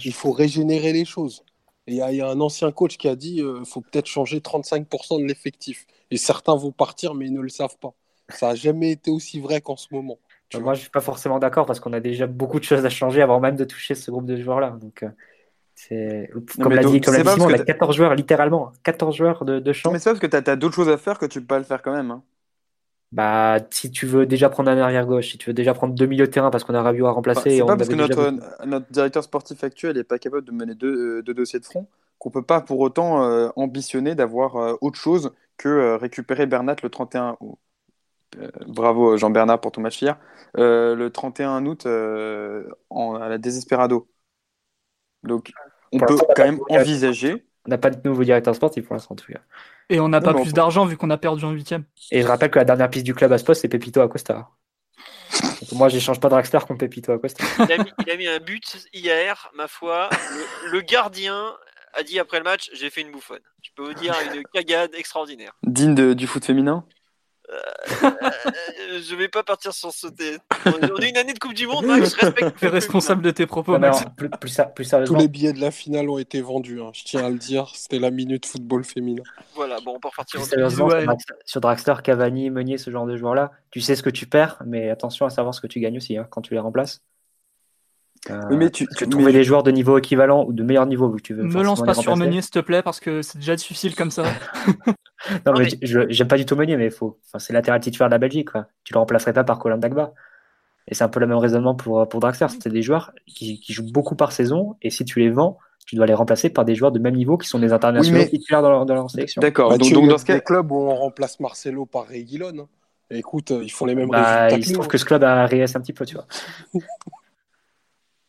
Il faut régénérer les choses. Et Il y, a- il y a un ancien coach qui a dit il faut peut-être changer 35% de l'effectif. Et certains vont partir, mais ils ne le savent pas. Ça n'a jamais été aussi vrai qu'en ce moment. tu Moi, je suis pas forcément d'accord parce qu'on a déjà beaucoup de choses à changer avant même de toucher ce groupe de joueurs-là. Donc, euh, c'est comme l'a donc, dit, comme c'est l'a dit pas Simon, on parce a que 14 joueurs littéralement, 14 joueurs de, de champ. Mais c'est pas parce que t'as as, d'autres choses à faire que tu peux pas le faire quand même. hein. Bah, si tu veux déjà prendre un arrière gauche, si tu veux déjà prendre deux milieux de terrain parce qu'on a Rabiot à remplacer, Enfin, c'est pas parce que déjà notre, beaucoup. notre directeur sportif actuel n'est pas capable de mener deux, euh, deux dossiers de front qu'on peut pas pour autant euh, ambitionner d'avoir euh, autre chose que euh, récupérer Bernat le 31 août. Euh, bravo Jean-Bernard pour ton match hier. Euh, le 31 août euh, en- à la Desesperado. Donc on Pour peut quand même envisager. On n'a pas de nouveau directeur sportif pour l'instant, en tout cas. Et on n'a pas plus d'argent vu qu'on a perdu en huitième. Et je rappelle que la dernière piste du club à ce poste, c'est Pepito Acosta. Donc, moi, j'échange pas Draxler contre Pepito Acosta. Il a, mis, il a mis un but hier, ma foi. Le, le gardien a dit après le match j'ai fait une bouffonne. Je peux vous dire une cagade extraordinaire. Digne de- du foot féminin? Euh, je vais pas partir sur ce. thé- On est une année de Coupe du Monde, Max. Je respecte. Tu es responsable de tes propos, Max. plus, plus, Tous les billets de la finale ont été vendus. hein. Je tiens à le dire. C'était la minute football féminin. Voilà, bon, on peut repartir. plus sérieusement, Ouais. sur Draxler, Cavani, Meunier, ce genre de joueurs-là, tu sais ce que tu perds, mais attention à savoir ce que tu gagnes aussi hein, quand tu les remplaces. Euh, Oui, mais tu- parce que tu- trouver mais- des joueurs de niveau équivalent ou de meilleur niveau, vu que tu veux Me lance pas sur. Meunier, s'il te plaît, parce que c'est déjà difficile comme ça. Non, Non, mais, tu- j'aime pas du tout Meunier, mais faut. Enfin, c'est latéral titulaire de la Belgique, quoi. Tu le remplacerais pas par Colin Dagba. Et c'est un peu le même raisonnement pour, pour Draxler. C'est des joueurs qui, qui jouent beaucoup par saison, et si tu les vends, tu dois les remplacer par des joueurs de même niveau qui sont des internationaux Oui, mais- titulaires dans leur, dans leur sélection. D'accord. Donc, Mathieu, donc il dans ce cas, des clubs où on remplace Marcelo par Reguilon. hein. Écoute, euh, ils font les mêmes Bah, résultats il se que trouve nous. que ce club a régressé un petit peu, tu vois.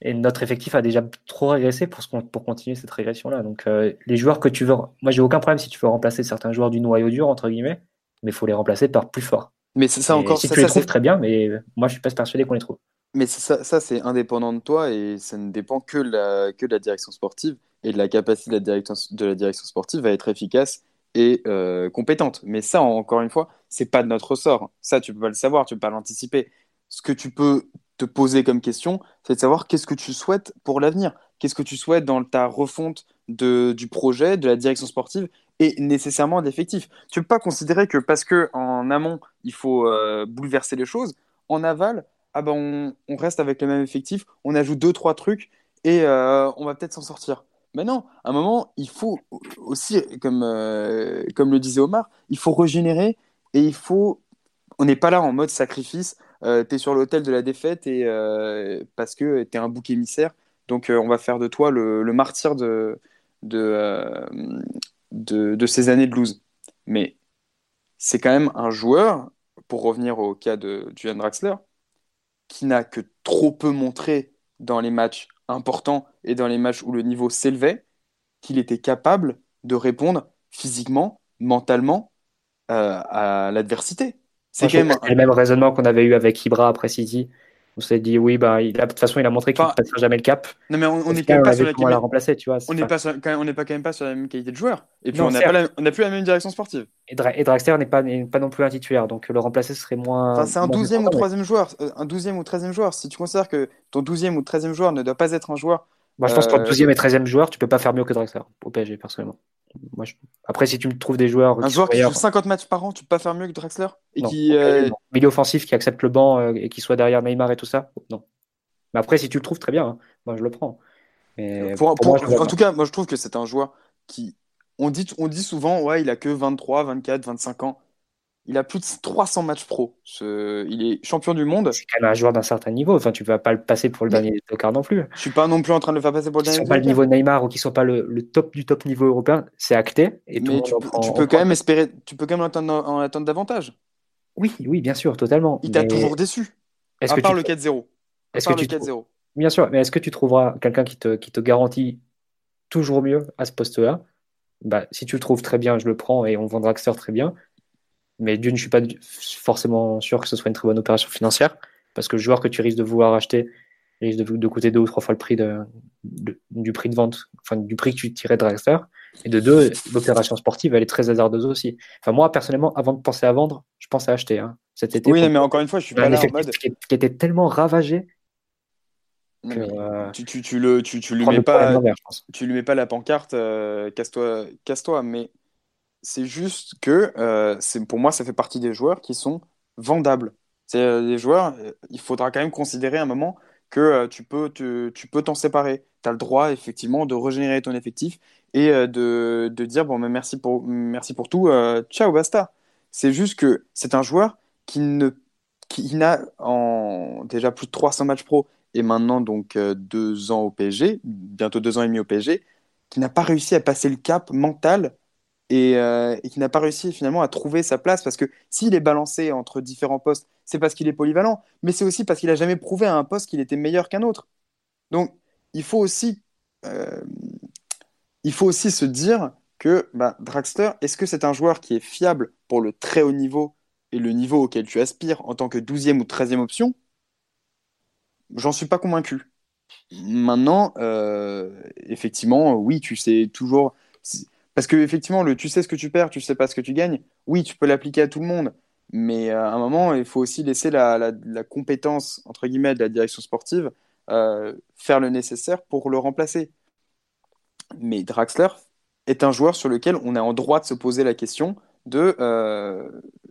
Et notre effectif a déjà trop régressé pour, ce pour continuer cette régression-là. Donc, euh, les joueurs que tu veux. Moi, j'ai aucun problème si tu veux remplacer certains joueurs du noyau dur, entre guillemets, mais il faut les remplacer par plus fort. mais c'est ça encore. si ça- tu les ça, trouves c'est- très bien, mais moi, je suis pas persuadé qu'on les trouve. Mais ça, ça c'est indépendant de toi et ça ne dépend que de la, que de la direction sportive et de la capacité de la direction, de la direction sportive à être efficace et euh, compétente. Mais ça, encore une fois, c'est pas de notre ressort. Ça, tu peux pas le savoir, tu peux pas l'anticiper. Ce que tu peux te poser comme question, c'est de savoir qu'est-ce que tu souhaites pour l'avenir. Qu'est-ce que tu souhaites dans ta refonte de, du projet, de la direction sportive et nécessairement de l'effectif. Tu peux pas considérer que parce que en amont, il faut euh, bouleverser les choses, en aval, ah ben on, on reste avec le même effectif, on ajoute deux, trois trucs et euh, on va peut-être s'en sortir. Mais non, à un moment, il faut aussi, comme, euh, comme le disait Omar, il faut régénérer et il faut. On n'est pas là en mode sacrifice. Euh, tu es sur l'autel de la défaite et, euh, parce que tu es un bouc émissaire. Donc, on va faire de toi le, martyr de, de, de, ces années de lose. Mais c'est quand même un joueur, pour revenir au cas de Julian Draxler, qui n'a que trop peu montré dans les matchs importants et dans les matchs où le niveau s'élevait, qu'il était capable de répondre physiquement, mentalement euh, à l'adversité. C'est quand même le même raisonnement qu'on avait eu avec Ibra après City. On s'est dit oui, bah, il a, de toute façon, il a montré qu'il ne passera jamais le cap. Non, mais on n'est pas, pas sur la qualité. remplacer, tu vois. On n'est pas, on n'est pas quand même pas sur la même qualité de joueur. Et puis on n'a plus la même direction sportive. Et, Draxler n'est pas, pas non plus un titulaire, donc le remplacer serait moins. Enfin, c'est un 12e ou 3e joueur, euh, un 12e ou 13e joueur. Si tu considères que ton 12e ou 13e joueur ne doit pas être un joueur. Moi, je pense qu'en 12e et 13e joueur, tu peux pas faire mieux que Draxler au PSG, personnellement. Moi, Après, si tu me trouves des joueurs. Un joueur qui joue 50 matchs par an, tu peux pas faire mieux que Draxler et qui, euh... Milieu offensif qui accepte le banc euh, et qui soit derrière Neymar et tout ça Non. Mais après, si tu le trouves très bien, hein, moi je le prends. Mais en tout cas, moi je trouve que c'est un joueur qui. On dit, on dit souvent, ouais, il a que 23, 24, 25 ans. Il a plus de 300 matchs pro. Ce... Il est champion du monde. C'est quand même un joueur d'un certain niveau. Enfin, tu vas pas le passer pour le dernier tocard non plus. Je suis pas non plus en train de le faire passer pour le dernier. Qui sont pas le niveau de Neymar ou qui sont pas le, top du top niveau européen, c'est acté. Et Mais tu, peux, quand même espérer, tu peux quand même en attendre, davantage. Oui, oui, bien sûr, totalement. Il t'a toujours déçu. À part le 4-0. Est-ce que tu 4-0. Bien sûr, mais est-ce que tu trouveras quelqu'un qui te, qui te garantit toujours mieux à ce poste-là? Bah, Si tu le trouves très bien, je le prends et on vendra Axter très bien. Mais d'une, je ne suis pas forcément sûr que ce soit une très bonne opération financière parce que le joueur que tu risques de vouloir acheter risque de, coûter deux ou trois fois le prix de, du prix de vente, enfin du prix que tu tirais de Dragster. Et de deux, l'opération sportive, elle est très hasardeuse aussi. Enfin, moi, personnellement, avant de penser à vendre, je pense à acheter hein, cet été. Oui, mais encore une fois, je suis pas là en mode. Qui, était tellement ravagé euh, tu, tu, tu, le, tu, tu lui mets pas, tu lui mets pas la pancarte, euh, casse-toi, casse-toi. Mais c'est juste que euh, pour moi, ça fait partie des joueurs qui sont vendables. C'est des joueurs, il faudra quand même considérer un moment que tu peux, tu peux t'en séparer. Tu as le droit effectivement de régénérer ton effectif et de, de dire bon, mais merci pour, merci pour tout, ciao, basta. C'est juste que c'est un joueur qui ne qui n'a déjà plus de 300 matchs pro et maintenant donc euh, deux ans au PSG, bientôt deux ans et demi au PSG, qui n'a pas réussi à passer le cap mental et, euh, qui n'a pas réussi finalement à trouver sa place parce que s'il est balancé entre différents postes, c'est parce qu'il est polyvalent, mais c'est aussi parce qu'il n'a jamais prouvé à un poste qu'il était meilleur qu'un autre. Donc il faut aussi, euh, il faut aussi se dire que bah, Draxler, est-ce que c'est un joueur qui est fiable pour le très haut niveau et le niveau auquel tu aspires en tant que 12e ou 13e option? J'en suis pas convaincu. Maintenant, euh, effectivement, oui, tu sais toujours. Parce que, effectivement, le tu sais ce que tu perds, tu sais pas ce que tu gagnes, oui, tu peux l'appliquer à tout le monde. Mais euh, à un moment, il faut aussi laisser la, compétence, entre guillemets, de la direction sportive euh, faire le nécessaire pour le remplacer. Mais Draxler est un joueur sur lequel on est en droit de se poser la question de,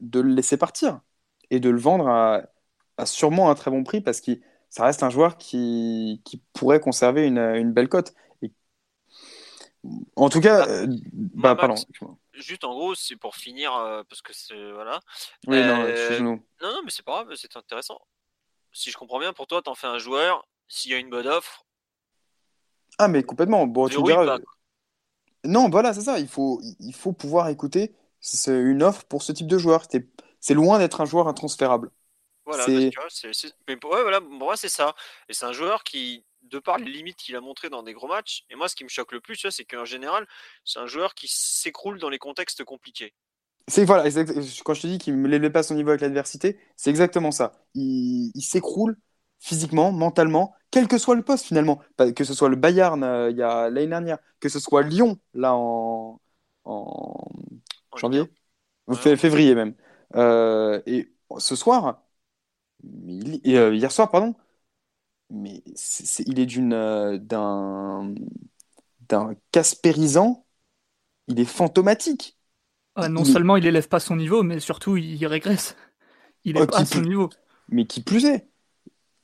de le laisser partir et de le vendre à, sûrement un très bon prix parce qu'il ça reste un joueur qui, qui pourrait conserver une belle cote. En tout cas, euh, bah, pardon. Juste en gros, c'est pour finir, euh, parce que c'est. Voilà. Oui, non, euh, non, non, mais c'est pas grave, c'est intéressant. Si je comprends bien, pour toi, tu en fais un joueur, s'il y a une bonne offre. Ah, mais complètement. Bon, tu diras... Non, voilà, c'est ça. Il faut, il faut pouvoir écouter c'est une offre pour ce type de joueur. C'est loin d'être un joueur intransférable. Voilà, c'est... Ouais, voilà, pour moi, c'est ça. Et c'est un joueur qui, de par les limites qu'il a montrées dans des gros matchs, et moi, ce qui me choque le plus, c'est qu'en général, c'est un joueur qui s'écroule dans les contextes compliqués. C'est voilà, quand je te dis qu'il ne l'élève pas son niveau avec l'adversité, c'est exactement ça. Il, s'écroule physiquement, mentalement, quel que soit le poste finalement. Que ce soit le Bayern euh, il y a l'année dernière, que ce soit Lyon là en, en, janvier, février même. Euh, et ce soir, euh, hier soir, pardon. Mais il est d'une euh, d'un d'un caspérisant. Il est fantomatique. Ah, non seulement il élève pas son niveau, mais surtout il régresse. Il est oh, pas à son niveau. Mais qui plus est,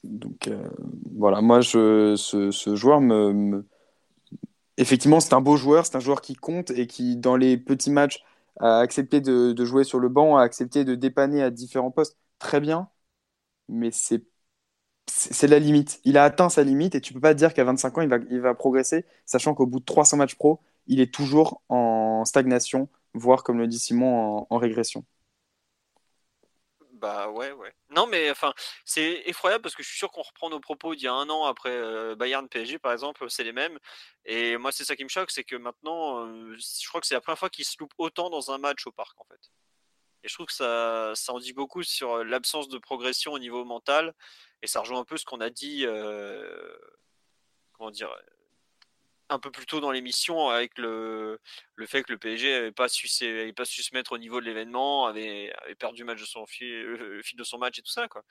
Donc euh, voilà, moi, je, ce, ce joueur me, me- Effectivement, c'est un beau joueur, c'est un joueur qui compte et qui, dans les petits matchs, a accepté de, de jouer sur le banc, a accepté de dépanner à différents postes. Très bien, mais c'est c'est la limite. Il a atteint sa limite et tu peux pas dire qu'à 25 ans, il va, progresser, sachant qu'au bout de 300 matchs pro, il est toujours en stagnation, voire, comme le dit Simon, en, en régression. Bah ouais, ouais. Non, mais enfin, c'est effroyable parce que je suis sûr qu'on reprend nos propos d'il y a un an après euh, Bayern PSG, par exemple, c'est les mêmes. Et moi, c'est ça qui me choque, c'est que maintenant, euh, je crois que c'est la première fois qu'il se loupe autant dans un match au parc, en fait. Et je trouve que ça, ça en dit beaucoup sur euh, l'absence de progression au niveau mental. Et ça rejoint un peu ce qu'on a dit, euh, comment dire, un peu plus tôt dans l'émission avec le, le fait que le PSG n'avait pas, su, su se mettre au niveau de l'événement, avait, perdu le, match de son fil, de son match et tout ça. Quoi.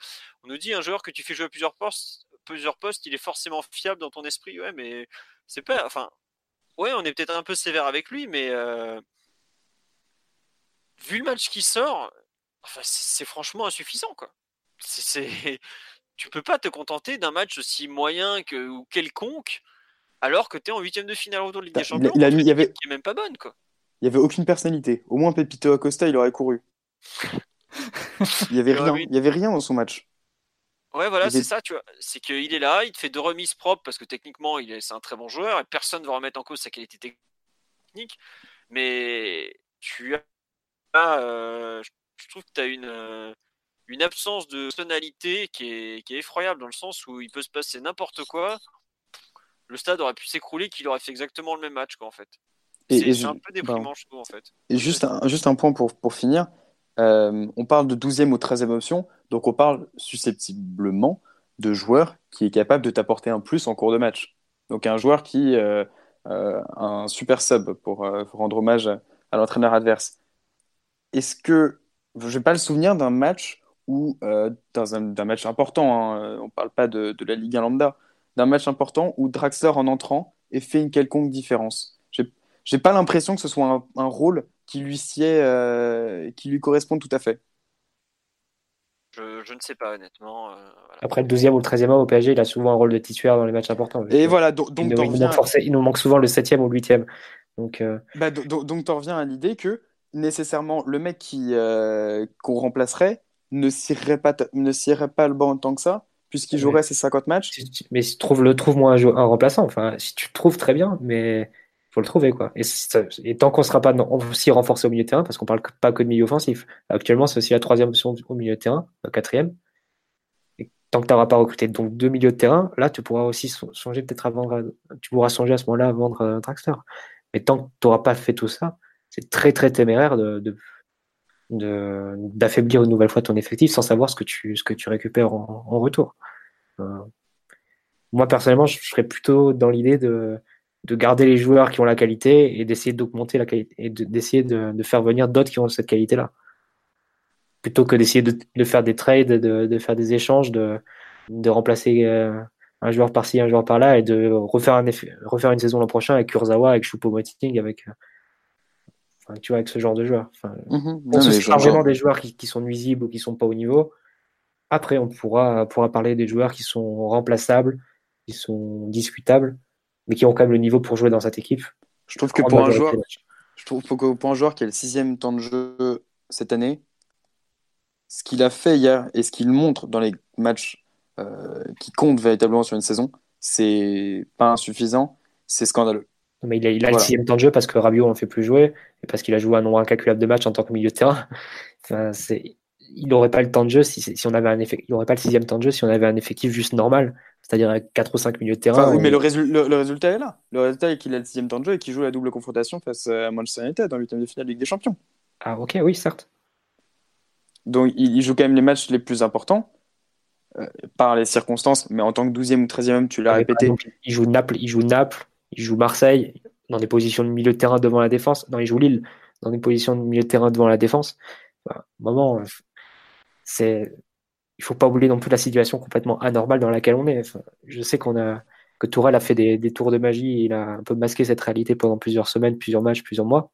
On nous dit un joueur que tu fais jouer à plusieurs postes, plusieurs postes, il est forcément fiable dans ton esprit. Ouais, mais c'est pas. Enfin, ouais, on est peut-être un peu sévère avec lui, mais euh, vu le match qui sort, c'est franchement insuffisant. Quoi. C'est- Tu peux pas te contenter d'un match aussi moyen que, ou quelconque alors que tu es en huitième de finale autour de Ligue Bah, des a- Champions. il a contre mis- une il y avait- qui est même pas bonne, quoi. Il n'y avait aucune personnalité. Au moins, Pepito Acosta, il aurait couru. Il n'y avait rien. Il y avait rien dans son match. Ouais, voilà, Il c'est est- ça, tu vois. C'est qu'il est là, il te fait deux remises propres parce que techniquement, il est, c'est un très bon joueur et personne ne va remettre en cause sa qualité technique. Mais tu as, euh, je trouve que tu as une, euh, une absence de tonalité qui est, qui est effroyable dans le sens où il peut se passer n'importe quoi. Le stade aurait pu s'écrouler, qu'il aurait fait exactement le même match, quoi, en fait. Et- C'est je- un peu déprimant, je trouve, en fait. Et juste un, juste un point pour, pour finir. Euh, on parle de 12e ou 13e option, donc on parle susceptiblement de joueur qui est capable de t'apporter un plus en cours de match. Donc un joueur qui, euh, euh, un super sub pour, euh, pour rendre hommage à l'entraîneur adverse. Est-ce que, je n'ai pas le souvenir d'un match où, euh, dans un, d'un match important, hein, on ne parle pas de, de la Ligue 1 lambda, d'un match important où Draxler en entrant ait fait une quelconque différence. J'ai pas l'impression que ce soit un, un rôle qui lui sied, euh, qui lui corresponde tout à fait. Je, je ne sais pas, honnêtement. euh, voilà. Après le 12e ou le 13e homme au PSG, il a souvent un rôle de titulaire dans les matchs importants. Et voilà, do- il, donc nous, il nous reviens, manque forcé- il nous manque souvent le 7e ou le 8e. Donc, euh, bah, do- do- donc t'en reviens à l'idée que nécessairement le mec qui euh, qu'on remplacerait ne cirerait pas, ne cirerait pas le banc tant que ça, puisqu'il jouerait ses 50 matchs. mais si tu trouves le trouve-moi un, un remplaçant. Enfin, si tu le trouves très bien, mais faut le trouver quoi. Et, tant qu'on sera pas aussi renforcé au milieu de terrain, parce qu'on parle pas que de milieu offensif. Actuellement, c'est aussi la troisième option au milieu de terrain, la quatrième. Et tant que tu n'auras pas recruté donc deux milieux de terrain, là tu pourras aussi so- songer peut-être à vendre, tu pourras songer à ce moment-là à vendre euh, Draxler. Mais tant que tu n'auras pas fait tout ça, c'est très très téméraire de- d'affaiblir une nouvelle fois ton effectif sans savoir ce que tu, ce que tu récupères en, en retour. Euh, moi, personnellement, je serais plutôt dans l'idée de, de garder les joueurs qui ont la qualité et d'essayer d'augmenter la qualité et de- d'essayer de, de faire venir d'autres qui ont cette qualité-là. Plutôt que d'essayer de, de faire des trades, de, de faire des échanges, de, de remplacer euh, un joueur par-ci, un joueur par-là et de refaire, un refaire une saison l'an prochain avec Kurzawa, avec Choupo-Moting, avec, euh, enfin, tu vois, avec ce genre de joueurs. Enfin, Mhm. on Non, se mais sépare j'en- vraiment des joueurs qui, qui sont nuisibles ou qui sont pas au niveau. Après, on pourra, pourra parler des joueurs qui sont remplaçables, qui sont discutables, mais qui ont quand même le niveau pour jouer dans cette équipe. Je trouve que Grande pour un majorité joueur, des matchs. je trouve que pour un joueur qui a le sixième temps de jeu cette année, ce qu'il a fait hier et ce qu'il montre dans les matchs euh, qui comptent véritablement sur une saison, c'est pas insuffisant, c'est scandaleux. Non, Mais il a, il a le sixième temps de jeu parce que Rabiot en fait plus jouer et parce qu'il a joué un nombre incalculable de matchs en tant que milieu de terrain. Enfin, c'est, il n'aurait pas le temps de jeu si, si on avait un il aurait pas le sixième temps de jeu si on avait un effectif juste normal, c'est-à-dire avec 4 ou 5 milieux de terrain. Enfin, oui, et- mais le, résul- le- le résultat est là. Le résultat est qu'il a le sixième temps de jeu et qu'il joue la double confrontation face à Manchester United en huitième de finale de Ligue des Champions. Ah ok, oui, certes. Donc il, il joue quand même les matchs les plus importants euh, par les circonstances, mais en tant que 12e ou 13e homme, tu l'as par répété. exemple, il joue Naples, il joue Naples, il joue Marseille dans des positions de milieu de terrain devant la défense. Non, il joue Lille dans des positions de milieu de terrain devant la défense. Enfin, moment, euh, c'est, il faut pas oublier non plus la situation complètement anormale dans laquelle on est. Enfin, je sais qu'on a que Tourelle a fait des, des tours de magie, il a un peu masqué cette réalité pendant plusieurs semaines, plusieurs matchs, plusieurs mois.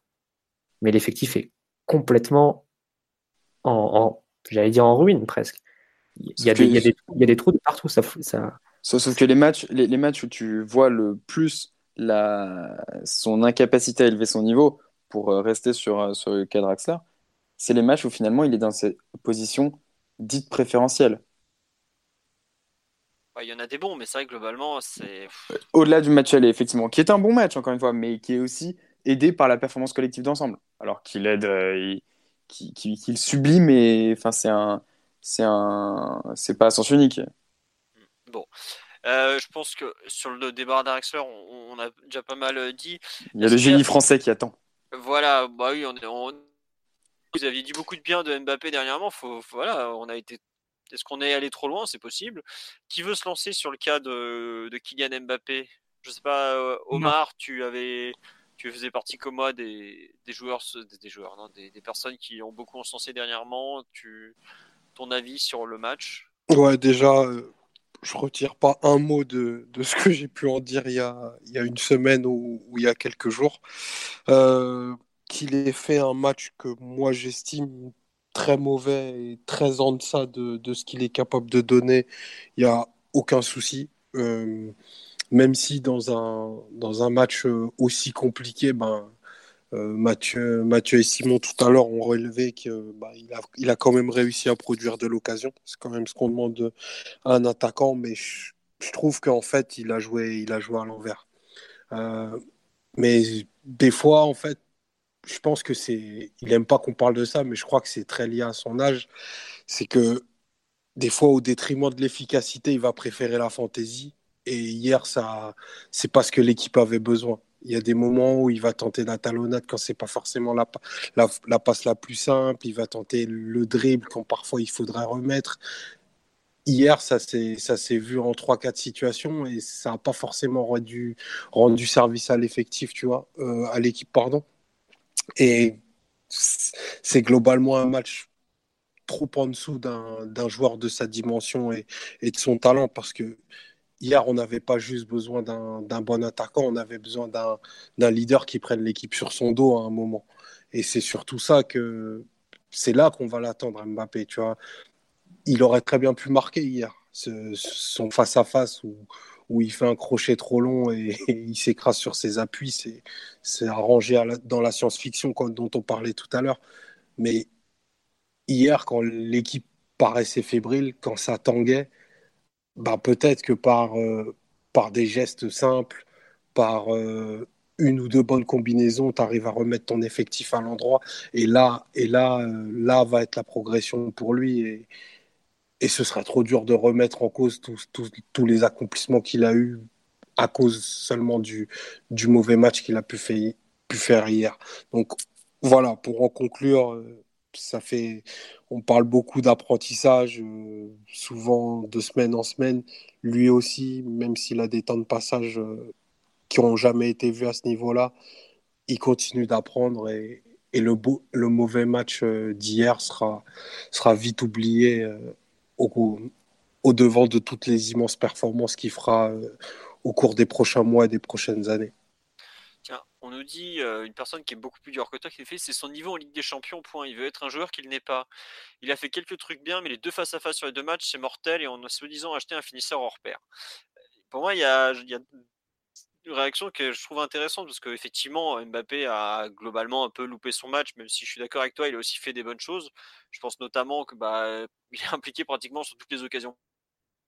Mais l'effectif est complètement en, en- j'allais dire en ruine presque. il y, a des, il, y a des, il y, a des, trous de partout. Ça, ça... Sauf que les matchs, les, les, matchs où tu vois le plus la, son incapacité à élever son niveau pour rester sur, sur le cadre Axler, c'est les matchs où finalement il est dans cette position dite préférentielle. Il y en a des bons, mais c'est vrai que globalement, c'est. Au-delà du match aller, effectivement, qui est un bon match, encore une fois, mais qui est aussi aidé par la performance collective d'ensemble. Alors qu'il aide, euh, qu'il sublit, mais enfin, c'est un. C'est un. C'est pas à sens unique. Bon. Euh, je pense que sur le débat d'Arexler, on, on, a déjà pas mal euh, dit. Il y a le génie français qui attend. Voilà, bah oui, on, on, vous aviez dit beaucoup de bien de Mbappé dernièrement. Faut, voilà, on a été est-ce qu'on est allé trop loin? C'est possible. Qui veut se lancer sur le cas de, de Kylian Mbappé? Je sais pas, euh, Omar, tu avais, tu faisais partie comme moi des, des joueurs, des, joueurs, non, des, des, personnes qui ont beaucoup encensé dernièrement. Tu, ton avis sur le match? Ouais, déjà, euh, je retire pas un mot de, de ce que j'ai pu en dire il y a, il y a une semaine ou, il y a quelques jours. Euh, qu'il ait fait un match que moi j'estime très mauvais et très en deçà de, de ce qu'il est capable de donner, il n'y a aucun souci. Euh, même si dans un, dans un match euh, aussi compliqué, ben, Mathieu, Mathieu et Simon tout à l'heure ont relevé qu'il bah, a, quand même réussi à produire de l'occasion. C'est quand même ce qu'on demande à un attaquant, mais je, trouve qu'en fait, il a joué, il a joué à l'envers. Euh, mais des fois, en fait, je pense que c'est. Il n'aime pas qu'on parle de ça, mais je crois que c'est très lié à son âge. C'est que des fois, au détriment de l'efficacité, il va préférer la fantaisie. Et hier, ça, c'est parce que l'équipe avait besoin. Il y a des moments où il va tenter la talonnade quand c'est pas forcément la, passe la plus simple. Il va tenter le dribble quand parfois il faudrait remettre. Hier, ça s'est vu en 3-4 situations et ça n'a pas forcément rendu, rendu service à l'effectif, tu vois, euh, à l'équipe, pardon. Et c'est globalement un match trop en dessous d'un joueur de sa dimension et, et, de son talent parce que hier, on n'avait pas juste besoin d'un bon attaquant, on avait besoin d'un leader qui prenne l'équipe sur son dos à un moment. Et c'est surtout ça que c'est là qu'on va l'attendre, Mbappé. Tu vois, il aurait très bien pu marquer hier son face à face où, où il fait un crochet trop long et, il s'écrase sur ses appuis. C'est arrangé dans la science-fiction dont on parlait tout à l'heure. Mais hier, quand l'équipe paraissait fébrile, quand ça tanguait, bah peut-être que par, euh, par des gestes simples, par euh, une ou deux bonnes combinaisons, tu arrives à remettre ton effectif à l'endroit. Et là, et là, euh, là va être la progression pour lui. Et, et ce serait trop dur de remettre en cause tous, les accomplissements qu'il a eus à cause seulement du, du mauvais match qu'il a pu, faire hier. Donc voilà, pour en conclure, euh, ça fait, on parle beaucoup d'apprentissage, euh, souvent de semaine en semaine. Lui aussi, même s'il a des temps de passage euh, qui n'ont jamais été vus à ce niveau-là, il continue d'apprendre et, le, beau, le mauvais match d'hier sera, sera vite oublié au, devant de toutes les immenses performances qu'il fera euh, au cours des prochains mois et des prochaines années. Nous dit euh, une personne qui est beaucoup plus dure que toi qui fait c'est son niveau en Ligue des Champions. Point. Il veut être un joueur qu'il n'est pas. Il a fait quelques trucs bien, mais les deux face à face sur les deux matchs, c'est mortel et on a soi-disant acheté un finisseur hors pair. Pour moi, il y a, il y a une réaction que je trouve intéressante parce qu'effectivement, Mbappé a globalement un peu loupé son match, même si je suis d'accord avec toi, il a aussi fait des bonnes choses. Je pense notamment que bah, il est impliqué pratiquement sur toutes les occasions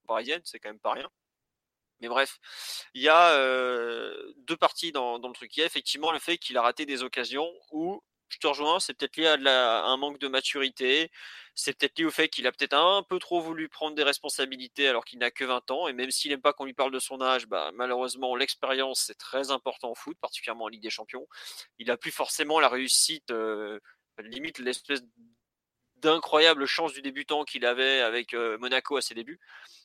parisiennes, c'est quand même pas rien. Mais bref, il y a deux parties dans, le truc. Il y a effectivement le fait qu'il a raté des occasions où je te rejoins, c'est peut-être lié à, un manque de maturité, c'est peut-être lié au fait qu'il a peut-être un peu trop voulu prendre des responsabilités alors qu'il n'a que 20 ans, et même s'il n'aime pas qu'on lui parle de son âge, bah, malheureusement l'expérience c'est très important en foot, particulièrement en Ligue des Champions. Il n'a plus forcément la réussite, limite l'espèce d'incroyable chance du débutant qu'il avait avec euh, Monaco à ses débuts,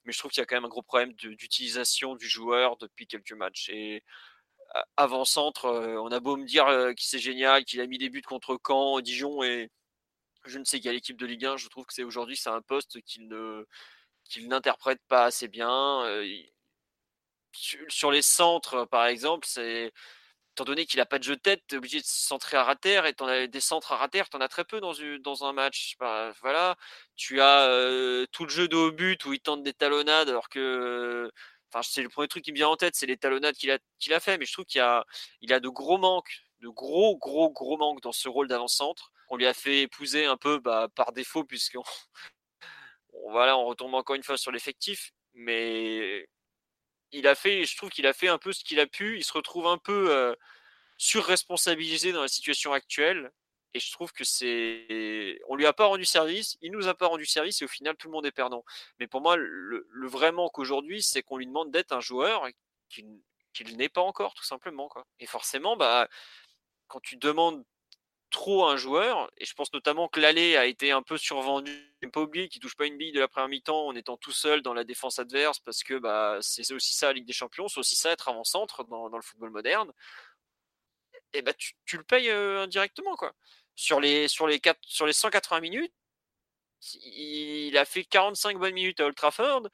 mais je trouve qu'il y a quand même un gros problème d'utilisation du joueur depuis quelques matchs. Et avant-centre, euh, on a beau me dire euh, qu'il c'est génial, qu'il a mis des buts contre Caen, Dijon et je ne sais quelle équipe de Ligue 1, je trouve que c'est aujourd'hui c'est un poste qu'il ne qu'il n'interprète pas assez bien. Euh, sur les centres, par exemple, c'est étant donné qu'il n'a pas de jeu de tête, tu es obligé de se centrer à terre et en as des centres à terre, tu en as très peu dans, un match. Bah, voilà, tu as tout le jeu de haut but où il tente des talonnades alors que enfin c'est le premier truc qui me vient en tête, c'est les talonnades qu'il a qu'il fait mais je trouve qu'il a a de gros manques, de gros gros gros manques dans ce rôle d'avant-centre. On lui a fait épouser un peu bah, par défaut puisqu'on voilà, on retombe encore une fois sur l'effectif mais il a fait, je trouve qu'il a fait un peu ce qu'il a pu. Il se retrouve un peu euh, surresponsabilisé dans la situation actuelle. Et je trouve que c'est. On lui a pas rendu service, il nous a pas rendu service et au final tout le monde est perdant. Mais pour moi, le, vrai manque aujourd'hui, c'est qu'on lui demande d'être un joueur qu'il n'est pas encore, tout simplement. Quoi. Et forcément, bah, quand tu demandes trop un joueur, et je pense notamment que l'allée a été un peu survendu. Il pas oublier qu'il touche pas une bille de la première mi-temps en étant tout seul dans la défense adverse, parce que bah, c'est aussi ça la Ligue des Champions, c'est aussi ça être avant-centre dans, le football moderne. Et bah, tu, le payes euh, indirectement. Quoi. Sur, les, sur, les sur les 180 minutes, il a fait 45 bonnes minutes à Old Trafford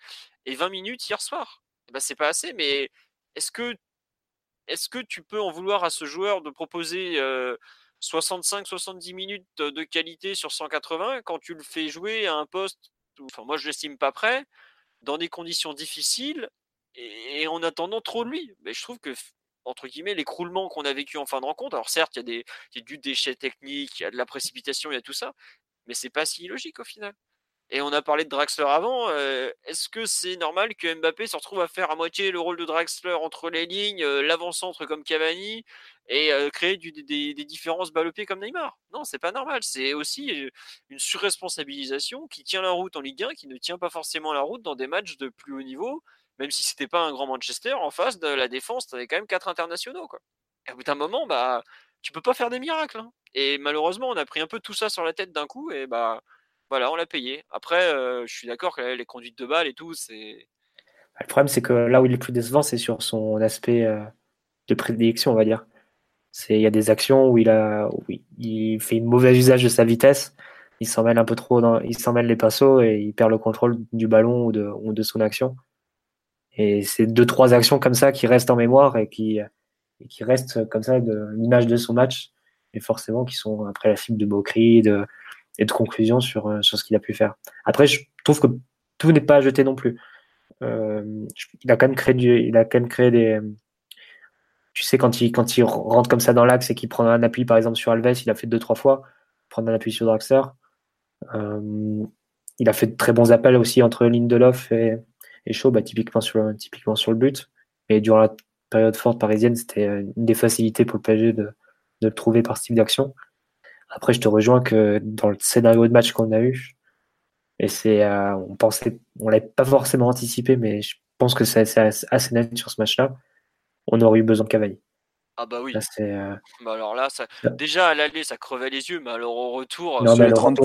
et 20 minutes hier soir. bah, c'est pas assez, mais est-ce que, est-ce que tu peux en vouloir à ce joueur de proposer euh, 65-70 minutes de qualité sur 180 quand tu le fais jouer à un poste, enfin moi je l'estime pas prêt, dans des conditions difficiles et, en attendant trop de lui. Mais je trouve que entre guillemets l'écroulement qu'on a vécu en fin de rencontre, alors certes il y y a du déchet technique, il y a de la précipitation, il y a tout ça, mais c'est pas si illogique au final. Et on a parlé de Draxler avant. Euh, est-ce que c'est normal que Mbappé se retrouve à faire à moitié le rôle de Draxler entre les lignes, euh, l'avant-centre comme Cavani et euh, créer des, différences balle comme Neymar? Non, c'est pas normal. C'est aussi une surresponsabilisation qui tient la route en Ligue 1, qui ne tient pas forcément la route dans des matchs de plus haut niveau. Même si c'était pas un grand Manchester, en face de la défense, tu avais quand même quatre internationaux. Quoi. Et au bout d'un moment, bah, tu peux pas faire des miracles. Hein. Et malheureusement, on a pris un peu tout ça sur la tête d'un coup. Et bah voilà, on l'a payé. Après, euh, je suis d'accord que les conduites de balles et tout, c'est. Le problème, c'est que là où il est plus décevant, c'est sur son aspect euh, de prédilection, on va dire. Il y a des actions où il, a, fait un mauvais usage de sa vitesse, il s'en un peu trop, dans, il s'en les passos et il perd le contrôle du ballon ou de, son action. Et c'est deux, trois actions comme ça qui restent en mémoire et qui, et qui restent comme ça de l'image de son match, et forcément qui sont après la cible de moquerie, de, et de conclusion sur, euh, sur ce qu'il a pu faire. Après, je trouve que tout n'est pas à jeter non plus. Euh, il a quand même créé il a quand même créé des. Tu sais, quand il, quand il rentre comme ça dans l'axe et qu'il prend un appui, par exemple, sur Alves, il a fait deux, trois fois, prendre un appui sur Draxler. Euh, il a fait de très bons appels aussi entre Lindelof et, et Shaw, bah, typiquement, sur, typiquement sur le but. Et durant la période forte parisienne, c'était une des facilités pour le PSG de, de le trouver par ce type d'action. Après, je te rejoins que dans le scénario de match qu'on a eu, et c'est, euh, on pensait, on l'avait pas forcément anticipé, mais je pense que c'est assez, net sur ce match-là. On aurait eu besoin de Cavani. Ah bah oui. Euh, bah alors là, ça... déjà à l'aller, ça crevait les yeux, mais alors au retour, non, les 30,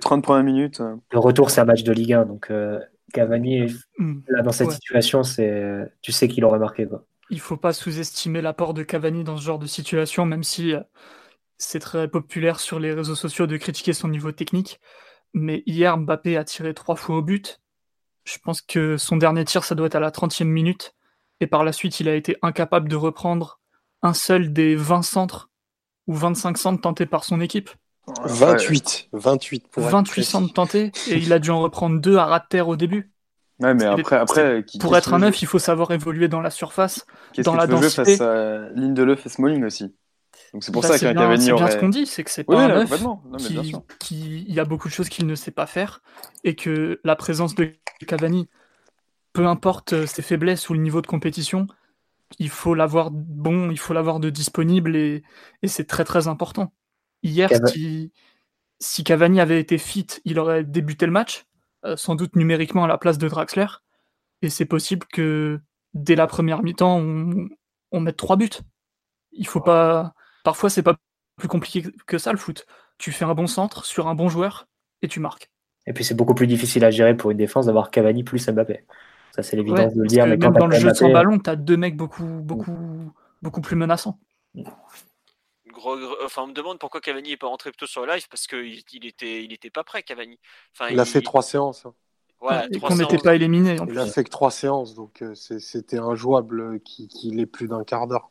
30, premières minutes. Euh. Le retour, c'est un match de Ligue 1, donc Cavani, mm. là, dans cette situation, c'est, tu sais qu'il aurait marqué. Quoi. Il faut pas sous-estimer l'apport de Cavani dans ce genre de situation, même si c'est très populaire sur les réseaux sociaux de critiquer son niveau technique. Mais hier, Mbappé a tiré trois fois au but. Je pense que son dernier tir, ça doit être à la 30e minute. Et par la suite, il a été incapable de reprendre un seul des 20 centres ou 25 centres tentés par son équipe. 28, 28 pour 28 centres tentés et il a dû en reprendre deux à ras de terre au début. Ouais, mais après, après pour être un neuf, il faut savoir évoluer dans la surface, dans la densité. face à Lindelof et Smalling aussi? Donc c'est pour bah, ça qu'un Cavani C'est bien ce qu'on dit, c'est que c'est pas un neuf qui, il y a beaucoup de choses qu'il ne sait pas faire et que la présence de Cavani, peu importe euh, ses faiblesses ou le niveau de compétition, il faut l'avoir bon, il faut l'avoir de disponible et, et c'est très très important. Hier, si, si, Cavani avait été fit, il aurait débuté le match, euh, sans doute numériquement à la place de Draxler, et c'est possible que dès la première mi-temps, on, on mette trois buts. Il faut pas Parfois, c'est pas plus compliqué que ça le foot. Tu fais un bon centre sur un bon joueur et tu marques. Et puis c'est beaucoup plus difficile à gérer pour une défense d'avoir Cavani plus Mbappé. Ça c'est l'évidence de le dire. Mais même dans le jeu sans ballon, tu as deux mecs beaucoup, beaucoup, beaucoup plus menaçants. enfin, on me demande pourquoi Cavani n'est pas rentré plutôt sur le live parce qu'il il était, il était pas prêt, Cavani. Enfin, il, a fait trois séances. Hein. et qu'on n'était pas éliminé. il a fait que trois séances, donc euh, c'était injouable qu'il ait plus d'un quart d'heure.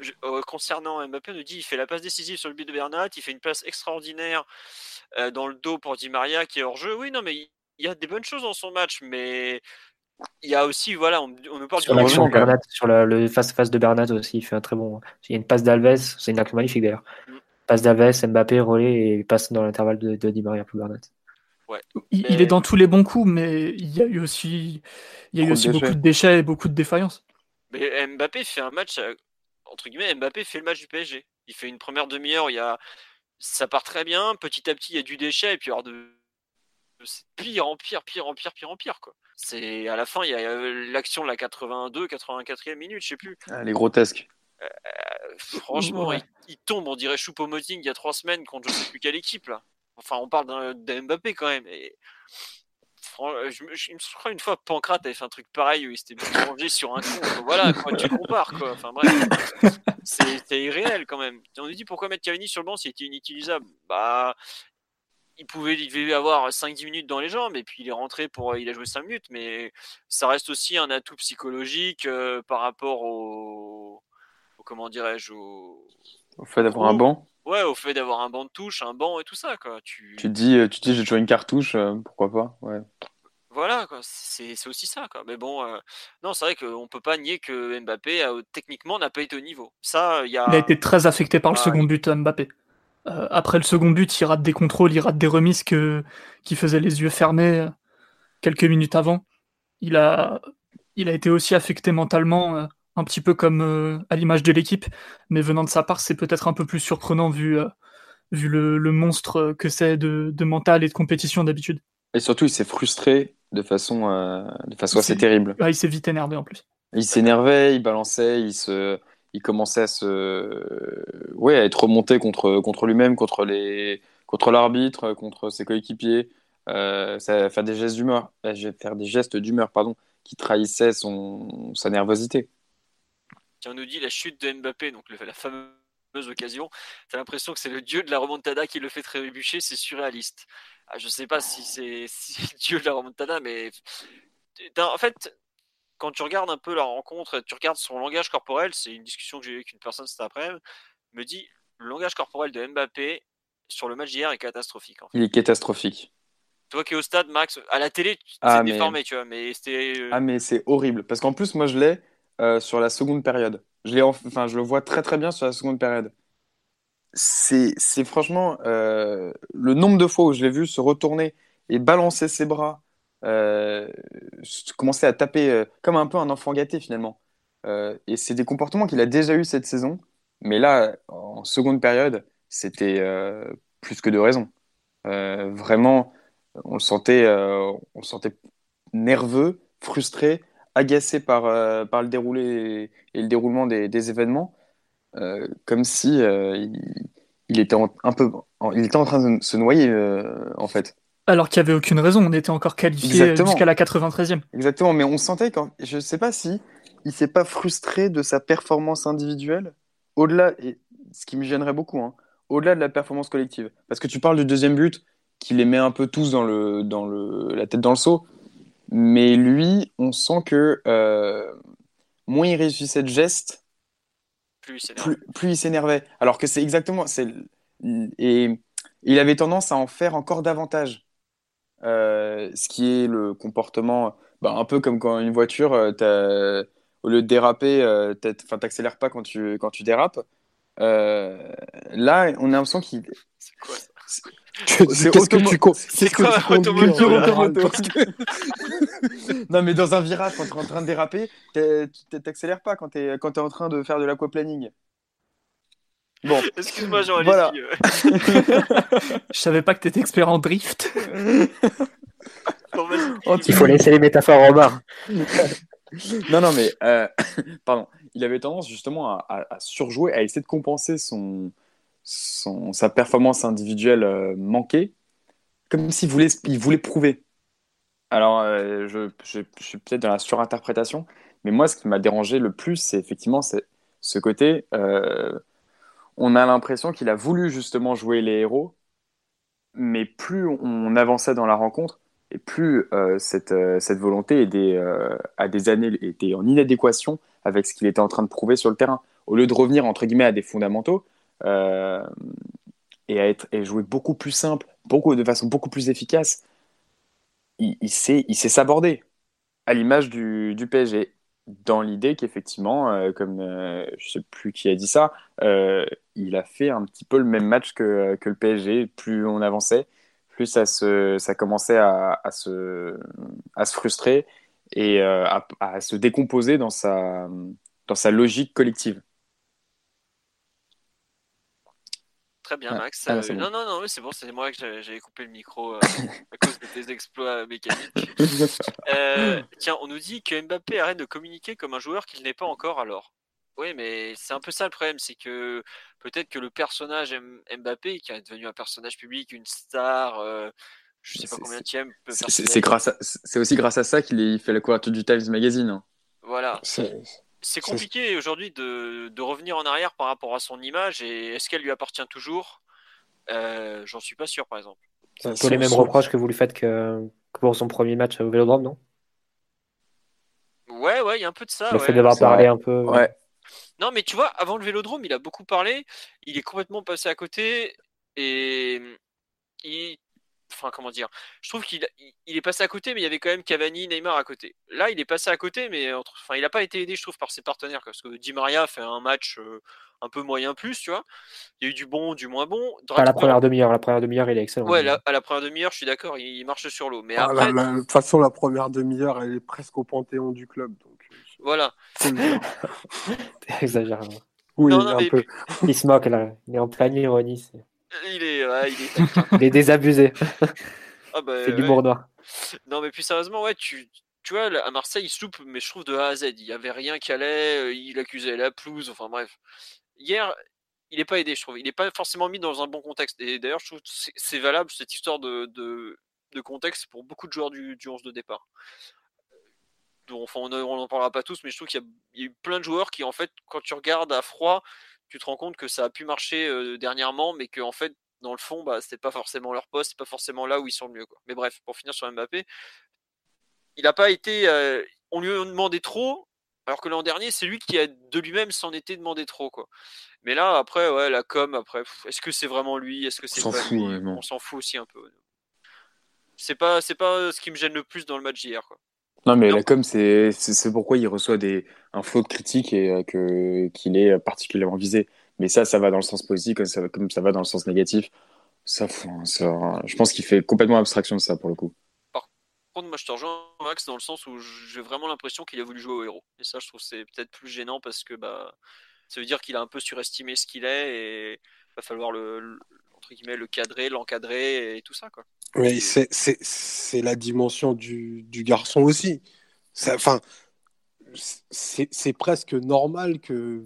Je- euh, concernant Mbappé, on nous dit il fait la passe décisive sur le but de Bernat, il fait une passe extraordinaire euh, dans le dos pour Di Maria qui est hors jeu. Oui, non, mais il y a des bonnes choses dans son match, mais il y a aussi, voilà, on, on nous parle Sur du l'action de. Bernat, sur la- le face-à-face de Bernat aussi, il fait un très bon. Il y a une passe d'Alves, c'est une action magnifique d'ailleurs. Mm. Passe d'Alves, Mbappé, relais et passe dans l'intervalle de, de Di Maria pour Bernat. Il, il Mais- est dans tous les bons coups, mais il y a eu aussi, il y a eu aussi beaucoup de déchets et beaucoup de défaillances. Mais Mbappé fait un match, euh, entre guillemets, Mbappé fait le match du PSG. Il fait une première demi-heure, il y a... ça part très bien, petit à petit il y a du déchet, et puis alors de... c'est pire en pire, pire en pire, pire en pire. Quoi. C'est... À la fin, il y a l'action de la 82, 84e minute, je sais plus. Elle est grotesque. Euh, franchement, Ouais. il, il tombe, on dirait Choupo-Moting il y a trois semaines contre je sais plus quelle équipe là. Enfin, on parle d'un, d'un Mbappé quand même. Et... fran- Je, je, je crois une fois Pancrate avait fait un truc pareil où il s'était mangé sur un con. Voilà, quoi, tu compares quoi. Enfin bref, c'est irréel quand même. On nous dit pourquoi mettre Cavani sur le banc s'il était inutilisable? Bah, il pouvait, il devait avoir 5-10 minutes dans les jambes et puis il est rentré pour, il a joué 5 minutes, mais ça reste aussi un atout psychologique euh, par rapport au, au- comment dirais-je, au, Au fait d'avoir un banc, ouais, au fait d'avoir un banc de touche, un banc et tout ça quoi. Tu, tu te dis, euh, tu te dis j'ai toujours une cartouche, euh, pourquoi pas ouais. Voilà, quoi, c'est c'est aussi ça. Quoi. Mais bon, euh, non, c'est vrai qu'on peut pas nier que Mbappé, a- techniquement, n'a pas été au niveau. Ça, il y a. Il a été très affecté par le Ah, second but, Mbappé. Euh, après le second but, il rate des contrôles, il rate des remises que, qui faisaient les yeux fermés quelques minutes avant. Il a, il a été aussi affecté mentalement, euh, un petit peu comme euh, à l'image de l'équipe, mais venant de sa part, c'est peut-être un peu plus surprenant vu, euh, vu le, le monstre que c'est de, de mental et de compétition d'habitude. Et surtout, il s'est frustré de façon, euh, de façon assez terrible. Il s'est vite énervé en plus. Il s'énervait, il balançait, il se, il commençait à se, ouais, à être remonté contre, contre lui-même, contre les, contre l'arbitre, contre ses coéquipiers, euh, faire des gestes d'humeur, euh, faire des gestes d'humeur, pardon, qui trahissaient son, sa nervosité. Qui on nous dit la chute de Mbappé, donc la fameuse occasion. T'as l'impression que c'est le dieu de la remontada qui le fait trébucher, c'est surréaliste. Ah, je sais pas si c'est si le dieu de la remontada, mais en fait, quand tu regardes un peu la rencontre, tu regardes son langage corporel, c'est une discussion que j'ai eue avec une personne cet après-midi, me dit le langage corporel de Mbappé sur le match d'hier est catastrophique. en fait. Il est catastrophique. Toi qui es au stade, Max, à la télé, tu t'es Ah, mais- déformé, tu vois, mais c'était. euh, Ah mais c'est horrible parce qu'en plus moi je l'ai euh, sur la seconde période. Je enfin je le vois très très bien sur la seconde période. C'est franchement euh, le nombre de fois où je l'ai vu se retourner et balancer ses bras, euh, commencer à taper comme un peu un enfant gâté finalement. Et c'est des comportements qu'il a déjà eu cette saison, mais là en seconde période c'était plus que de raison. Vraiment on le sentait on le sentait nerveux, frustré, agacé par, euh, par le déroulé et, le déroulement des, des événements, euh, comme si euh, il, il était en, un peu, en- il était en train de se noyer en fait. Alors qu'il n'y avait aucune raison, on était encore qualifié jusqu'à la 93e. Exactement, mais on sentait quand, je sais pas si il s'est pas frustré de sa performance individuelle, au-delà, et ce qui me gênerait beaucoup, hein, au-delà de la performance collective. Parce que tu parles du deuxième but, qui les met un peu tous dans le, dans le, la tête dans le seau, mais lui, on sent que euh, moins il réussissait de gestes, plus il s'énervait. Alors que c'est exactement. Et il avait tendance à en faire encore davantage. Euh, ce qui est le comportement, bah, un peu comme quand une voiture, euh, au lieu de déraper, t'accélères pas quand tu, quand tu dérapes. Euh, là, on a l'impression qu'il. C'est quoi ça? C'est Qu'est-ce que tu con- c'est quoi tu un conduis, automoto, non, mais dans un virage, quand tu es en train de déraper, tu t'accélères pas quand tu es, quand t'es en train de faire de l'aquaplaning. Bon, Excuse-moi, Jean, Voilà. Je savais pas que t'étais expert en drift. Bon, Il faut laisser les métaphores en barre. non, non, mais euh, pardon, il avait tendance justement à, à- à surjouer, à essayer de compenser son, sa performance individuelle euh, manquée, comme s'il voulait, il voulait prouver. Alors, euh, je, suis peut-être dans la surinterprétation, mais moi, ce qui m'a dérangé le plus, c'est effectivement ce côté. euh, on a l'impression qu'il a voulu justement jouer les héros, mais plus on avançait dans la rencontre, et plus cette, volonté était, des années était en inadéquation avec ce qu'il était en train de prouver sur le terrain. au lieu de revenir entre guillemets à des fondamentaux euh, et à être et jouer beaucoup plus simple, beaucoup de façon beaucoup plus efficace, il, il sait il sait s'aborder à l'image du, PSG dans l'idée qu'effectivement, euh, comme euh, je sais plus qui a dit ça, euh, il a fait un petit peu le même match que, que le PSG. Plus on avançait, plus ça, se, ça commençait à, à, se, à se frustrer et à, à, se décomposer dans sa, dans sa logique collective. Très bien, Max. Ah, bon. Non, non, non, c'est bon, c'est moi que j'avais coupé le micro euh, à cause de tes exploits mécaniques. Euh, tiens, on nous dit que Mbappé arrête de communiquer comme un joueur qu'il n'est pas encore alors. Oui, mais c'est un peu ça le problème, c'est que peut-être que le personnage Mbappé, qui est devenu un personnage public, une star, euh, je sais pas combien tième. C'est grâce, c'est aussi grâce à ça qu'il fait la couverture du Times Magazine. Hein. Voilà c'est compliqué aujourd'hui de, de, revenir en arrière par rapport à son image et est-ce qu'elle lui appartient toujours? Euh, J'en suis pas sûr, par exemple. C'est un peu les mêmes reproches que vous lui faites que, que, pour son premier match au Vélodrome, non? Ouais, ouais, il y a un peu de ça. Le ouais. fait d'avoir parlé un peu. Ouais. Non, mais tu vois, avant le Vélodrome, il a beaucoup parlé. Il est complètement passé à côté et il, enfin comment dire, je trouve qu'il il est passé à côté, mais il y avait quand même Cavani, Neymar à côté. Là, il est passé à côté, mais enfin, il n'a pas été aidé, je trouve, par ses partenaires, parce que Di Maria fait un match euh, un peu moyen plus, tu vois. Il y a eu du bon, du moins bon. À la première demi-heure, la première demi-heure, il est excellent. Ouais, à la première demi-heure, je suis d'accord, il, marche sur l'eau. Mais ah, après, la, la, de toute façon, la première demi-heure, elle est presque au panthéon du club, donc. euh, Voilà. T'es exagéré. Oui, Non, non, un mais- peu. Il se moque là. Il est en pleine ironie. C'est- Il est, ouais, il est. Il est désabusé. Ah bah, fait de ouais. noir. Non, mais plus sérieusement, ouais, tu, tu vois, à Marseille, il se loupe, mais je trouve de A à Z. Il n'y avait rien qui allait, euh, il accusait la pelouse, enfin bref. Hier, il n'est pas aidé, je trouve. Il n'est pas forcément mis dans un bon contexte. Et d'ailleurs, je trouve que c'est c'est valable, cette histoire de, de, de contexte, pour beaucoup de joueurs du, du 11 de départ. Donc, enfin, on n'en parlera pas tous, mais je trouve qu'il y, y a eu plein de joueurs qui, en fait, quand tu regardes à froid, tu te rends compte que ça a pu marcher euh, dernièrement, mais qu'en fait, dans le fond, bah, c'était pas forcément leur poste, c'est pas forcément là où ils sont le mieux. Quoi. Mais bref, pour finir sur Mbappé, il n'a pas été. euh, on lui a demandé trop, alors que l'an dernier, c'est lui qui a de lui-même s'en était demandé trop. Quoi. Mais là, après, ouais, la com, après, est-ce que c'est vraiment lui? Est-ce que c'est s'en pas fout. On s'en fout aussi un peu. C'est pas, c'est pas ce qui me gêne le plus dans le match d'hier. Quoi. Non, mais la com, c'est pourquoi il reçoit des, un flot de critiques et euh, que qu'il est particulièrement visé. Mais ça, ça va dans le sens positif comme ça, comme ça va dans le sens négatif. Ça, je pense qu'il fait complètement abstraction de ça pour le coup. Par contre, moi, je te rejoins, Max, dans le sens où j'ai vraiment l'impression qu'il a voulu jouer au héros. Et ça, je trouve que c'est peut-être plus gênant parce que bah, ça veut dire qu'il a un peu surestimé ce qu'il est et il va falloir le- entre guillemets, le cadrer, l'encadrer et tout ça. Quoi. Mais c'est, c'est, c'est la dimension du, du garçon aussi. Enfin, c'est, c'est presque normal que,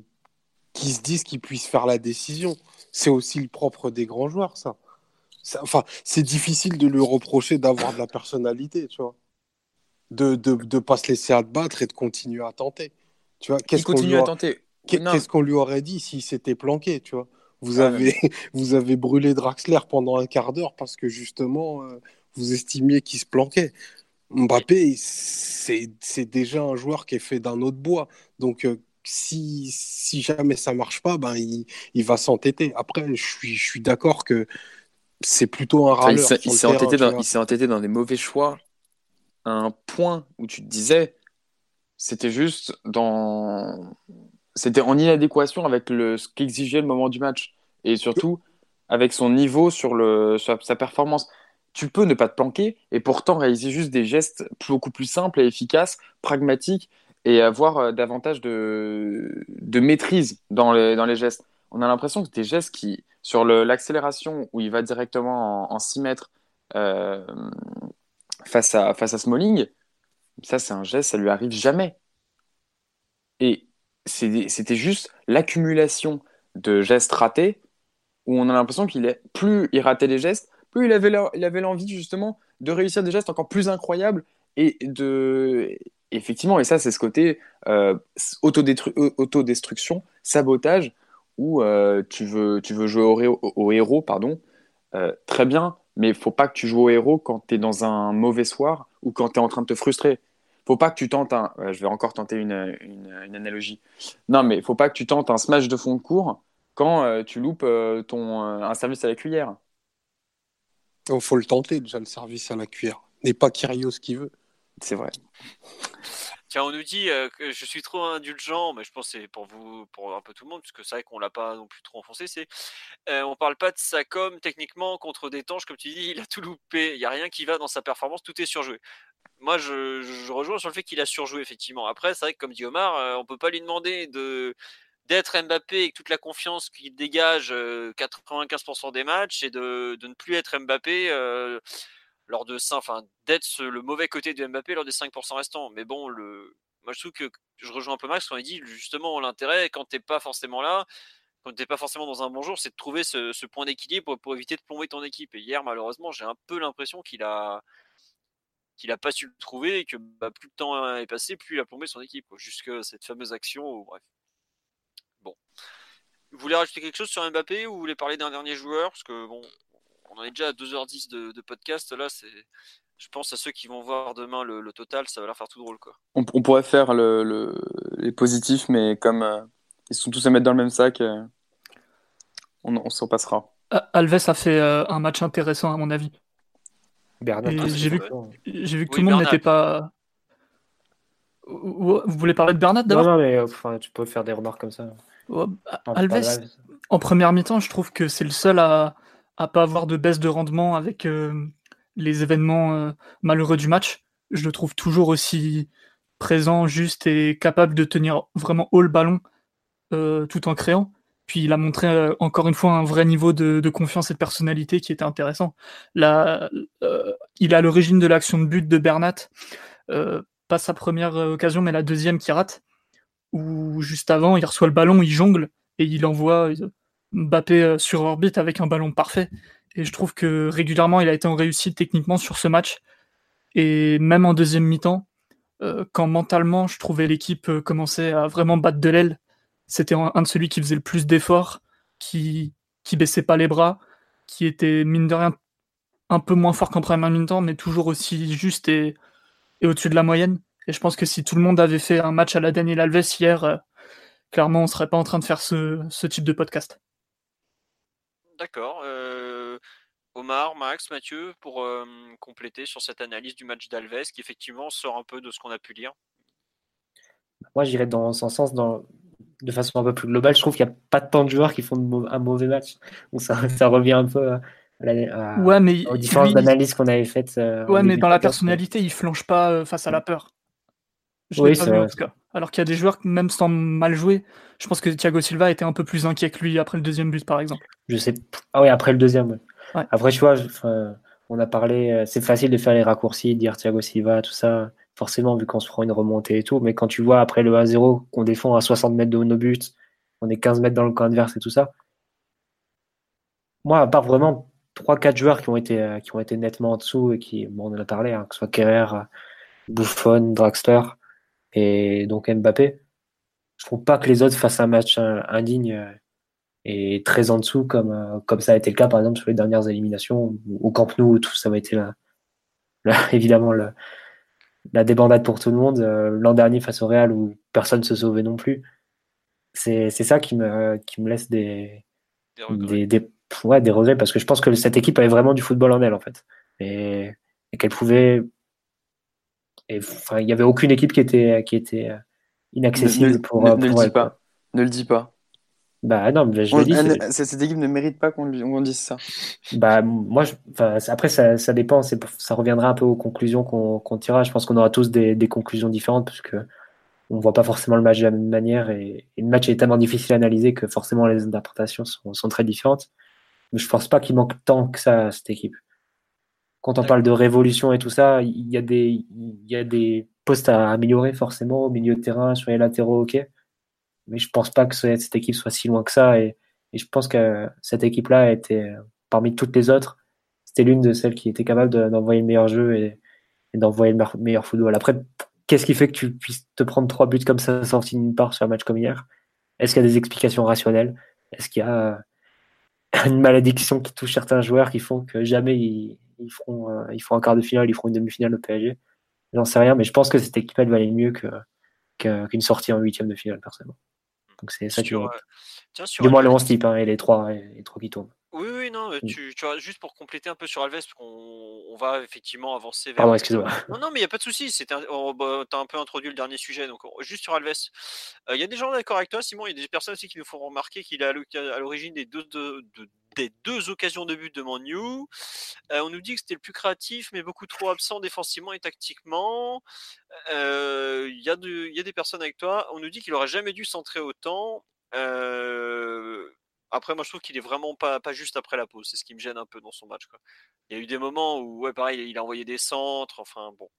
qu'ils se disent qu'ils puissent faire la décision. C'est aussi le propre des grands joueurs, ça. Enfin, c'est difficile de lui reprocher d'avoir de la personnalité, tu vois. De de, de pas se laisser abattre et de continuer à tenter. Tu vois, qu'on lui, a- qu'est-ce qu'on lui aurait dit s'il s'était planqué, tu vois? Vous Ouais, avez, vous avez brûlé Draxler pendant un quart d'heure parce que justement, euh, vous estimiez qu'il se planquait. Mbappé, c'est déjà un joueur qui est fait d'un autre bois. Donc, euh, si, si jamais ça marche pas, ben, il, il va s'entêter. Après, je suis, je suis d'accord que c'est plutôt un râleur il s'est entêté entêté dans des mauvais choix à un point où tu te disais, c'était juste dans, c'était en inadéquation avec le, ce qu'exigeait le moment du match et surtout avec son niveau sur le, sa performance. Tu peux ne pas te planquer et pourtant réaliser juste des gestes beaucoup plus simples et efficaces, pragmatiques et avoir euh, davantage de, de maîtrise dans les, dans les gestes. On a l'impression que des gestes qui, sur l'accélération où il va directement en, en 6 mètres euh, face, à, face à Smalling, ça c'est un geste, ça lui arrive jamais. Et c'était juste l'accumulation de gestes ratés où on a l'impression qu'il est plus il ratait les gestes, plus il avait l'envie justement de réussir des gestes encore plus incroyables et de effectivement et ça c'est ce côté euh, autodestruction, sabotage où euh, tu veux tu veux jouer au, héros pardon euh, très bien mais faut pas que tu joues au héros quand tu es dans un mauvais soir ou quand tu es en train de te frustrer. Faut pas que tu tentes un. je vais encore tenter une, une, analogie. Non, mais faut pas que tu tentes un smash de fond de cours quand euh, tu loupes euh, ton, un service à la cuillère. Il faut le tenter déjà, le service à la cuillère. N'est pas ce qui veut. C'est vrai. On nous dit que je suis trop indulgent, mais je pense que c'est pour vous, pour un peu tout le monde, puisque c'est vrai qu'on l'a pas non plus trop enfoncé. C'est, euh, on parle pas de sa com techniquement contre des tanches, comme tu dis, il a tout loupé. Il y a rien qui va dans sa performance, tout est surjoué. Moi, je, rejoins sur le fait qu'il a surjoué effectivement. Après, c'est vrai que comme dit Omar, euh, on peut pas lui demander de d'être Mbappé avec toute la confiance qu'il dégage 95% des matchs et de, de, ne plus être Mbappé lors de enfin d'être le mauvais côté de Mbappé lors des 5% restants. Mais bon, le, moi je trouve que je rejoins un peu Max quand il dit justement l'intérêt quand t'es pas forcément là, quand t'es pas forcément dans un bon jour, c'est de trouver ce, point d'équilibre pour, éviter de plomber ton équipe. Et hier, malheureusement, j'ai un peu l'impression qu'il a qu'il a pas su le trouver et que bah, plus le temps est passé, plus il a plombé son équipe. Jusque cette fameuse action. bref. Bon. Vous voulez rajouter quelque chose sur Mbappé ou vous voulez parler d'un dernier joueur? Parce que bon, on en est déjà à 2h10 de, podcast. Là, c'est, je pense à ceux qui vont voir demain le, total, ça va leur faire tout drôle. Quoi. On, pourrait faire le, les positifs, mais comme euh, ils sont tous à mettre dans le même sac, euh, on, s'en passera. Alves a fait euh, un match intéressant, à mon avis. J'ai, vu, j'ai vu que tout le monde n'était pas. Vous voulez parler de Bernat d'abord? Non, mais enfin, tu peux faire des remarques comme ça. Alves, en première mi-temps, je trouve que c'est le seul à, à pas avoir de baisse de rendement avec euh, les événements euh, malheureux du match. Je le trouve toujours aussi présent, juste et capable de tenir vraiment haut le ballon euh, tout en créant. Puis il a montré encore une fois un vrai niveau de, confiance et de personnalité qui était intéressant. Là, il est à l'origine de l'action de but de Bernat, pas sa première occasion, mais la deuxième qui rate, où juste avant, il reçoit le ballon, il jongle et il envoie Mbappé euh, sur orbite avec un ballon parfait. Et je trouve que régulièrement, il a été en réussite techniquement sur ce match. Et même en deuxième mi-temps, euh, quand mentalement, je trouvais l'équipe euh, commencer à vraiment battre de l'aile, c'était un de celui qui faisait le plus d'efforts, qui, qui baissait pas les bras, qui était, mine de rien, un peu moins fort qu'en première mi-temps, mais toujours aussi juste et, au-dessus de la moyenne. Et je pense que si tout le monde avait fait un match à la Daniel Alves hier, clairement, on serait pas en train de faire ce type de podcast. D'accord. Omar, Max, Mathieu, pour compléter sur cette analyse du match d'Alves, qui effectivement sort un peu de ce qu'on a pu lire? Moi, j'irais dans son sens, de façon un peu plus globale. Je trouve qu'il n'y a pas tant de joueurs qui font un mauvais match. ça, revient un peu à, ouais, mais aux différences d'analyse qu'on avait faites. ouais, mais dans la personnalité, il flanche pas face à la peur. Oui, c'est en tout cas. Alors qu'il y a des joueurs, même sans mal jouer, je pense que Thiago Silva était un peu plus inquiet que lui après le deuxième but, par exemple. Je sais. Ah oui, après le deuxième. Après, tu vois, on a parlé. Euh, c'est facile de faire les raccourcis, de dire Thiago Silva, tout ça. Forcément, vu qu'on se prend une remontée et tout. Mais quand tu vois après le 1-0 qu'on défend à 60 mètres de nos buts, on est 15 mètres dans le camp adverse et tout ça. Moi, à part vraiment 3-4 joueurs qui ont été euh, qui ont été nettement en dessous et qui, bon, on en a parlé, hein, que ce soit Kerrer, Buffon, Draxler et donc Mbappé. Je trouve pas que les autres fassent un match indigne euh, et très en dessous comme, euh, comme ça a été le cas par exemple sur les dernières éliminations au Camp Nou où tout ça a été évidemment la débandade pour tout le monde. Euh, l'an dernier face au Real où personne ne se sauvait non plus. C'est ça qui me, qui me laisse des, des, des, ouais, des regrets parce que je pense que cette équipe avait vraiment du football en elle en fait et, et qu'elle pouvait et enfin, il n'y avait aucune équipe qui était, qui était euh, inaccessible ne, pour, ne, euh, ne le dis pas. Ne le dis pas. Bah non, mais je le dis. Cette équipe ne mérite pas qu'on on dise ça. Bah moi, je, après ça, ça dépend. Ça reviendra un peu aux conclusions qu'on tirera. Je pense qu'on aura tous des, des, conclusions différentes parce que on voit pas forcément le match de la même manière et, le match est tellement difficile à analyser que forcément les interprétations sont, sont très différentes. Mais je pense pas qu'il manque tant que ça à cette équipe quand on parle de révolution et tout ça, il y a des, y a des postes à améliorer forcément au milieu de terrain, sur les latéraux, ok. Mais je pense pas que cette équipe soit si loin que ça. Et, je pense que cette équipe-là était, parmi toutes les autres, c'était l'une de celles qui était capable d'envoyer le meilleur jeu et, d'envoyer le meilleur football. Après, qu'est-ce qui fait que tu puisses te prendre trois buts comme ça sortis d'une part sur un match comme hier? Est-ce qu'il y a des explications rationnelles? Est-ce qu'il y a une malédiction qui touche certains joueurs qui font que jamais ils, ils feront, euh, ils feront un quart de finale, ils feront une demi-finale au PSG. J'en sais rien, mais je pense que cette équipe elle valait mieux que, qu'une sortie en huitième de finale, personnellement. Donc c'est ça qui est. Du moins le 11 type hein, et les trois, et les trois qui tournent. Oui, oui, non, mmh. tu, tu vois, juste pour compléter un peu sur Alves, parce qu'on on va effectivement avancer vers. Pardon, excuse-moi. Non, non, mais il n'y a pas de souci. Oh, bah, as un peu introduit le dernier sujet, donc juste sur Alves. Il y a des gens d'accord avec toi, Simon. Il y a des personnes aussi qui nous font remarquer qu'il est à l'origine des deux, des deux occasions de but de Manu. on nous dit que c'était le plus créatif, mais beaucoup trop absent défensivement et tactiquement. Il y, a y a des personnes avec toi. On nous dit qu'il aurait jamais dû centrer autant. Euh, après, moi, je trouve qu'il est vraiment pas, pas juste après la pause. C'est ce qui me gêne un peu dans son match. Il y a eu des moments où, ouais, pareil, il a envoyé des centres. Enfin, bon.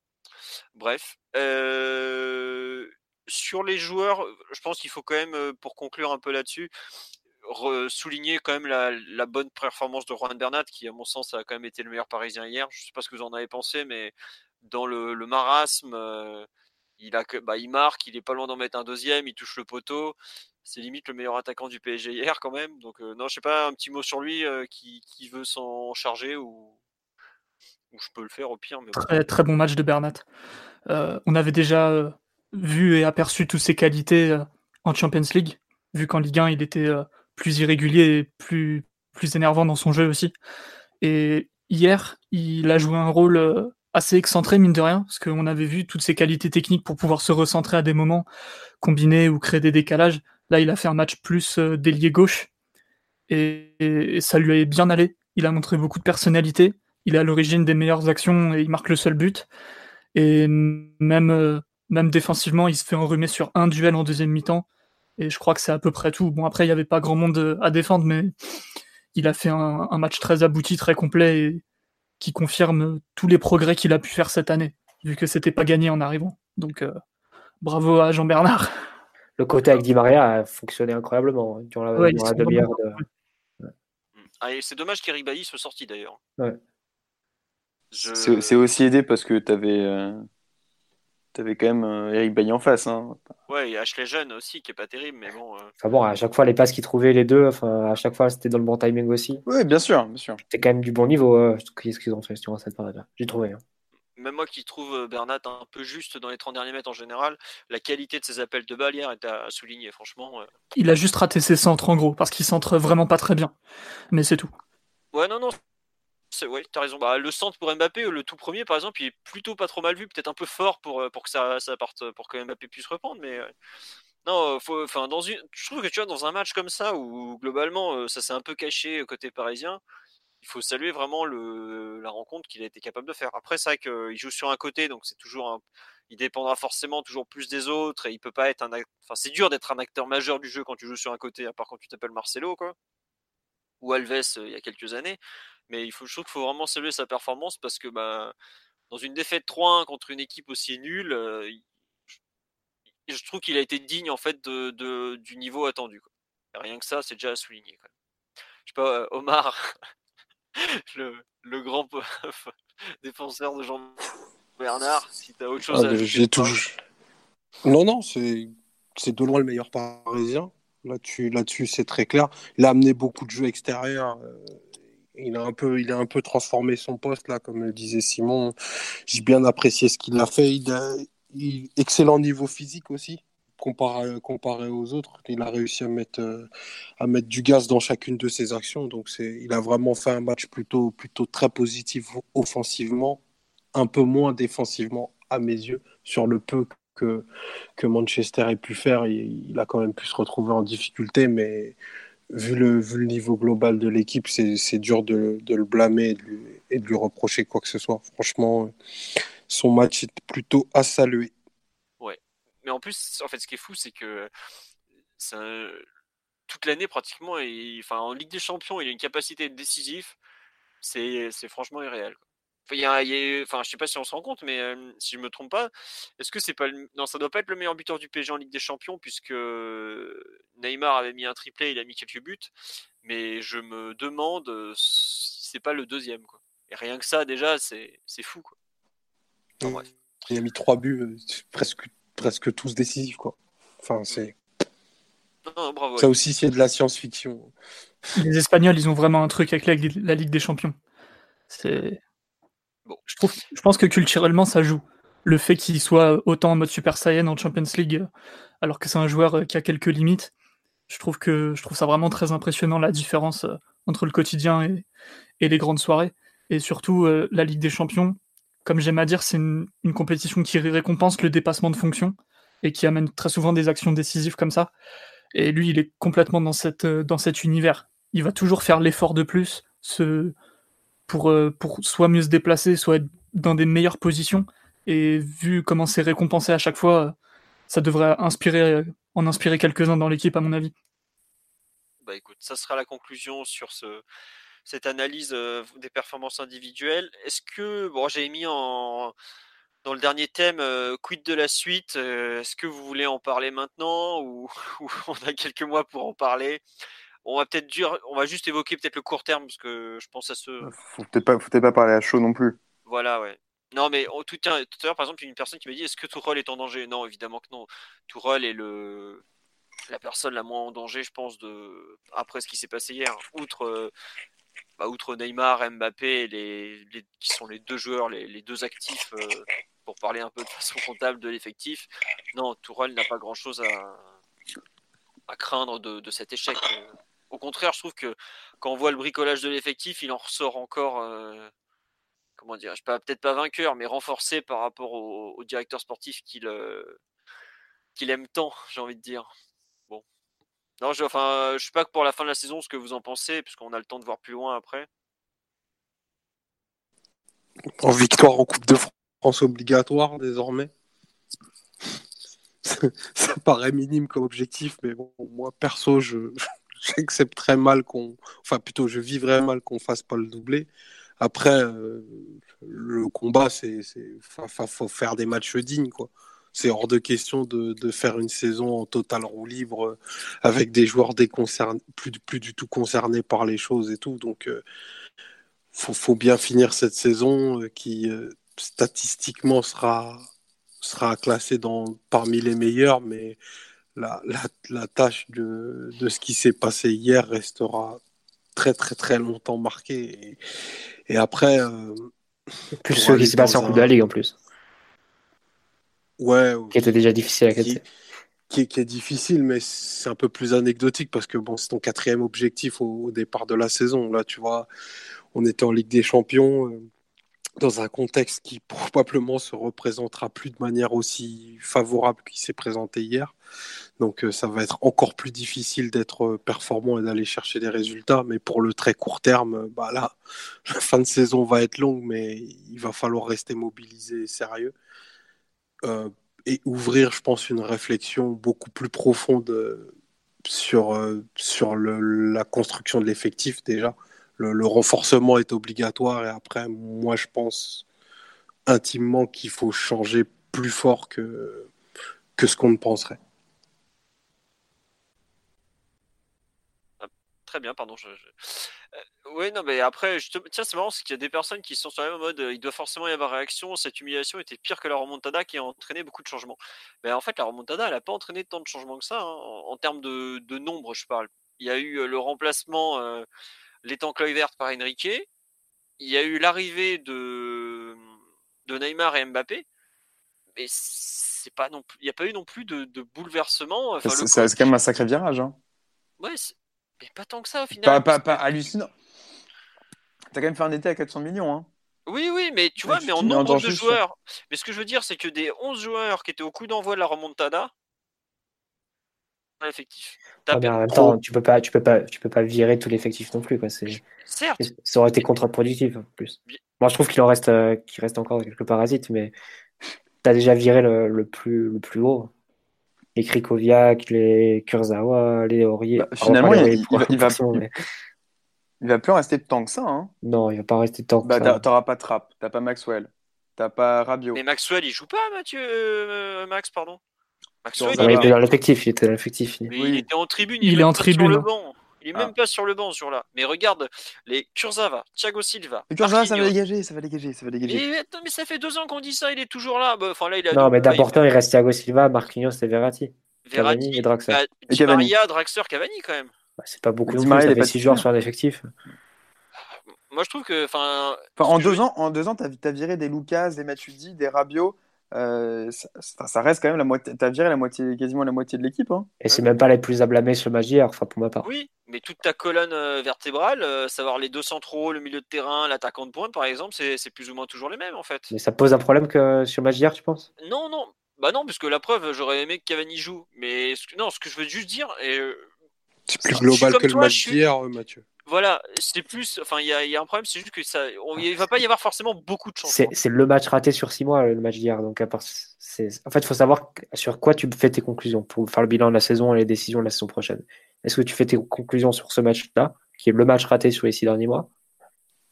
Bref. Euh, sur les joueurs, je pense qu'il faut quand même, euh, pour conclure un peu là-dessus, souligner quand même la, bonne performance de Juan Bernat, qui, à mon sens, a quand même été le meilleur Parisien hier. Je ne sais pas ce que vous en avez pensé, mais dans le, marasme, euh, il, bah, il marque, il est pas loin d'en mettre un deuxième, il touche le poteau c'est limite le meilleur attaquant du PSG hier quand même. Donc euh, non, je sais pas, un petit mot sur lui euh, qui, veut s'en charger ou... je peux le faire au pire. très, très bon match de Bernat. Euh, on avait déjà vu et aperçu toutes ses qualités en Champions League, vu qu'en Ligue 1 il était plus irrégulier et plus, plus énervant dans son jeu aussi. Et hier, il a joué un rôle assez excentré, mine de rien, parce qu'on avait vu toutes ses qualités techniques pour pouvoir se recentrer à des moments, combiner ou créer des décalages. Là, il a fait un match plus euh, délié gauche et, ça lui est bien allé. Il a montré beaucoup de personnalité. Il est à l'origine des meilleures actions et il marque le seul but. Et même, euh, même défensivement, il se fait enrhumer sur un duel en deuxième mi-temps. Et je crois que c'est à peu près tout. Bon, après, il n'y avait pas grand monde euh, à défendre, mais il a fait un, match très abouti, très complet et qui confirme tous les progrès qu'il a pu faire cette année, vu que c'était pas gagné en arrivant. Donc, bravo à Jean-Bernard le côté avec Di Maria a fonctionné incroyablement hein, durant la, demi-heure. Ah, c'est dommage qu'Eric Bailly soit sorti d'ailleurs. C'est aussi aidé parce que tu avais, euh, avais, quand même euh, Eric Bailly en face. Hein. Ouais, et Ashley Jeune aussi qui est pas terrible, mais bon. Euh. Enfin bon, à chaque fois, les passes qu'ils trouvaient les deux, enfin, à chaque fois, c'était dans le bon timing aussi. Oui, bien sûr, bien sûr. C'était quand même du bon niveau, ce qu'ils ont fait sur cette période-là. J'ai trouvé. Hein même moi qui trouve euh, Bernat un peu juste dans les 30 derniers mètres en général, la qualité de ses appels de balle hier est à souligner, franchement. Euh. Il a juste raté ses centres en gros, parce qu'il centre vraiment pas très bien. Mais c'est tout. Ouais, non, non. Ouais, t'as raison. Bah, le centre pour Mbappé, le tout premier par exemple, il est plutôt pas trop mal vu, peut-être un peu fort pour, euh, pour que ça, ça parte, pour que Mbappé puisse reprendre, mais. Non, faut, enfin, dans une, je trouve que tu vois, dans un match comme ça, où globalement ça s'est un peu caché côté parisien, il faut saluer vraiment la rencontre qu'il a été capable de faire. Après, c'est vrai qu'il joue sur un côté, donc c'est toujours il dépendra forcément toujours plus des autres et il peut pas être un enfin c'est dur d'être un acteur majeur du jeu quand tu joues sur un côté à part quand tu t'appelles Marcelo quoi ou Alves euh, il y a quelques années. Mais je trouve qu'il faut vraiment saluer sa performance parce que bah, dans une défaite 3-1 contre une équipe aussi nulle euh, je trouve qu'il a été digne en fait de, du niveau attendu rien que ça c'est déjà à souligner je sais pas euh, Omar le, grand défenseur de Jean Bernard, si tu as autre chose ah, à ajouter. Non, non, c'est de loin le meilleur parisien. Là-dessus, là c'est très clair. Il a amené beaucoup de jeux extérieurs. Euh, il a un peu, il a un peu transformé son poste là, comme le disait Simon. J'ai bien apprécié ce qu'il a fait. Il a, excellent niveau physique aussi comparé, aux autres. Il a réussi à mettre, euh, à mettre du gaz dans chacune de ses actions. Donc, il a vraiment fait un match plutôt, plutôt très positif offensivement, un peu moins défensivement à mes yeux, sur le peu que, Manchester ait pu faire. Il, a quand même pu se retrouver en difficulté, mais vu le, niveau global de l'équipe, c'est dur de, le blâmer et de lui reprocher quoi que ce soit. Franchement, son match est plutôt à saluer. Mais en plus, en fait, ce qui est fou, c'est que toute l'année pratiquement, et, enfin, en Ligue des Champions, il a une capacité décisive. C'est franchement irréel. Enfin, y a, enfin, je sais pas si on se rend compte, mais si je me trompe pas, est-ce que c'est pas le... non, ça doit pas être le meilleur buteur du PSG en Ligue des Champions puisque Neymar avait mis un triplé, il a mis quelques buts, mais je me demande si c'est pas le deuxième quoi. Et rien que ça déjà, c'est fou quoi. Il a mis trois buts, presque presque tous décisifs, quoi. Enfin, c'est. Ça aussi, c'est de la science-fiction. Les Espagnols, ils ont vraiment un truc avec la, Ligue des Champions. C'est. Bon. Je, trouve, je pense que culturellement, ça joue. le fait qu'il soit autant en mode Super Saiyan en Champions League, alors que c'est un joueur qui a quelques limites, je trouve que je trouve ça vraiment très impressionnant la différence entre le quotidien et, et les grandes soirées. Et surtout, la Ligue des Champions, comme j'aime à dire, c'est une, compétition qui récompense le dépassement de fonction et qui amène très souvent des actions décisives comme ça. Et lui, il est complètement dans, cette, dans cet univers. Il va toujours faire l'effort de plus ce, pour, euh, pour soit mieux se déplacer, soit être dans des meilleures positions. Et vu comment c'est récompensé à chaque fois, ça devrait inspirer, en inspirer quelques-uns dans l'équipe, à mon avis. Bah écoute, ça sera la conclusion sur ce, cette analyse des performances individuelles. Est-ce que, bon, j'ai mis en, dans le dernier thème, quid de la suite Est-ce que vous voulez en parler maintenant ou, on a quelques mois pour en parler? On va peut-être dire, on va juste évoquer peut-être le court terme parce que je pense à ce. Faut peut-être pas, faut peut pas parler à chaud non plus. Voilà, ouais. Non, mais tout, tout à l'heure, par exemple, une personne qui m'a dit est-ce que Tourelle est en danger? Non, évidemment que non. Tourelle est le la personne la moins en danger, je pense, de après ce qui s'est passé hier. Outre bah, outre Neymar, Mbappé, les, qui sont les deux joueurs, les, deux actifs, euh, pour parler un peu de façon comptable de l'effectif, non, Tourelle n'a pas grand-chose à, à, craindre de, cet échec. Euh, au contraire, je trouve que quand on voit le bricolage de l'effectif, il en ressort encore, euh, comment dire, je peut-être pas vainqueur, mais renforcé par rapport au, directeur sportif qu'il aime tant, j'ai envie de dire. Non, je, enfin, je sais pas que pour la fin de la saison ce que vous en pensez, puisqu'on a le temps de voir plus loin après. En victoire en Coupe de France obligatoire désormais. ça paraît minime comme objectif, mais bon, moi perso, je, j'accepte très mal qu'on, enfin plutôt, je vivrais mal qu'on fasse pas le doublé. Après, euh, le combat, c'est, faut faire des matchs dignes, quoi c'est hors de question de, faire une saison en total roue libre euh, avec des joueurs plus, plus du tout concernés par les choses et tout. Donc, euh, faut, bien finir cette saison euh, qui statistiquement sera, sera classée dans, parmi les meilleurs, mais la, tâche de, ce qui s'est passé hier restera très très très longtemps marquée. Et, après. plus ce qui s'est passé en Coupe de la Ligue en plus. Ouais. Qui était déjà difficile à qui, qui, est, difficile, mais c'est un peu plus anecdotique parce que bon, c'est ton quatrième objectif au, départ de la saison. Là, tu vois, on était en Ligue des Champions euh, dans un contexte qui probablement se représentera plus de manière aussi favorable qu'il s'est présenté hier. Donc euh, ça va être encore plus difficile d'être euh, performant et d'aller chercher des résultats. Mais pour le très court terme, bah là, la fin de saison va être longue, mais il va falloir rester mobilisé et sérieux. Euh, et ouvrir, je pense, une réflexion beaucoup plus profonde euh, sur, euh, sur le, la construction de l'effectif déjà. Le, renforcement est obligatoire et après, moi, je pense intimement qu'il faut changer plus fort que, que ce qu'on ne penserait. Ah, très bien, pardon. Je, oui, non, mais après, tiens, c'est marrant, c'est qu'il y a des personnes qui sont sur le même mode, il doit forcément y avoir réaction, cette humiliation était pire que la remontada qui a entraîné beaucoup de changements. Mais en fait, la remontada, elle n'a pas entraîné tant de changements que ça, hein, en, termes de, nombre, je parle. Il y a eu le remplacement, l'étang Kluivert par Enrique, il y a eu l'arrivée de, de Neymar et Mbappé, mais c'est pas non plus, il n'y a pas eu non plus de, bouleversement. c'est quand même un sacré virage. Hein. Ouais, mais pas tant que ça au final. Pas, pas, hallucinant. T'as quand même fait un été à 400 millions. Hein. Oui, oui, mais tu vois, mais en nombre de joueurs. Mais ce que je veux dire, c'est que des 11 joueurs qui étaient au coup d'envoi de la remontada, effectif. en même temps, tu peux pas, tu peux pas, tu peux pas virer tout l'effectif non plus, quoi. C'est. Certes. Ça aurait été contre-productif en plus. Moi, je trouve qu'il en reste, euh, qu'il reste encore quelques parasites, mais tu as déjà viré le, le, plus, le plus haut les Krikoviak, les Kurzawa, les Aurier. Bah, finalement, il, va, va plus rester tant que ça. Hein. Non, il va pas rester tant que bah, ça. T'auras pas Trapp, t'as pas Maxwell, t'as pas Rabiot. Mais Maxwell, il joue pas, Mathieu euh, Max, pardon. Maxwell, il, était dans l'effectif. Il était dans l'effectif. Il était en tribune. Il, est en tribune. Sur le banc. Il est même ah. pas sur le banc sur là. Mais regarde, les Kurzawa, Thiago Silva. Kurzawa, ça va dégager, ça va dégager, ça va dégager. Mais, mais ça fait deux ans qu'on dit ça, il est toujours là. Bah, enfin, là il a non, mais d'important, il reste Thiago Silva, Marquinhos et Verratti. Verratti et Draxler. Bah, Di Maria, Draxler, Cavani quand même. Bah, c'est pas beaucoup. Maria, il a 6 joueurs sur l'effectif. Moi, je trouve que. en, deux ans, en deux ans, t'as as viré des Lucas, des Matuidi, des Rabiot, euh, ça, reste quand même la moitié. T'as viré la moitié, quasiment la moitié de l'équipe. Hein. Et c'est même pas les plus à blâmer sur le match d'hier, enfin pour ma part. Oui, mais toute ta colonne euh, vertébrale, euh, savoir les deux centraux, le milieu de terrain, l'attaquant de pointe, par exemple, c'est plus ou moins toujours les mêmes en fait. Mais ça pose un problème que sur d'hier, tu penses? Non, non. Bah non, parce que la preuve, j'aurais aimé que Cavani joue. Mais ce que, non, ce que je veux juste dire. Et, c'est plus global que le match d'hier, Mathieu. Voilà, c'est plus. Enfin, il y, a un problème, c'est juste que ça. Il va pas y avoir forcément beaucoup de chances. C'est le match raté sur six mois, le match d'hier. Donc, à en fait, il faut savoir sur quoi tu fais tes conclusions pour faire le bilan de la saison et les décisions de la saison prochaine. Est-ce que tu fais tes conclusions sur ce match-là, qui est le match raté sur les six derniers mois?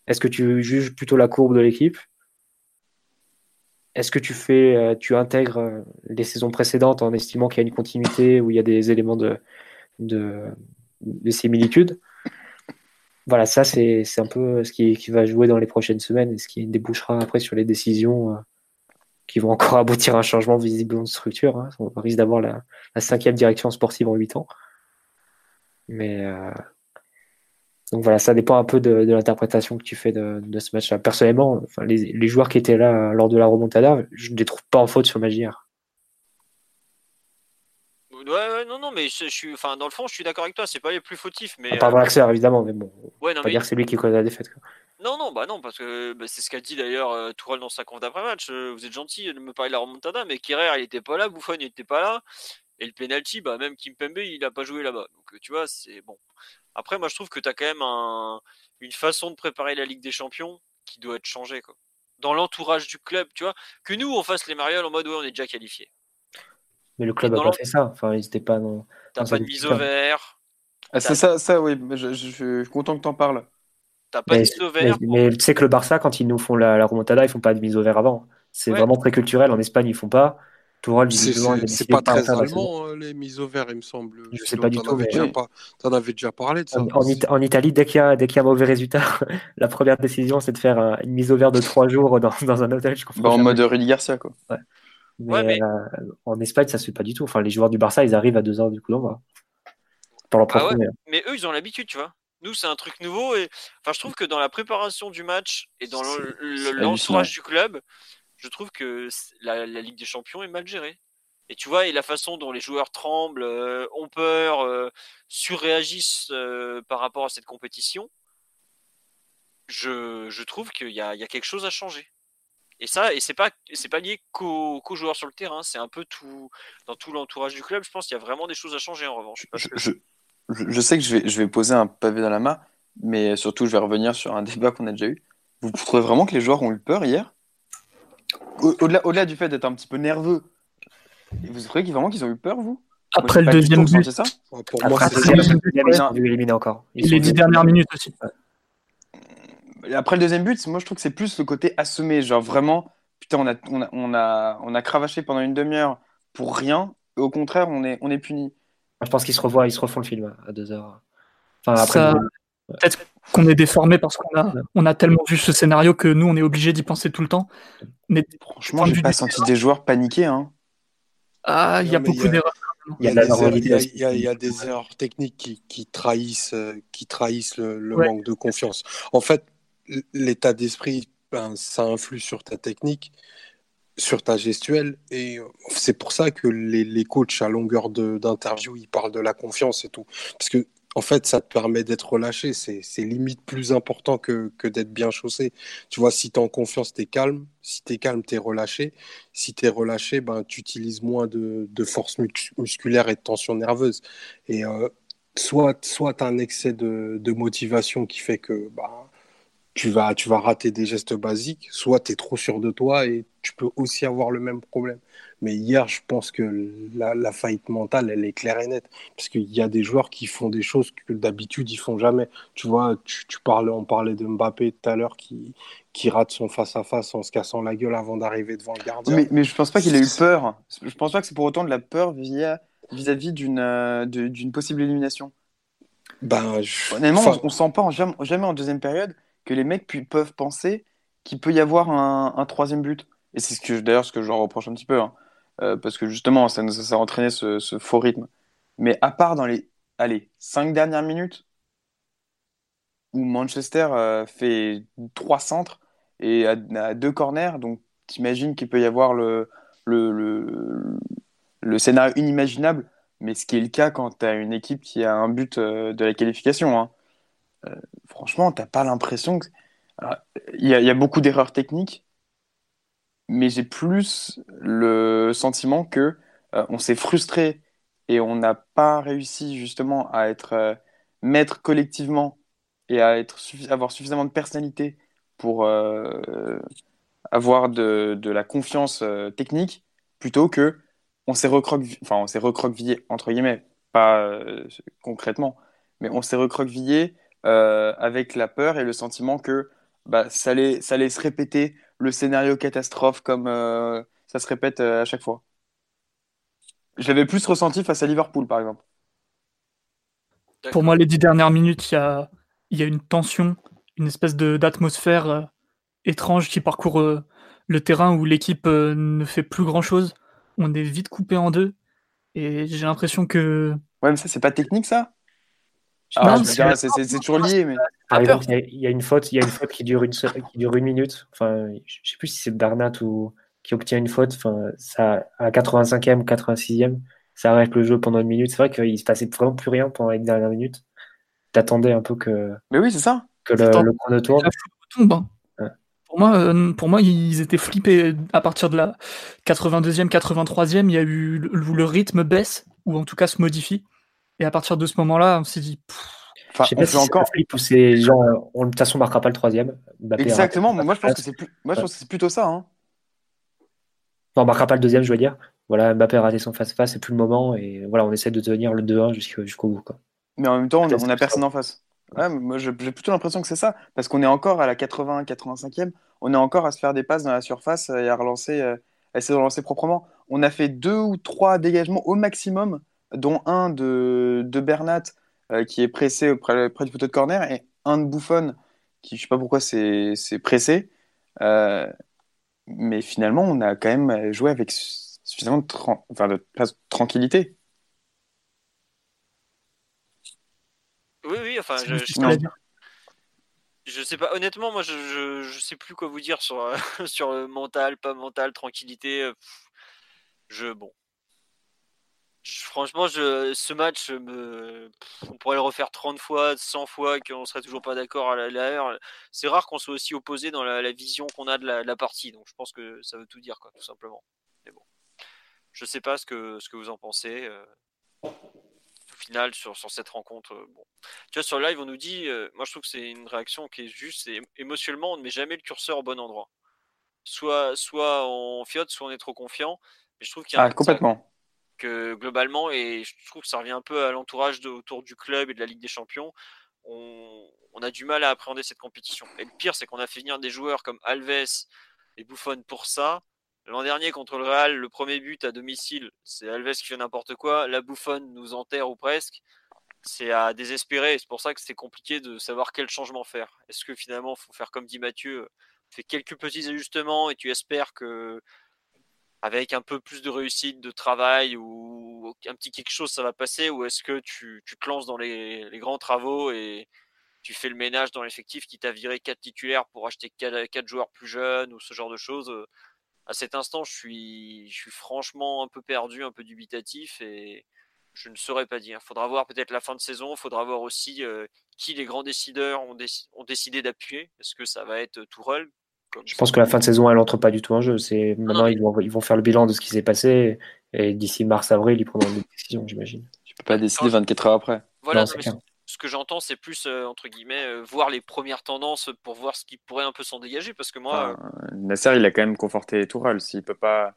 Est-ce que tu juges plutôt la courbe de l'équipe? Est-ce que tu fais, euh, tu intègres euh, les saisons précédentes en estimant qu'il y a une continuité où il y a des éléments de, de similitude voilà, ça, c'est un peu ce qui, qui, va jouer dans les prochaines semaines et ce qui débouchera après sur les décisions euh, qui vont encore aboutir à un changement visible de structure. Hein. On risque d'avoir la, cinquième direction sportive en huit ans. Mais euh, donc voilà, ça dépend un peu de, l'interprétation que tu fais de, ce match-là. Personnellement, les, joueurs qui étaient là lors de la remontada, je ne les trouve pas en faute sur le Ouais, non, non, mais je, suis, enfin, dans le fond, je suis d'accord avec toi. C'est pas les plus fautifs, mais. Pardon, euh... évidemment, mais bon. Ouais, non, pas mais... dire que c'est lui qui cause la défaite. Quoi. Non, non, bah non, parce que bah, c'est ce qu'a dit d'ailleurs euh, Tourelle dans sa conf d'après-match. Euh, vous êtes gentil de me parler de la remontada, mais Kerrer, il était pas là, Bouffon, il était pas là. Et le penalty, bah même Kim Pembe, il a pas joué là-bas. Donc, euh, tu vois, c'est bon. Après, moi, je trouve que tu as quand même un... une façon de préparer la Ligue des Champions qui doit être changée, quoi. Dans l'entourage du club, tu vois. Que nous, on fasse les marioles en mode, ouais, on est déjà qualifié. Mais le club n'a pas fait ça. Enfin, ils pas dans. T'as pas de mise au vert. Ah, ça, ça, ça, oui. Je, je, je, suis content que t'en parles. T'as pas de mise au vert. Mais, mais, tu sais que le Barça, quand ils nous font la, la remontada, ils font pas de mise au vert avant. C'est ouais. vraiment très culturel. En Espagne, ils font pas. C'est pas très allemand, hein, les mises au vert, il me semble. Je sais pas du tout. En avais déjà parlé de ça. En, en, en Italie, dès qu'il y, a, qu y a un mauvais résultat, la première décision, c'est de faire une mise au vert de trois jours dans, dans un hôtel. Je bah, en mode Rudy Garcia, quoi. Ouais. Mais, ouais, mais... Euh, en Espagne, ça se fait pas du tout. Enfin, les joueurs du Barça, ils arrivent à deux heures du coup d'envoi. Pour leur ah ouais, mais eux, ils ont l'habitude, tu vois. Nous, c'est un truc nouveau. Et enfin, je trouve que dans la préparation du match et dans l'entourage du club, je trouve que la, la, Ligue des Champions est mal gérée. Et tu vois, et la façon dont les joueurs tremblent, euh, ont peur, euh, surréagissent euh, par rapport à cette compétition, je, je trouve qu'il y, y a, quelque chose à changer. Et ça, et c'est pas, c'est pas lié qu'aux, joueurs sur le terrain, c'est un peu tout, dans tout l'entourage du club. Je pense qu'il y a vraiment des choses à changer en revanche. Je, je, je, sais que je vais, je vais poser un pavé dans la main, mais surtout, je vais revenir sur un débat qu'on a déjà eu. Vous trouvez vraiment que les joueurs ont eu peur hier? Au-delà, du fait d'être un petit peu nerveux, vous trouvez vraiment qu'ils ont eu peur, vous? Après le deuxième but, c'est ça? Pour moi, c'est éliminé encore. Ils les dix dernières minutes aussi. Après le deuxième but, moi je trouve que c'est plus le côté assommé, genre vraiment, putain, on a, on a, on a, on a cravaché pendant une demi-heure pour rien. Au contraire, on est, on est puni. Je pense qu'ils se revoient, ils se refont le film à deux heures. Enfin, après, Ça... Peut-être qu'on est déformé parce qu'on a, on a tellement vu ce scénario que nous, on est obligé d'y penser tout le temps. Mais franchement, j'ai pas senti des joueurs paniquer. Hein. Ah, il y a beaucoup d'erreurs. Il y, a des erreurs techniques qui, qui trahissent, qui trahissent le, le ouais. manque de confiance. En fait, l'état d'esprit, ben, ça influe sur ta technique, sur ta gestuelle. Et c'est pour ça que les, les coachs à longueur d'interview, ils parlent de la confiance et tout. Parce que en fait, ça te permet d'être relâché. C'est limite plus important que, que d'être bien chaussé. Tu vois, si tu es en confiance, tu es calme. Si tu es calme, tu es relâché. Si tu es relâché, ben, tu utilises moins de, de, force musculaire et de tension nerveuse. Et euh, soit, soit un excès de, de, motivation qui fait que ben, tu, vas, tu vas rater des gestes basiques, soit tu es trop sûr de toi et tu peux aussi avoir le même problème. Mais hier, je pense que la, la, faillite mentale, elle est claire et nette. Parce qu'il y a des joueurs qui font des choses que d'habitude, ils font jamais. Tu vois, tu, tu parlais, on parlait de Mbappé tout à l'heure qui, qui rate son face-à-face -face en se cassant la gueule avant d'arriver devant le gardien. Mais, mais je pense pas qu'il ait eu peur. Je pense pas que c'est pour autant de la peur vis-à-vis d'une euh, possible élimination. Ben, je... Honnêtement, on, on sent pas jamais en deuxième période que les mecs peuvent penser qu'il peut y avoir un, troisième but. Et c'est ce d'ailleurs ce que je leur reproche un petit peu. Hein. Euh, parce que justement, ça, ça, a entraîné ce, faux rythme. Mais à part dans les allez, cinq dernières minutes, où Manchester euh, fait trois centres et à deux corners, donc t'imagines qu'il peut y avoir le, le, le, le scénario inimaginable, mais ce qui est le cas quand tu as une équipe qui a un but euh, de la qualification. Hein. Franchement, tu pas l'impression que. Il y, a- beaucoup d'erreurs techniques, mais j'ai plus le sentiment que euh, on s'est frustré et on n'a pas réussi justement à être euh, maître collectivement et à être avoir suffisamment de personnalité pour euh, avoir de, la confiance technique plutôt que on s'est recroquevillé, enfin on s'est recroquevillé entre guillemets, pas concrètement, mais on s'est recroquevillé euh, avec la peur et le sentiment que bah, ça allait, ça allait se répéter le scénario catastrophe comme euh, ça se répète euh, à chaque fois. Je l'avais plus ressenti face à Liverpool, par exemple. Pour moi, les dix dernières minutes, il y a, y a une tension, une espèce d'atmosphère euh, étrange qui parcourt euh, le terrain où l'équipe euh, ne fait plus grand-chose. On est vite coupé en deux. Et j'ai l'impression que. Ouais, mais ça, c'est pas technique, ça? Ah, c'est- toujours lié, mais. Par exemple, il y a- il y, a une faute, il y a une faute qui dure une, seule- qui dure une minute. Enfin, je sais plus si c'est Bernat ou qui obtient une faute. Enfin, ça, à 85e, 86e, ça arrête le jeu pendant une minute. C'est vrai qu'il se passait vraiment plus rien pendant les dernières minutes. T'attendais un peu que, Mais oui, c'est ça. que le, le chrono tourne. Retombe, hein. Ouais. Pour moi, euh, pour moi, ils étaient flippés à partir de la 82e, 83e. Il y a eu le, le rythme baisse ou en tout cas se modifie. Et à partir de ce moment-là, on s'est dit. pff, Enfin, Je sais on pas si encore. flip ou c'est genre, on, de toute façon, on marquera pas le troisième. Mbappé Exactement, moi je pense que c'est plus... moi, je pense que c'est plutôt ça. Hein. Non, on marquera pas le deuxième, je veux dire. Voilà, Mbappé a raté son face-à-face, c'est plus le moment. Et voilà, on essaie de tenir le 2-1 jusqu'au jusqu'au bout. Quoi. Mais en même temps, on, on a personne en face. Ouais, mais moi j'ai plutôt l'impression que c'est ça. Parce qu'on est encore à la 80, 85e. On est encore à se faire des passes dans la surface et à relancer, euh, à essayer de relancer proprement. On a fait deux ou trois dégagements au maximum, dont un de, de Bernat euh, qui est pressé près, près du poteau de corner et un de Buffon qui, je sais pas pourquoi, c'est c'est pressé. Euh, mais finalement, on a quand même joué avec su- suffisamment de, enfin, tranquillité. Oui, oui, enfin, je, je, je voulais dire. je sais pas, honnêtement, moi, je, je, je sais plus quoi vous dire sur, euh, sur le mental, pas mental, tranquillité. euh, pff, Je, bon. Franchement, je, ce match, me, on pourrait le refaire 30 fois, 100 fois, qu'on serait toujours pas d'accord à la- l'heure. C'est rare qu'on soit aussi opposé dans la, la vision qu'on a de la, de la partie, donc je pense que ça veut tout dire, quoi, tout simplement. Mais bon. Je sais pas ce que, ce que vous en pensez. euh, au final, sur, sur cette rencontre, euh, bon. Tu vois, sur live, on nous dit, euh, moi je trouve que c'est une réaction qui est juste, c'est émotionnellement, on ne met jamais le curseur au bon endroit. Soit, soit on fiote, soit on est trop confiant. Mais je trouve qu'il y a un Ah, ça, complètement. Globalement, et je trouve que ça revient un peu à l'entourage autour du club et de la Ligue des Champions, on, a du mal à appréhender cette compétition. Et le pire, c'est qu'on a fait venir des joueurs comme Alves et Buffon pour ça. L'an dernier, contre le Real, le premier but à domicile, c'est Alves qui fait n'importe quoi. La Buffon nous enterre ou presque. C'est à désespérer. C'est pour ça que c'est compliqué de savoir quel changement faire. Est-ce que finalement, il faut faire comme dit Mathieu, fait quelques petits ajustements et tu espères que avec un peu plus de réussite, de travail ou un petit quelque chose, ça va passer Ou est-ce que tu, tu te lances dans les, les grands travaux et tu fais le ménage dans l'effectif qui t'a viré quatre titulaires pour acheter quatre, joueurs plus jeunes ou ce genre de choses? À cet instant, je suis, je suis franchement un peu perdu, un peu dubitatif et je ne saurais pas dire. Faudra voir peut-être la fin de saison. Faudra voir aussi euh, qui les grands décideurs ont, ont décidé d'appuyer. Est-ce que ça va être Tourelle? comme Je pense que la fin de saison, elle entre pas du tout en jeu. C'est maintenant ils vont ils vont faire le bilan de ce qui s'est passé et d'ici mars avril ils prendront une décision, j'imagine. Tu peux pas décider 24 heures après. Voilà, Non, non, ce que j'entends, c'est plus, euh, entre guillemets, euh, voir les premières tendances pour voir ce qui pourrait un peu s'en dégager. Parce que moi, Enfin, Nasser, il a quand même conforté Tourelle. S'il peut pas. euh,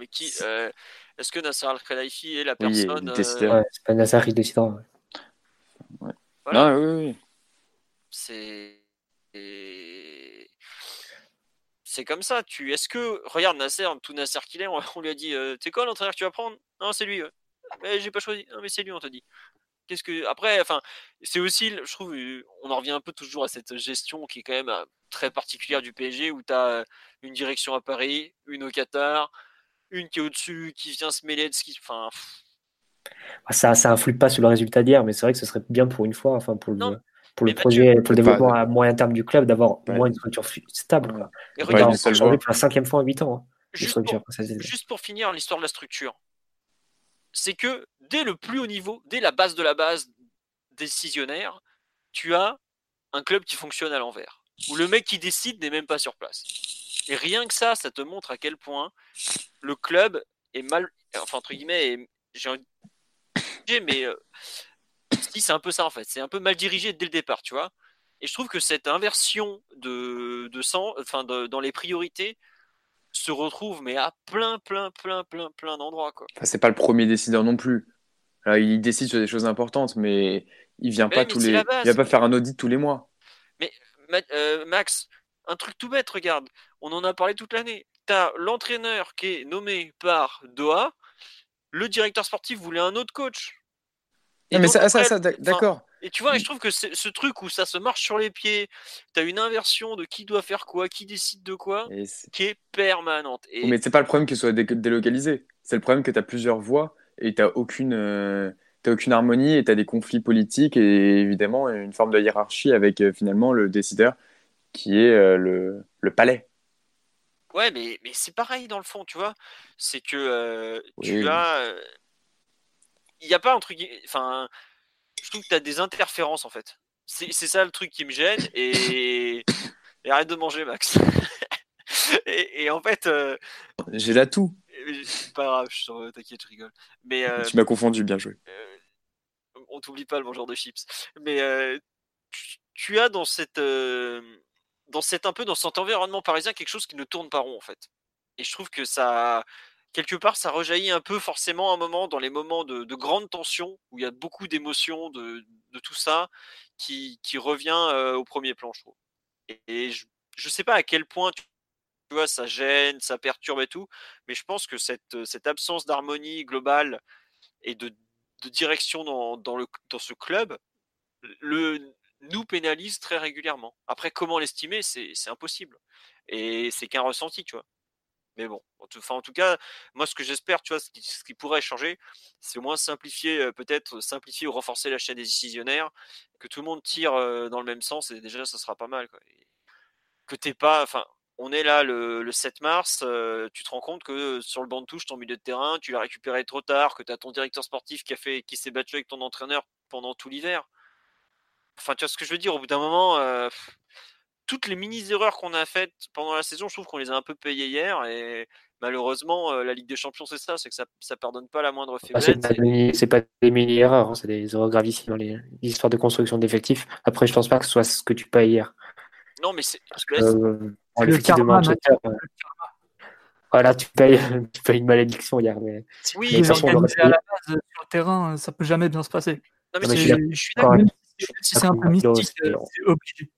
mais qui, euh, est-ce que Nasser Al-Khelaifi est la Oui, il personne euh, décideur. Ouais, c'est pas Nasser qui décidera. ouais. voilà, Non, oui, oui. c'est. et- C'est comme ça. Tu... Est-ce que. Regarde Nasser, tout Nasser qu'il est, on, on lui a dit euh, T'es quoi l'entraîneur que tu vas prendre? Non, c'est lui. ouais. Mais j'ai pas choisi. Non, mais c'est lui, on t'a dit. Qu'est-ce que. Après, enfin, c'est aussi, je trouve, euh, on en revient un peu toujours à cette gestion qui est quand même euh, très particulière du PSG où tu as une direction à Paris, une au Qatar, une qui est au-dessus, qui vient se mêler de ce qui. Enfin, Ça, ça influe pas sur le résultat d'hier, mais c'est vrai que ce serait bien pour une fois, enfin pour le, Non, pour le projet, pour le développement Pas- à moyen terme du club, d'avoir au Ouais. moins une structure stable. Quoi. et regarde, pour la cinquième fois en huit ans. hein. juste pour, finir l'histoire de la structure, c'est que dès le plus haut niveau, dès la base de la base décisionnaire, tu as un club qui fonctionne à l'envers, où le mec qui décide n'est même pas sur place. Et rien que ça, ça te montre à quel point le club est mal, enfin entre guillemets, j'ai mais euh, c'est un peu ça en fait, c'est un peu mal dirigé dès le départ, tu vois. Et je trouve que cette inversion de, de sang, enfin dans les priorités, se retrouve mais à plein, plein, plein, plein, plein d'endroits quoi. c'est pas le premier décideur non plus. il décide sur des choses importantes, mais il vient pas tous les, il va pas faire un audit tous les mois. Mais euh, Max, un truc tout bête, regarde, on en a parlé toute l'année. T'as l'entraîneur qui est nommé par Doha, le directeur sportif voulait un autre coach. Non, mais ça, ça, d'accord. Et tu vois, je trouve que ce truc où ça se marche sur les pieds, tu as une inversion de qui doit faire quoi, qui décide de quoi, qui est permanente. Et... Mais c'est pas le problème qu'il soit délocalisé. C'est le problème que tu as plusieurs voix et tu aucune, euh, aucune harmonie et tu as des conflits politiques et évidemment une forme de hiérarchie avec euh, finalement le décideur qui est euh, le, le palais. Ouais, mais, mais c'est pareil dans le fond, tu vois. C'est que euh, tu as. Euh, il n'y a pas un truc. Enfin, je trouve que tu as des interférences en fait. C'est ça le truc qui me gêne. Et, et arrête de manger, Max. et, en fait. Euh, J'ai la tout. Pas grave, t'inquiète, je rigole. Mais, tu m'as confondu, bien joué. on t'oublie pas le mangeur de chips. Mais tu, tu, as dans cette dans cet un peu dans cet environnement parisien quelque chose qui ne tourne pas rond en fait. Et je trouve que ça quelque part ça rejaillit un peu forcément un moment dans les moments de, grande tension où il y a beaucoup d'émotions de, tout ça qui, qui revient au premier plan je trouve. Et, je, ne sais pas à quel point tu vois ça gêne, ça perturbe et tout, mais je pense que cette, cette absence d'harmonie globale et de, direction dans, dans, le, dans ce club le, nous pénalise très régulièrement. Après, comment l'estimer, c'est impossible. Et c'est qu'un ressenti, tu vois. Mais bon, enfin, en tout cas, moi, ce que j'espère, tu vois, ce qui, pourrait changer, c'est au moins simplifier, peut-être simplifier ou renforcer la chaîne des décisionnaires, que tout le monde tire dans le même sens, et déjà, ça sera pas mal. Quoi. que t'es pas, enfin, on est là le, 7 mars, tu te rends compte que sur le banc de touche, ton milieu de terrain, tu l'as récupéré trop tard, que tu as ton directeur sportif qui a fait, qui s'est battu avec ton entraîneur pendant tout l'hiver. Enfin, tu vois ce que je veux dire, au bout d'un moment, toutes les mini-erreurs qu'on a faites pendant la saison, je trouve qu'on les a un peu payées hier. Et malheureusement, euh, la Ligue des Champions, c'est ça, c'est que ça ne pardonne pas la moindre ah, faiblesse. c'est pas, des mini-erreurs, hein, c'est des erreurs gravissimes dans les histoires de construction d'effectifs. Après, je pense pas que ce soit ce que tu payes hier. Non, mais c'est. Parce que, euh, voilà, tu payes, tu payes une malédiction hier. Mais, oui, mais, à la base, sur le terrain, ça peut jamais bien se passer. Non, mais, je, suis d'accord si c'est un peu mystique, euh, c'est obligé.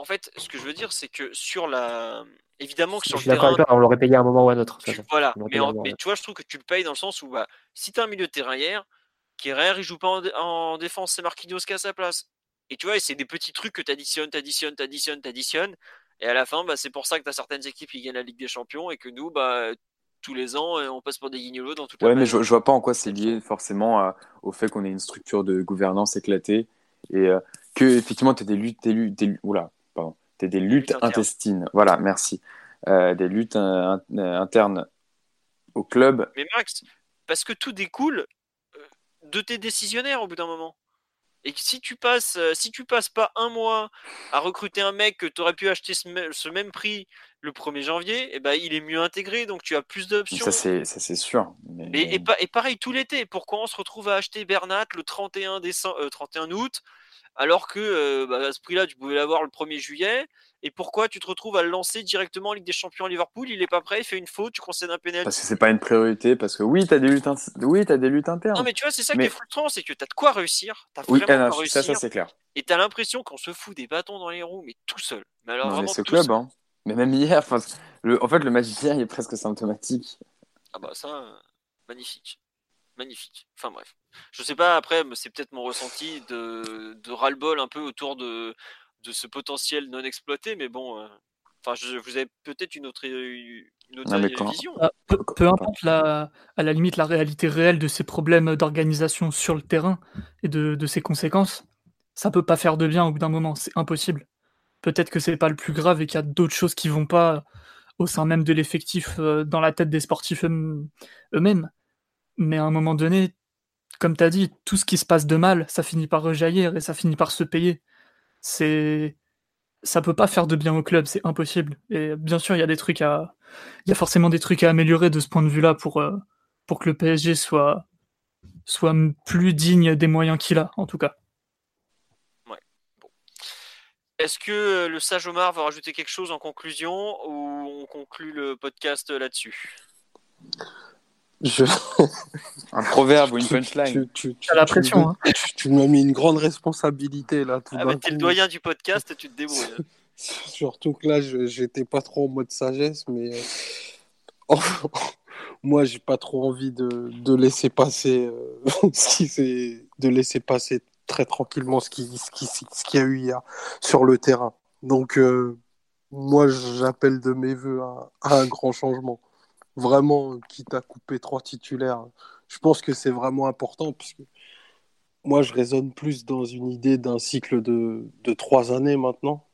En fait, ce que je veux dire, c'est que sur la. Évidemment que sur je suis d'accord avec toi, on l'aurait payé à un moment ou à un autre. voilà, mais, tu vois, je trouve que tu le payes dans le sens où bah, si tu as un milieu de terrain hier, Kerrer, il joue pas en, défense, c'est Marquinhos qui a sa place. Et tu vois, c'est des petits trucs que tu additionnes, tu additionnes, tu additionnes, tu additionnes. Et à la fin, bah, c'est pour ça que tu as certaines équipes qui gagnent la Ligue des Champions et que nous, bah, tous les ans, on passe pour des guignolos dans toute ouais, mais je, je, vois pas en quoi c'est lié forcément au fait qu'on ait une structure de gouvernance éclatée et euh, que effectivement tu as des luttes, des luttes, des, oula, pardon, as des luttes intestines. Voilà, merci. Euh, des luttes internes au club. Mais Max, parce que tout découle euh, de tes décisionnaires au bout d'un moment. Et si tu passes, si tu passes pas un mois à recruter un mec que tu aurais pu acheter ce, même prix le 1er janvier, eh ben, il est mieux intégré, donc tu as plus d'options. Ça, c'est sûr. Et, et, pareil tout l'été. Pourquoi on se retrouve à acheter Bernat le 31, décembre, 31 août alors que euh, bah, à ce prix-là, tu pouvais l'avoir le 1er juillet. Et pourquoi tu te retrouves à le lancer directement en Ligue des Champions à Liverpool? Il est pas prêt, il fait une faute, tu concèdes un pénal. Parce que c'est pas une priorité, parce que oui, tu as des luttes, oui, as des luttes internes. Non, mais tu vois, c'est ça qui est frustrant, c'est que tu as de quoi réussir. As oui, vraiment ça, ça c'est clair. Et tu as l'impression qu'on se fout des bâtons dans les roues, mais tout seul. Mais alors, vraiment, ce club, hein. Mais même hier, le, en fait, le match d'hier, est presque symptomatique. Ah bah ça, magnifique magnifique. Enfin bref. Je sais pas, après, c'est peut-être mon ressenti de, de ras-le-bol un peu autour de, de ce potentiel non exploité, mais bon. Euh, enfin, je, vous avez peut-être une autre, une autre vision. Ah, peu, importe la, à la limite la réalité réelle de ces problèmes d'organisation sur le terrain et de, de ses conséquences, ça peut pas faire de bien au bout d'un moment, c'est impossible. Peut-être que c'est pas le plus grave et qu'il y a d'autres choses qui vont pas au sein même de l'effectif, dans la tête des sportifs eux-mêmes. Mais à un moment donné, comme tu as dit, tout ce qui se passe de mal, ça finit par rejaillir et ça finit par se payer. C'est ça peut pas faire de bien au club, c'est impossible. Et bien sûr, il y a des trucs à il y a forcément des trucs à améliorer de ce point de vue-là pour pour que le PSG soit soit plus digne des moyens qu'il a en tout cas. Est-ce que le sage Omar va rajouter quelque chose en conclusion ou on conclut le podcast là-dessus? Un proverbe ou une punchline. Tu, as la pression. Hein. Tu, m'as mis une grande responsabilité là. Tout ah bah, t'es le doyen du podcast, tu te débrouilles. Hein. Surtout que là, j'étais pas trop en mode sagesse, mais oh, moi, j'ai pas trop envie de, laisser passer euh, ce de laisser passer très tranquillement ce qu'il ce qui, ce y a eu hier sur le terrain. Donc, euh, moi, j'appelle de mes voeux à, un grand changement. Vraiment, quitte à couper trois titulaires, je pense que c'est vraiment important puisque moi, je raisonne plus dans une idée d'un cycle de, de trois années maintenant,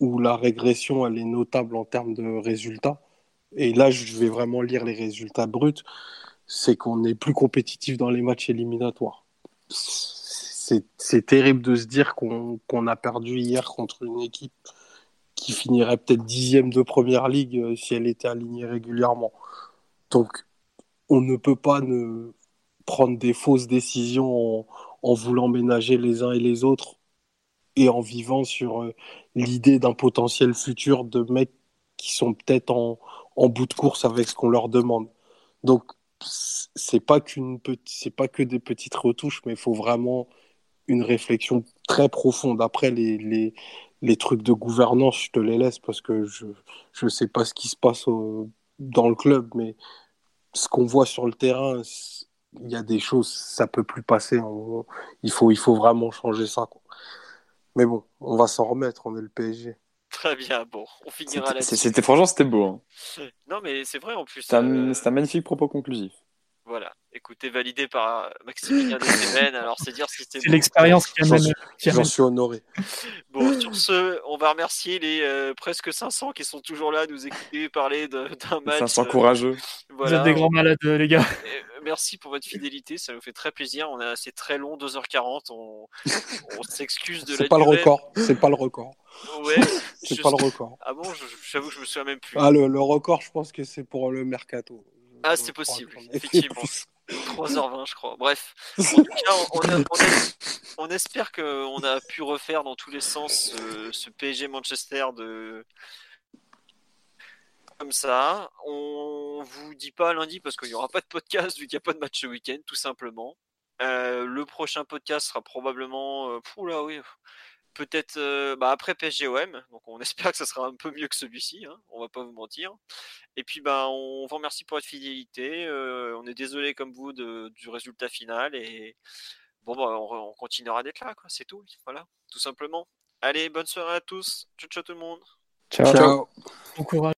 où la régression, elle est notable en termes de résultats. Et là, je vais vraiment lire les résultats bruts. C'est qu'on est plus compétitif dans les matchs éliminatoires c'est terrible de se dire qu'on a perdu hier contre une équipe qui finirait peut-être dixième de première ligue euh, si elle était alignée régulièrement. Donc, on ne peut pas ne prendre des fausses décisions en, voulant ménager les uns et les autres et en vivant sur euh, l'idée d'un potentiel futur de mecs qui sont peut-être en, en, bout de course avec ce qu'on leur demande. Donc, c'est pas qu'une c'est pas que des petites retouches, mais il faut vraiment une réflexion très profonde. Après, les, les, les, trucs de gouvernance, je te les laisse parce que je ne sais pas ce qui se passe dans le club, mais ce qu'on voit sur le terrain, il y a des choses, ça peut plus passer. il, faut, il faut vraiment changer ça. Quoi. Mais bon, on va s'en remettre, on est le PSG. Très bien, bon, on finira là-dessus. C'était franchement, c'était beau. Hein. Non, mais c'est vrai en plus. C'est un, euh, un magnifique propos conclusif. Voilà. Écoutez, validé par Maximilien Dessémen. Alors, c'est dire si c'était. C'est l'expérience qui amène. J'en suis honoré. Bon, sur ce, on va remercier les euh, presque 500 qui sont toujours là à nous écouter parler d'un match. 500 courageux. Vous êtes des grands malades, les gars. Euh, merci pour votre fidélité, ça nous fait très plaisir. On est assez très long, 2h40. On, on s'excuse de la. C'est pas le record. C'est pas le record. Ouais. c'est pas le record. Ah bon, j'avoue que je me souviens même plus. Ah, le, le record, je pense que c'est pour le mercato. Ah, c'est possible, effectivement. 3h20, je crois. Bref, en tout cas, on, espère qu'on a pu refaire dans tous les sens ce PSG Manchester de comme ça. On vous dit pas lundi parce qu'il n'y aura pas de podcast vu qu'il n'y a pas de match ce week-end, tout simplement. Euh, le prochain podcast sera probablement. Euh, là, oui peut-être euh, bah, après PSGOM. Donc on espère que ça sera un peu mieux que celui-ci, hein, on va pas vous mentir. Et puis bah, on vous remercie pour votre fidélité. Euh, on est désolé comme vous du résultat final et bon bah, on, continuera d'être là, quoi. C'est tout. Voilà, tout simplement. Allez, bonne soirée à tous. Ciao, ciao tout le monde. Ciao. ciao. Bon courage.